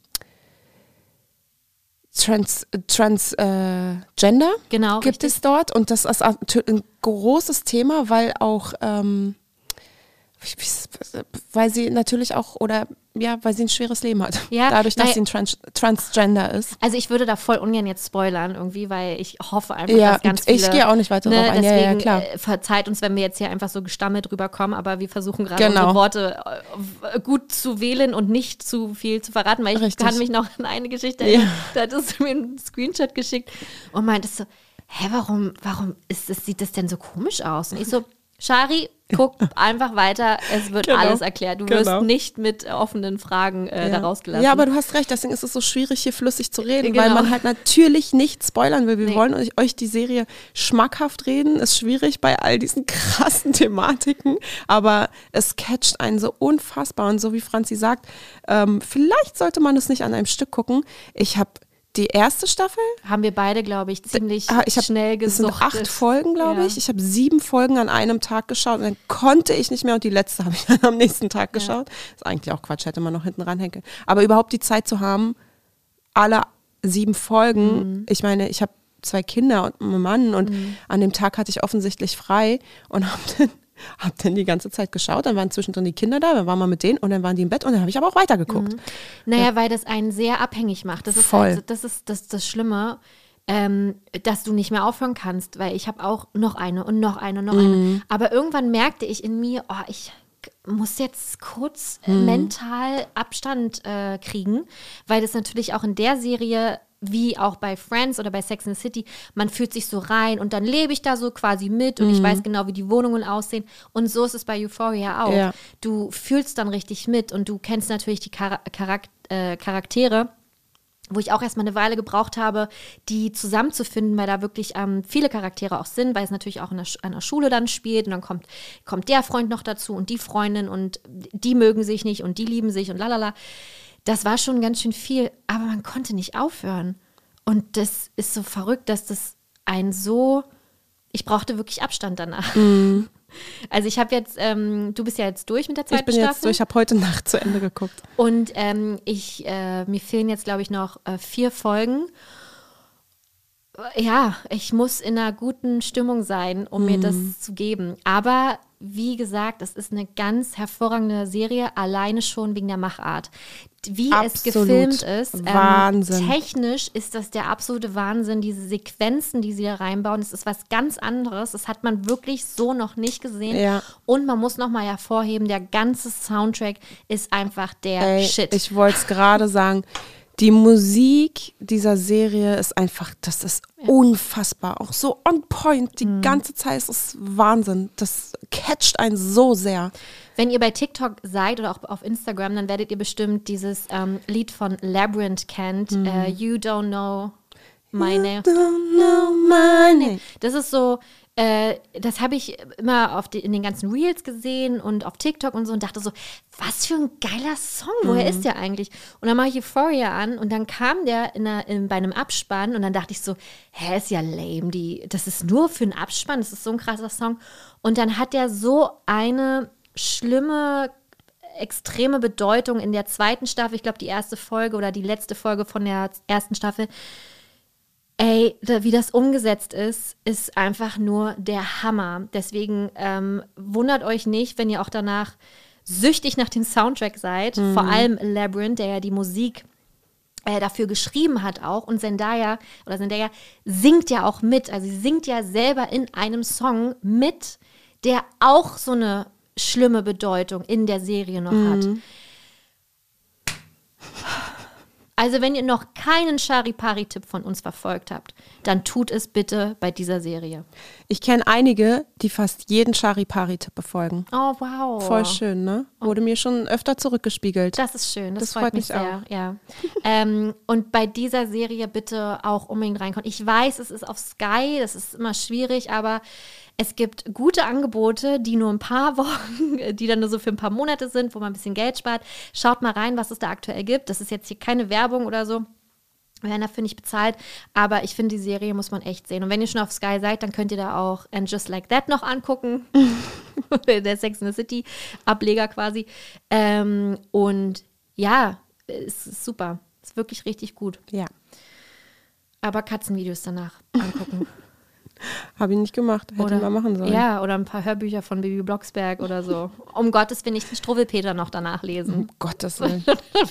Trans, Trans äh, Gender Genau, gibt richtig. es dort und das ist ein großes Thema, weil auch ähm, weil sie natürlich auch oder ja, weil sie ein schweres Leben hat. Ja, Dadurch, dass naja. sie ein Trans Transgender ist. Also ich würde da voll ungern jetzt spoilern irgendwie, weil ich hoffe einfach, Ja, dass ganz und ich viele... gehe auch nicht weiter ne, drauf ein. Ja, Deswegen ja, klar. Äh, verzeiht uns, wenn wir jetzt hier einfach so gestammelt rüberkommen, aber wir versuchen gerade Genau. unsere Worte äh, gut zu wählen und nicht zu viel zu verraten, weil ich Richtig. kann mich noch an eine Geschichte Ja. erinnern, da hattest du mir einen Screenshot geschickt und meintest so, hä, warum, warum ist das, sieht das denn so komisch aus? Und ich so, Shari, guck einfach weiter, es wird Genau. alles erklärt. Du Genau. wirst nicht mit offenen Fragen äh, da rausgelassen. Ja, aber du hast recht, deswegen ist es so schwierig, hier flüssig zu reden, Genau. weil man halt natürlich nicht spoilern will. Wir Nee. wollen euch, euch die Serie schmackhaft reden. Ist schwierig bei all diesen (laughs) krassen Thematiken, aber es catcht einen so unfassbar. Und so wie Franzi sagt, ähm, vielleicht sollte man es nicht an einem Stück gucken. Ich habe die erste Staffel haben wir beide, glaube ich, ziemlich Ah, ich hab, schnell Es sind acht Folgen, glaube Ja. ich. Ich habe sieben Folgen an einem Tag geschaut und dann konnte ich nicht mehr und die letzte (laughs) habe ich dann am nächsten Tag geschaut. Ist eigentlich auch Quatsch, hätte man noch hinten ranhängen können. Aber überhaupt die Zeit zu haben, alle sieben Folgen, Mhm. ich meine, ich habe zwei Kinder und einen Mann und an dem Tag hatte ich offensichtlich frei und (laughs) habe dann, hab dann die ganze Zeit geschaut. Dann waren zwischendrin die Kinder da, dann waren wir mit denen und dann waren die im Bett und dann habe ich aber auch weitergeguckt. Naja, weil das einen sehr abhängig macht. Das ist Voll. halt, das ist das, das Schlimme, ähm, dass du nicht mehr aufhören kannst, weil ich habe auch noch eine und noch eine und noch Mhm. eine. Aber irgendwann merkte ich in mir, oh, ich muss jetzt kurz Mhm. mental Abstand äh, kriegen, weil das natürlich auch in der Serie wie auch bei Friends oder bei Sex and the City, man fühlt sich so rein und dann lebe ich da so quasi mit und Mhm. ich weiß genau, wie die Wohnungen aussehen. Und so ist es bei Euphoria auch. Ja. Du fühlst dann richtig mit und du kennst natürlich die Char Charak äh, Charaktere wo ich auch erstmal eine Weile gebraucht habe, die zusammenzufinden, weil da wirklich ähm, viele Charaktere auch sind, weil es natürlich auch in der, Sch- an der Schule dann spielt und dann kommt, kommt der Freund noch dazu und die Freundin und die mögen sich nicht und die lieben sich und lalala. Das war schon ganz schön viel, aber man konnte nicht aufhören. Und das ist so verrückt, dass das ein so, ich brauchte wirklich Abstand danach. Mhm. (laughs) Also ich habe jetzt, ähm, du bist ja jetzt durch mit der Ich zweiten bin Staffel. jetzt durch, ich habe heute Nacht zu Ende geguckt. Und ähm, ich, äh, mir fehlen jetzt, glaube ich, noch äh, vier Folgen. Ja, ich muss in einer guten Stimmung sein, um mir das zu geben. Aber wie gesagt, es ist eine ganz hervorragende Serie, alleine schon wegen der Machart. Wie es Absolut. gefilmt ist, ähm, technisch ist das der absolute Wahnsinn. Diese Sequenzen, die sie da reinbauen, das ist was ganz anderes. Das hat man wirklich so noch nicht gesehen. Ja. Und man muss nochmal hervorheben, der ganze Soundtrack ist einfach der Ey, Shit. Ich wollte es gerade sagen. Die Musik dieser Serie ist einfach, das ist unfassbar. Auch so on point. Die Mhm. ganze Zeit ist es Wahnsinn. Das catcht einen so sehr. Wenn ihr bei TikTok seid oder auch auf Instagram, dann werdet ihr bestimmt dieses ähm, Lied von Labyrinth kennt. Äh, you don't know my name. Don't know my name. Das ist so, äh, das habe ich immer die, in den ganzen Reels gesehen und auf TikTok und so und dachte so, was für ein geiler Song, woher ist der eigentlich? Und dann mache ich Euphoria an und dann kam der in einer, in, bei einem Abspann und dann dachte ich so, hä, ist ja lame, die, das ist nur für einen Abspann, das ist so ein krasser Song. Und dann hat der so eine schlimme extreme Bedeutung in der zweiten Staffel, ich glaube die erste Folge oder die letzte Folge von der ersten Staffel, Ey, da, wie das umgesetzt ist, ist einfach nur der Hammer. Deswegen ähm, wundert euch nicht, wenn ihr auch danach süchtig nach dem Soundtrack seid. Vor allem Labyrinth, der ja die Musik äh, dafür geschrieben hat auch. Und Zendaya oder Zendaya singt ja auch mit. Also sie singt ja selber in einem Song mit, der auch so eine schlimme Bedeutung in der Serie noch hat. Also wenn ihr noch keinen Charipari-Tipp von uns verfolgt habt, dann tut es bitte bei dieser Serie. Ich kenne einige, die fast jeden Charipari-Tipp befolgen. Oh, wow. Voll schön, ne? Wurde mir schon öfter zurückgespiegelt. Das ist schön, das, Das freut, freut mich mich sehr. Ja. ähm, und bei dieser Serie bitte auch unbedingt reinkommen. Ich weiß, es ist auf Sky, das ist immer schwierig, aber es gibt gute Angebote, die nur ein paar (laughs) Wochen, die dann nur so für ein paar Monate sind, wo man ein bisschen Geld spart. Schaut mal rein, was es da aktuell gibt. Das ist jetzt hier keine Werbung oder so. Wir werden dafür nicht bezahlt, aber ich finde, die Serie muss man echt sehen. Und wenn ihr schon auf Sky seid, dann könnt ihr da auch And Just Like That noch angucken. (laughs) Der Sex in the City Ableger quasi. Ähm, und ja, es ist super. Ist wirklich richtig gut. Ja, Aber Katzenvideos danach angucken. (laughs) (laughs) habe ich nicht gemacht. Hätte man machen sollen. Ja, oder ein paar Hörbücher von Baby Blocksberg oder so. Um Gottes Willen nicht den Struwwelpeter noch danach lesen. Um Gottes Willen.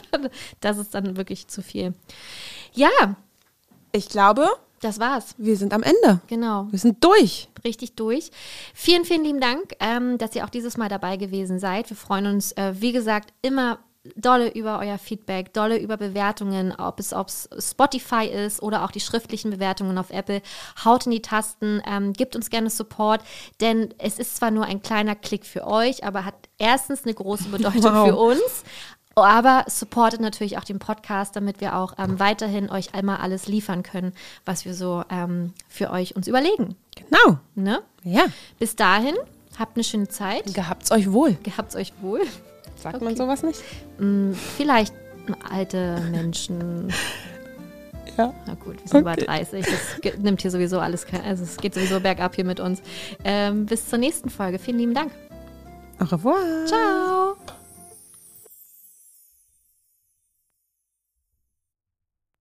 (laughs) das ist dann wirklich zu viel. Ja, Ich glaube, das war's. wir sind am Ende. Genau. Wir sind durch. richtig durch. Vielen, vielen lieben Dank, ähm, dass ihr auch dieses Mal dabei gewesen seid. Wir freuen uns, äh, wie gesagt, immer dolle über euer Feedback, dolle über Bewertungen, ob es ob's Spotify ist oder auch die schriftlichen Bewertungen auf Apple. Haut in die Tasten, ähm, gebt uns gerne Support, denn es ist zwar nur ein kleiner Klick für euch, aber hat erstens eine große Bedeutung Wow. für uns. Aber supportet natürlich auch den Podcast, damit wir auch ähm, weiterhin euch einmal alles liefern können, was wir so ähm, für euch uns überlegen. Genau. Ne? Ja. Bis dahin, habt eine schöne Zeit. Gehabt's euch wohl. Gehabt's euch wohl. Sagt Okay. man sowas nicht? Hm, vielleicht alte Menschen. (laughs) Ja. Na gut, wir sind Okay. über 30. Es ge- nimmt hier sowieso alles. Also es geht sowieso bergab hier mit uns. Ähm, bis zur nächsten Folge. Vielen lieben Dank. Au revoir. Ciao.